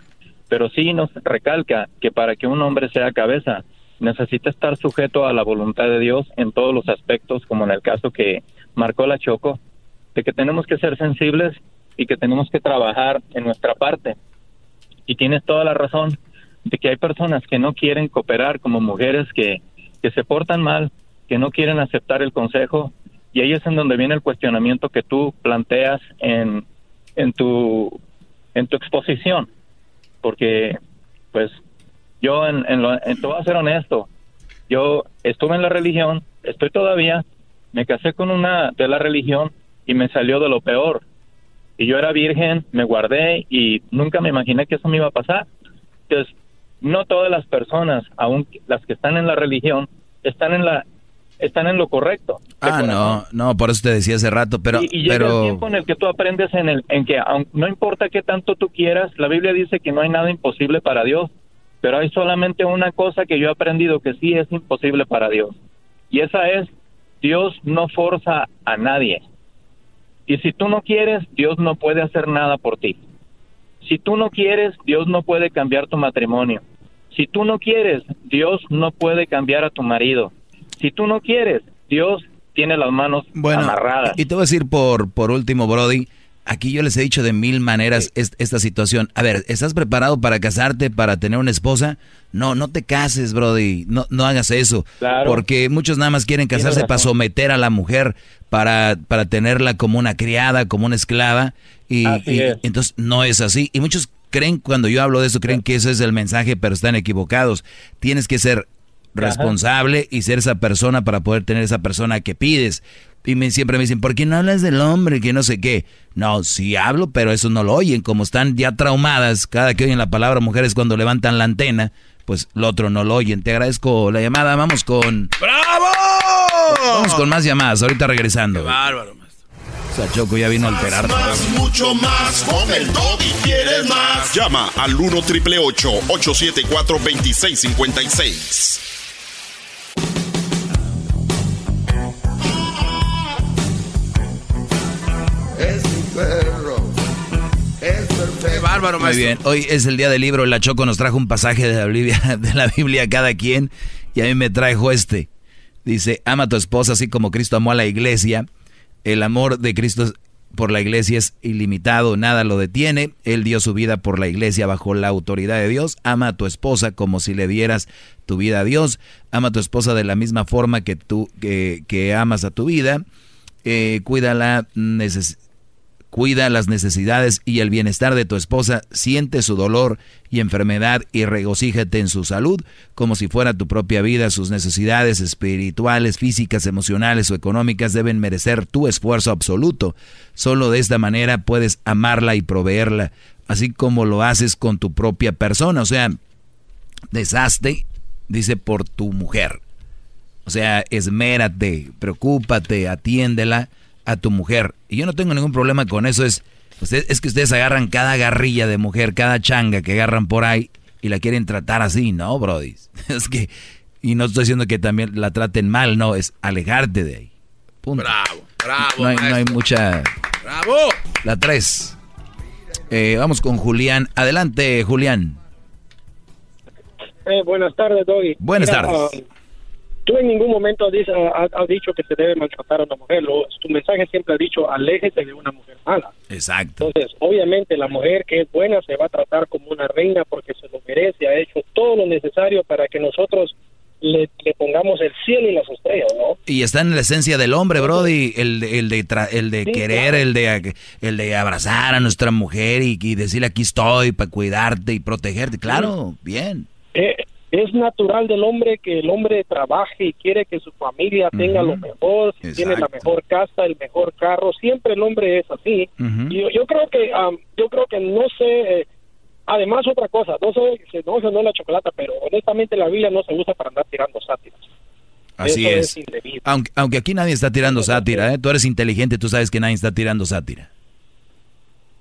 pero sí nos recalca que para que un hombre sea cabeza necesita estar sujeto a la voluntad de Dios en todos los aspectos, como en el caso que marcó la Choco, de que tenemos que ser sensibles y que tenemos que trabajar en nuestra parte. Y tienes toda la razón de que hay personas que no quieren cooperar como mujeres que, que se portan mal, que no quieren aceptar el consejo, y ahí es en donde viene el cuestionamiento que tú planteas en, en tu en tu exposición, porque pues yo en, en, lo, en a ser honesto, yo estuve en la religión, estoy todavía, me casé con una de la religión y me salió de lo peor. Y yo era virgen, me guardé y nunca me imaginé que eso me iba a pasar. Entonces, no todas las personas, aun las que están en la religión, están en la están en lo correcto. Ah, no, no, por eso te decía hace rato, pero... Y, y llega pero... el tiempo en el que tú aprendes en, el, en que no importa qué tanto tú quieras, la Biblia dice que no hay nada imposible para Dios, pero hay solamente una cosa que yo he aprendido que sí es imposible para Dios. Y esa es, Dios no forza a nadie. Y si tú no quieres, Dios no puede hacer nada por ti. Si tú no quieres, Dios no puede cambiar tu matrimonio. Si tú no quieres, Dios no puede cambiar a tu marido. Si tú no quieres, Dios tiene las manos Bueno, amarradas. y te voy a decir por, por último, Brody, aquí yo les he dicho de mil maneras es- esta situación. A ver, ¿estás preparado para casarte, para tener una esposa? No, no te cases, Brody, no, no hagas eso. Claro. Porque muchos nada más quieren casarse para someter a la mujer, para, para tenerla como una criada, como una esclava. Y, Así y- es. entonces no es así. Y muchos creen, cuando yo hablo de eso, creen que ese es el mensaje, pero están equivocados. Tienes que ser responsable y ser esa persona para poder tener esa persona que pides. Y me, siempre me dicen, ¿por qué no hablas del hombre? Que no sé qué. No, sí hablo, pero eso no lo oyen. Como están ya traumadas, cada que oyen la palabra mujeres cuando levantan la antena, pues lo otro no lo oyen. Te agradezco la llamada. Vamos con... ¡Bravo! Vamos con más llamadas, ahorita regresando. Bárbaro. O sea, Choco ya vino a alterar. Más, mucho más. Con el Doggy quieres más. Llama al 1 triple 874 2656. Es mi perro. Es perfecto. bárbaro, Muy bien, hoy es el día del libro. La Choco nos trajo un pasaje de la Biblia, (laughs) de la Biblia a cada quien y a mí me trajo este. Dice, ama a tu esposa así como Cristo amó a la iglesia. El amor de Cristo por la iglesia es ilimitado, nada lo detiene. Él dio su vida por la iglesia bajo la autoridad de Dios. Ama a tu esposa como si le dieras tu vida a Dios. Ama a tu esposa de la misma forma que tú que, que amas a tu vida. Eh, cuídala, Cuida las necesidades y el bienestar de tu esposa, siente su dolor y enfermedad y regocíjate en su salud como si fuera tu propia vida. Sus necesidades espirituales, físicas, emocionales o económicas deben merecer tu esfuerzo absoluto. Solo de esta manera puedes amarla y proveerla, así como lo haces con tu propia persona. O sea, deshazte, dice, por tu mujer. O sea, esmérate, preocúpate, atiéndela a tu mujer. Y yo no tengo ningún problema con eso. Es, usted, es que ustedes agarran cada garrilla de mujer, cada changa que agarran por ahí y la quieren tratar así, ¿no, Brody? (laughs) Es que, y no estoy diciendo que también la traten mal, no, es alejarte de ahí. Punto. Bravo, bravo. No hay, no hay mucha... Bravo. La 3. vamos con Julián. Adelante, Julián. Eh, buenas tardes, Doggy. Buenas Mira, tardes. ah, tú en ningún momento has, dicho- has- has dicho que se debe maltratar a una mujer. Lo- tu mensaje siempre ha dicho, aléjese de una mujer mala. Exacto. Entonces, obviamente, la mujer que es buena se va a tratar como una reina porque se lo merece. Ha hecho todo lo necesario para que nosotros le, le pongamos el cielo y las estrellas, ¿no? Y está en la esencia del hombre, Brody, el de, el de, tra- el de Sí, querer, claro. el de, el de abrazar a nuestra mujer y, y decirle aquí estoy para cuidarte y protegerte. Claro, bien. Eh, es natural del hombre que el hombre trabaje y quiere que su familia tenga lo mejor, tiene la mejor casa, el mejor carro, siempre el hombre es así. Y yo, yo creo que yo creo que no sé eh, además otra cosa, no sé si no se no es la chocolata, pero honestamente la Biblia no se usa para andar tirando sátiras. Así Eso es. indebido. Aunque, aunque aquí nadie está tirando sátira, ¿eh? Tú eres inteligente, tú sabes que nadie está tirando sátira.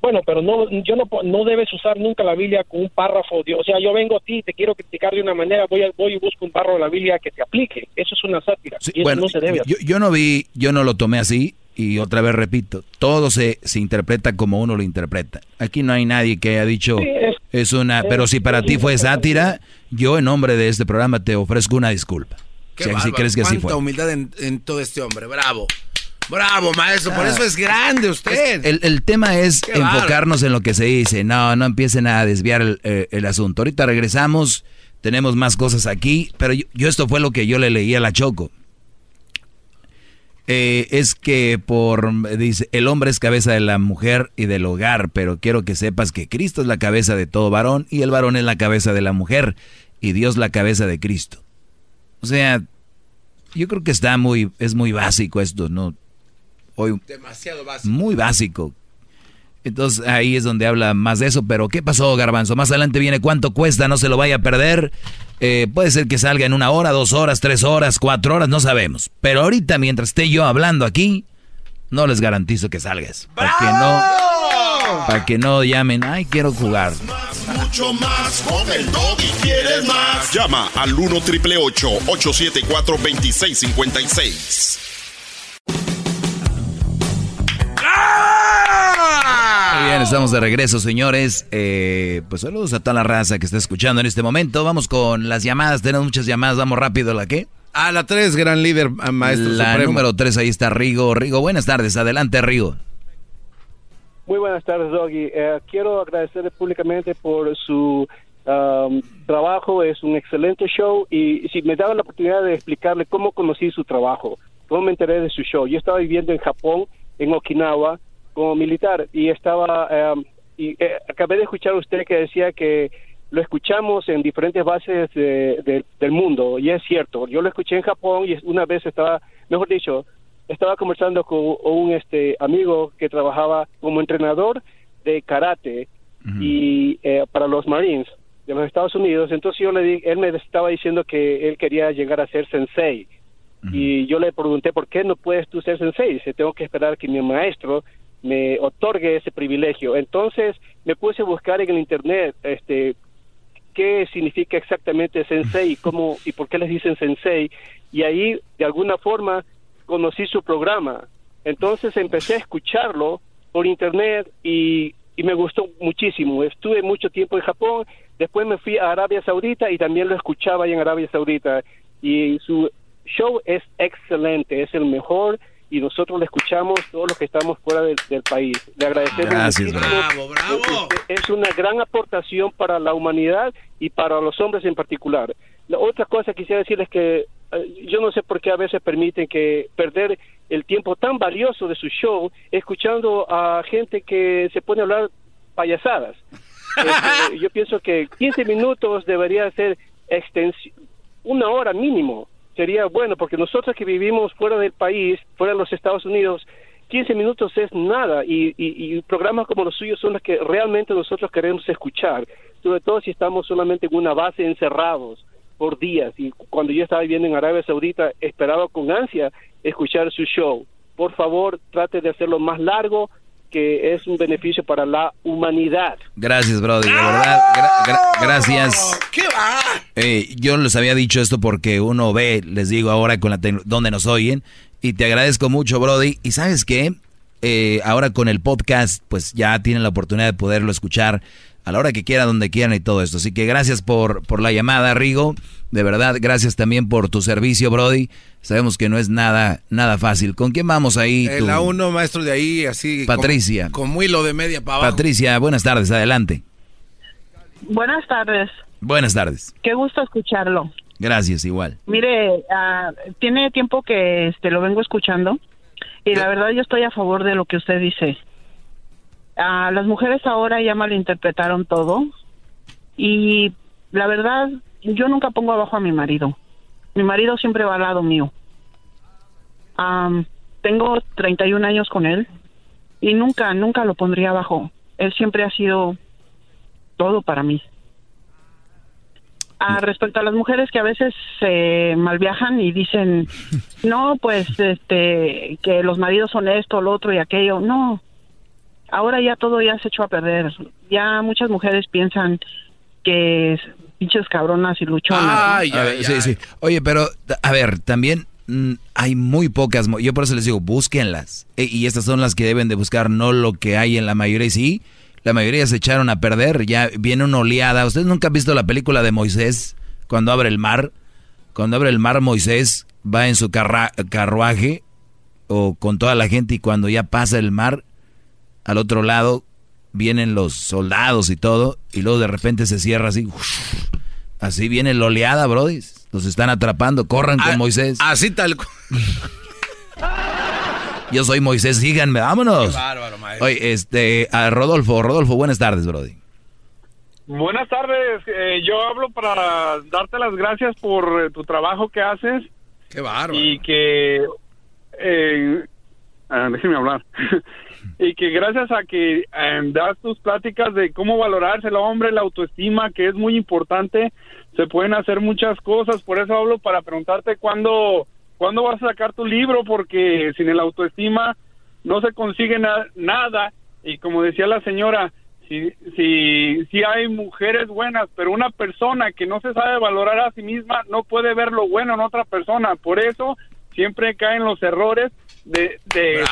Bueno, pero no, yo no, no debes usar nunca la Biblia con un párrafo. de- o sea, yo vengo a ti y te quiero criticar de una manera, voy, a- voy y busco un párrafo de la Biblia que te aplique. Eso es una sátira. y eso Bueno, no se debe hacer. yo, yo no vi, yo no lo tomé así y otra vez repito, todo se, se interpreta como uno lo interpreta. Aquí no hay nadie que haya dicho Sí, es- es una, es- pero si para ti fue sátira, yo en nombre de este programa te ofrezco una disculpa. Qué Si, crees que así fue. humildad en, en todo este hombre. Bravo. Bravo, maestro. Por eso es grande usted. El, el tema es Qué enfocarnos en lo que se dice. No, no empiecen a desviar el, eh, el asunto. Ahorita regresamos, tenemos más cosas aquí, pero yo, yo esto fue lo que yo le leí a la Choco. Eh, es que por, dice, el hombre es cabeza de la mujer y del hogar, pero quiero que sepas que Cristo es la cabeza de todo varón y el varón es la cabeza de la mujer y Dios la cabeza de Cristo. O sea, yo creo que está muy, es muy básico esto, ¿no? Hoy, Demasiado básico. Muy básico. Entonces ahí es donde habla más de eso. Pero ¿qué pasó, Garbanzo? Más adelante viene cuánto cuesta, no se lo vaya a perder. Eh, puede ser que salga en una hora, dos horas, tres horas, cuatro horas, no sabemos. Pero ahorita, mientras esté yo hablando aquí, no les garantizo que salgas. Para que no, para que no llamen, ay, quiero jugar. Mucho más. Con el y quieres más. Llama al 1 triple 874 2656. Estamos de regreso, señores. Eh, pues saludos a toda la raza que está escuchando en este momento. Vamos con las llamadas. Tenemos muchas llamadas. Vamos rápido. ¿La qué? A la 3, gran líder, a maestro La supremo. número 3, ahí está Rigo. Rigo, buenas tardes. Adelante, Rigo. Muy buenas tardes, Doggy. Eh, quiero agradecerle públicamente por su um, trabajo. Es un excelente show y si me daba la oportunidad de explicarle cómo conocí su trabajo, cómo me enteré de su show. Yo estaba viviendo en Japón, en Okinawa, como militar y estaba um, y eh, acabé de escuchar a usted que decía que lo escuchamos en diferentes bases de- de- del mundo y es cierto. Yo lo escuché en Japón y una vez estaba, mejor dicho, estaba conversando con un este amigo que trabajaba como entrenador de karate y eh, para los Marines de los Estados Unidos. Entonces yo le di, él me estaba diciendo que él quería llegar a ser sensei y yo le pregunté por qué no puedes tú ser sensei. Dice tengo que esperar que mi maestro me otorgue ese privilegio. Entonces me puse a buscar en el internet este qué significa exactamente sensei y (laughs) cómo y por qué les dicen sensei y ahí de alguna forma conocí su programa. Entonces empecé a escucharlo por internet y, y me gustó muchísimo. Estuve mucho tiempo en Japón, después me fui a Arabia Saudita y también lo escuchaba ahí en Arabia Saudita. Y su show es excelente, es el mejor y nosotros lo escuchamos todos los que estamos fuera del, del país. Le agradecemos Gracias, muchísimo. Es- Es una gran aportación para la humanidad y para los hombres en particular. La otra cosa que quisiera decirles que eh, yo no sé por qué a veces permiten que perder el tiempo tan valioso de su show escuchando a gente que se pone a hablar payasadas. (laughs) Este, yo pienso que 15 minutos debería ser extensión, una hora mínimo sería bueno, porque nosotros que vivimos fuera del país, fuera de los Estados Unidos, 15 minutos es nada y, y, programas como los suyos son los que realmente nosotros queremos escuchar, sobre todo si estamos solamente en una base encerrados por días y cuando yo estaba viviendo en Arabia Saudita esperaba con ansia escuchar su show. Por favor, trate de hacerlo más largo, que es un beneficio para la humanidad. Gracias, Brody. De verdad, gra- gra- gracias. ¿Qué va? Eh, yo les había dicho esto porque uno ve, les digo ahora con la donde nos oyen, y te agradezco mucho, Brody. Y sabes qué, Eh, ahora con el podcast, pues ya tienen la oportunidad de poderlo escuchar a la hora que quieran, donde quieran y todo esto. Así que gracias por, por la llamada, Rigo. De verdad, gracias también por tu servicio, Brody. Sabemos que no es nada, nada fácil. ¿Con quién vamos ahí? El tú? A1, maestro de ahí, así. con- Patricia. Con, hilo de media para abajo. Patricia, buenas tardes, adelante. Buenas tardes, Buenas tardes. qué gusto escucharlo. Gracias, igual. Mire, ah, tiene tiempo que este lo vengo escuchando y la verdad yo estoy a favor de lo que usted dice. Ah, las mujeres ahora ya malinterpretaron todo y la verdad yo nunca pongo abajo a mi marido. Mi marido siempre va al lado mío. Am, tengo 31 años con él y nunca, nunca lo pondría abajo. Él siempre ha sido todo para mí. Ah, respecto a las mujeres que a veces se malviajan y dicen, (laughs) no, pues, este, que los maridos son esto, lo otro y aquello. No, ahora ya todo ya se echó a perder. Ya muchas mujeres piensan que es pinches cabronas y luchonas. ¿no? A ver, sí, sí. Oye, pero, a ver, también mm, hay muy pocas. mo- Yo por eso les digo, búsquenlas. E- y estas son las que deben de buscar, no lo que hay en la mayoría. Y sí, la mayoría se echaron a perder. Ya viene una oleada. ¿Ustedes nunca han visto la película de Moisés? Cuando abre el mar. Cuando abre el mar, Moisés va en su carruaje o con toda la gente. Y cuando ya pasa el mar, al otro lado vienen los soldados y todo. Y luego de repente se cierra así. Así viene la oleada, Brody. Los están atrapando. Corran con Ah, Moisés. Así tal cual. (laughs) Yo soy Moisés, síganme, vámonos. Oye, este, a Rodolfo, Rodolfo, buenas tardes, Brody. Buenas tardes, eh, yo hablo para darte las gracias por eh, tu trabajo que haces. Qué bárbaro. Y que... Eh, ah, déjeme hablar. (laughs) y que gracias a que eh, das tus pláticas de cómo valorarse el hombre, la autoestima, que es muy importante, se pueden hacer muchas cosas. Por eso hablo para preguntarte cuándo, cuándo vas a sacar tu libro, porque sin el autoestima no se consigue na- nada. Y como decía la señora, si, si, si hay mujeres buenas, pero una persona que no se sabe valorar a sí misma no puede ver lo bueno en otra persona. Por eso siempre caen los errores de, de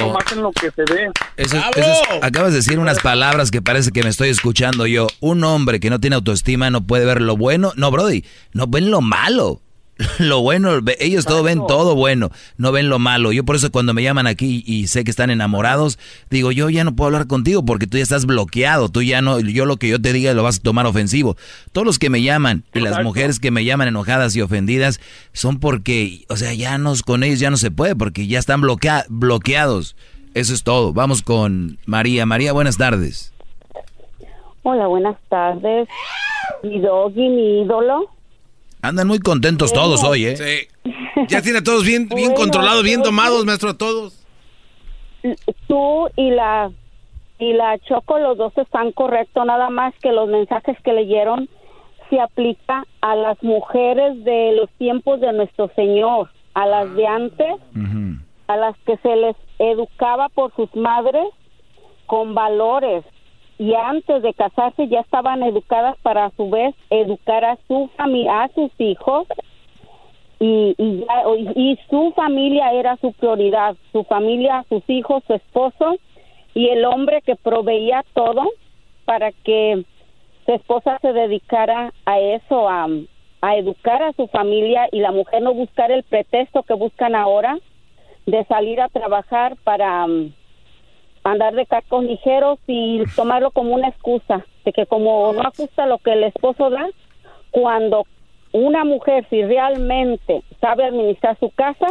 nomás en lo que se ve. Eso es- eso es- acabas de decir unas palabras que parece que me estoy escuchando yo. Un hombre que no tiene autoestima no puede ver lo bueno. No, Brody, no ven lo malo. (laughs) Lo bueno, ellos todo ven todo bueno, no ven lo malo. Yo por eso cuando me llaman aquí y sé que están enamorados, digo, yo ya no puedo hablar contigo porque tú ya estás bloqueado, tú ya no, yo lo que yo te diga lo vas a tomar ofensivo. Todos los que me llaman y las mujeres que me llaman enojadas y ofendidas son porque, o sea, ya nos, con ellos ya no se puede porque ya están bloquea- bloqueados. Eso es todo. Vamos con María. María, buenas tardes. Hola, buenas tardes. Mi doggy, mi ídolo. Andan muy contentos todos hoy, ¿eh? Sí. (laughs) Ya tiene a todos bien, bien controlados, bien tomados, maestro, a todos. Tú y la y la Choco, los dos están correctos, nada más que los mensajes que leyeron se aplica a las mujeres de los tiempos de nuestro Señor, a las de antes, a las que se les educaba por sus madres con valores y antes de casarse ya estaban educadas para a su vez educar a su familia, a sus hijos. Y, y, ya- y su familia era su prioridad, su familia, sus hijos, su esposo y el hombre que proveía todo para que su esposa se dedicara a eso, a, a educar a su familia y la mujer no buscar el pretexto que buscan ahora de salir a trabajar para andar de cascos ligeros y tomarlo como una excusa de que como no ajusta lo que el esposo da, cuando una mujer si realmente sabe administrar su casa,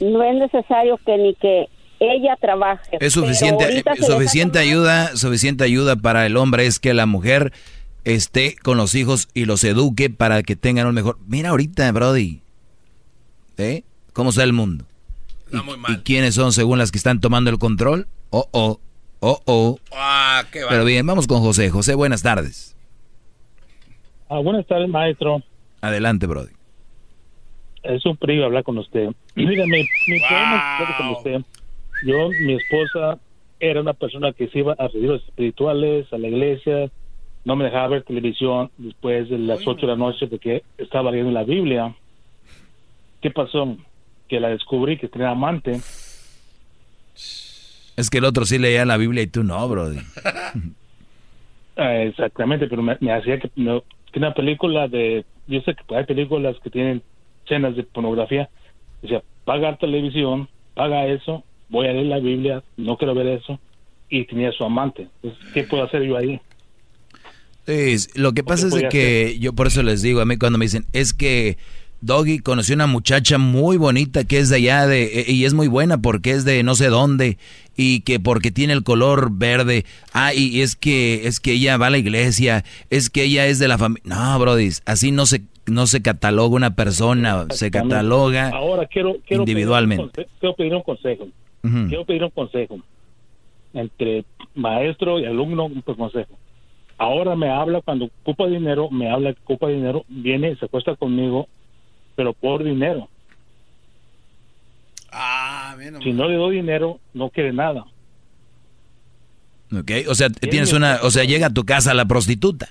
no es necesario que ni que ella trabaje. Es suficiente, eh, suficiente ayuda, suficiente ayuda para el hombre es que la mujer esté con los hijos y los eduque para que tengan un mejor. Mira ahorita, Brody, ¿eh? ¿Cómo está el mundo? ¿Y, y quiénes son según las que están tomando el control? Oh, oh, oh, oh. Ah, qué Pero bien, vamos con José. José, buenas tardes. Ah, buenas tardes, maestro. Adelante, Brody. Es un privilegio hablar con usted. (clears throat) Dígame, mi problema es con usted. Yo, mi esposa, era una persona que se iba a retiros espirituales, a la iglesia, no me dejaba ver televisión después de las 8 de la noche porque estaba leyendo la Biblia. ¿Qué pasó? Que la descubrí que tenía amante. Es que el otro sí leía la Biblia y tú no, Brody. (laughs) Ah, exactamente, pero me, me hacía que, una película de, yo sé que hay películas que tienen escenas de pornografía, decía, paga televisión, paga eso, voy a leer la Biblia, no quiero ver eso, y tenía su amante. Entonces, ¿qué puedo hacer yo ahí? Sí, lo que pasa es de que yo por eso les digo a mí cuando me dicen, es que Doggy conoció una muchacha muy bonita que es de allá de y es muy buena porque es de no sé dónde y que porque tiene el color verde. Ah, y es que es que ella va a la iglesia, es que ella es de la familia. No, brody, así no se no se cataloga una persona, se cataloga Ahora quiero, quiero individualmente. Pedir quiero pedir un consejo. Quiero pedir un consejo. Entre maestro y alumno, un consejo. Ahora me habla cuando ocupa dinero, me habla que ocupa dinero, viene, se acuesta conmigo, pero por dinero. Ah, Si no le doy dinero, no quiere nada. ¿Ok? O sea, tienes una, o sea, llega a tu casa la prostituta.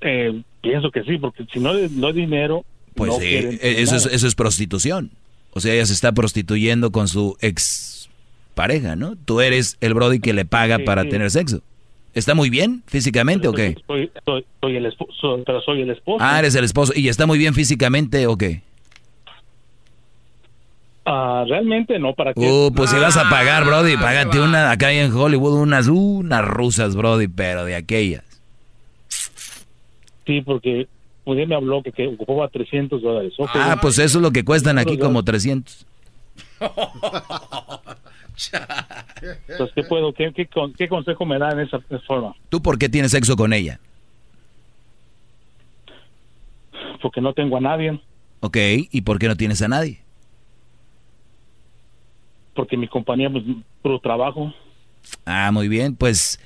Eh, pienso que sí, porque si no le doy dinero, Pues no eh, eso es, eso es prostitución. O sea, ella se está prostituyendo con su ex pareja, ¿no? Tú eres el Brody que le paga Sí, para sí. tener sexo. ¿Está muy bien físicamente o qué? Soy, soy, soy el esposo, pero soy el esposo. Ah, eres el esposo. ¿Y está muy bien físicamente o qué? Ah, realmente no, ¿para qué? Uh, pues si vas a pagar, Ah, Brody, págate una, acá en Hollywood, unas, unas rusas, Brody, pero de aquellas. Sí, porque un día me habló que, que ocupaba 300 dólares. ah, pues eso es lo que cuestan aquí, como 300. (laughs) Entonces, ¿qué, puedo, qué, qué, qué consejo me da en esa forma? ¿Tú por qué tienes sexo con ella? Porque no tengo a nadie. Ok, ¿y por qué no tienes a nadie? Porque mi compañía, pues, puro trabajo. Ah, muy bien. Pues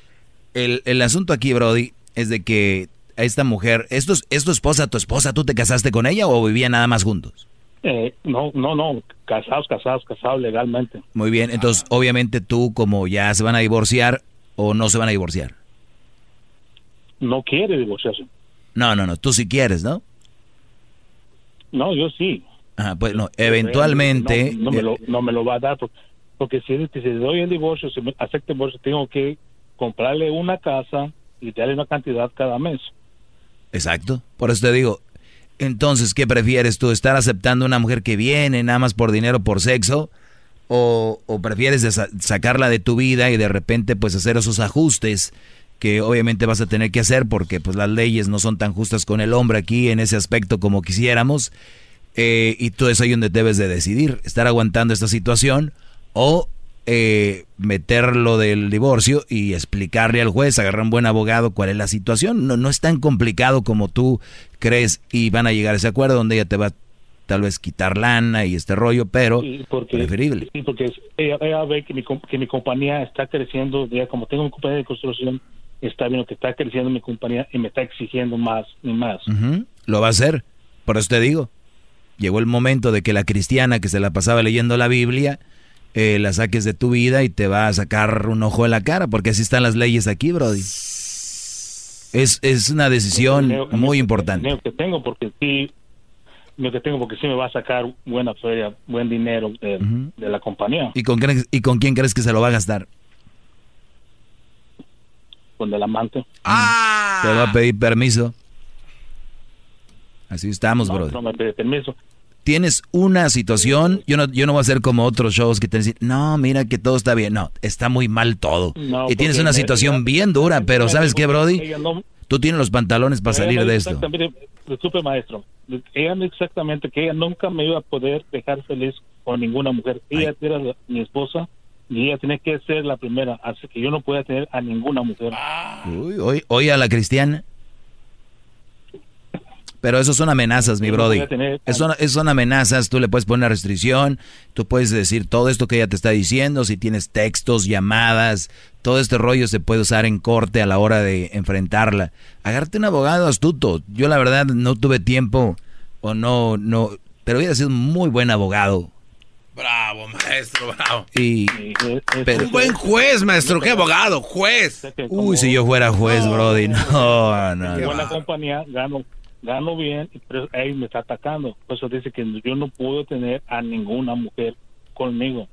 el, el asunto aquí, Brody, es de que a esta mujer, ¿esto es, ¿es tu esposa, tu esposa? ¿Tú te casaste con ella o vivían nada más juntos? Eh, no, no, no, casados, casados, casados legalmente. Muy bien, entonces obviamente tú como ya se van a divorciar o no se van a divorciar. No quiere divorciarse. No, no, no, tú sí quieres, ¿no? No, yo sí. Ajá, pues no, eventualmente... No, me, lo, no me, lo, va a dar porque, si, si le doy el divorcio, si me acepta el divorcio, tengo que comprarle una casa y darle una cantidad cada mes. Exacto, por eso te digo, entonces, ¿qué prefieres tú? ¿Estar aceptando una mujer que viene nada más por dinero, por sexo? ¿O, prefieres sacarla de tu vida y de repente pues hacer esos ajustes que obviamente vas a tener que hacer porque pues las leyes no son tan justas con el hombre aquí en ese aspecto como quisiéramos? Eh, y tú es ahí donde debes de decidir, estar aguantando esta situación o eh, meterlo del divorcio y explicarle al juez, agarrar un buen abogado cuál es la situación. No, no es tan complicado como tú crees y van a llegar a ese acuerdo donde ella te va tal vez quitar lana y este rollo, pero preferible. Sí, porque ella, ve que mi, que mi compañía está creciendo, ya como tengo una compañía de construcción, está viendo que está creciendo mi compañía y me está exigiendo más y más. Lo va a hacer, por eso te digo. Llegó el momento de que la cristiana que se la pasaba leyendo la Biblia, eh, la saques de tu vida y te va a sacar un ojo de la cara, porque así están las leyes aquí, Brody. Es, es una decisión muy importante. que tengo porque sí, lo que tengo porque sí me va a sacar buena feria, buen dinero de, la compañía. ¿Y con, ¿Y con quién crees que se lo va a gastar? Con el amante. Ah. Te va a pedir permiso. Así estamos, bro. No me pide permiso tienes una situación, yo no, yo no voy a ser como otros shows que te dicen, no, mira que todo está bien. No, está muy mal todo. y tienes una situación bien dura, pero ¿sabes qué, Brody? Tú tienes los pantalones para salir de esto. Disculpe, maestro. Ella exactamente que ella nunca me iba a poder dejar feliz con ninguna mujer. Ella era mi esposa y ella tiene que ser la primera, así que yo no puedo tener a ninguna mujer. Uy, hoy, hoy a la cristiana. Pero eso son amenazas, mi brody. Eso, son amenazas, tú le puedes poner una restricción, tú puedes decir todo esto que ella te está diciendo, si tienes textos, llamadas, todo este rollo se puede usar en corte a la hora de enfrentarla. Agárrate un abogado astuto. Yo la verdad no tuve tiempo o no, no, pero hubiera sido un muy buen abogado. Bravo, maestro, bravo. Y, un buen juez, maestro, qué abogado, juez. Uy, si yo fuera juez, Brody, no, no. no. compañía gano gano bien, pero él me está atacando. Por eso dice que yo no puedo tener a ninguna mujer conmigo.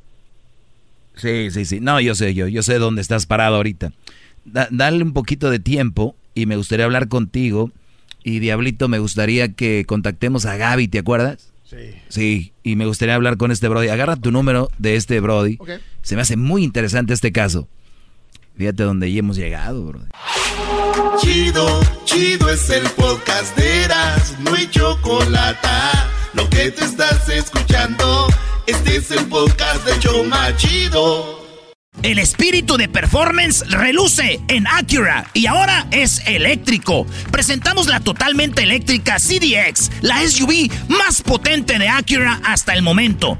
Sí, sí, sí. No, yo sé, yo, yo sé dónde estás parado ahorita. dale un poquito de tiempo y me gustaría hablar contigo. Y Diablito, me gustaría que contactemos a Gaby, ¿te acuerdas? Sí. Sí, y me gustaría hablar con este Brody. Agarra tu número de este Brody. Se me hace muy interesante este caso. Fíjate dónde ya hemos llegado, Brody. Chido, chido es el podcast de Eras, no hay chocolate. Lo que te estás escuchando, este es el podcast de Choma Chido. El espíritu de performance reluce en Acura y ahora es eléctrico. Presentamos la totalmente eléctrica CDX, la SUV más potente de Acura hasta el momento.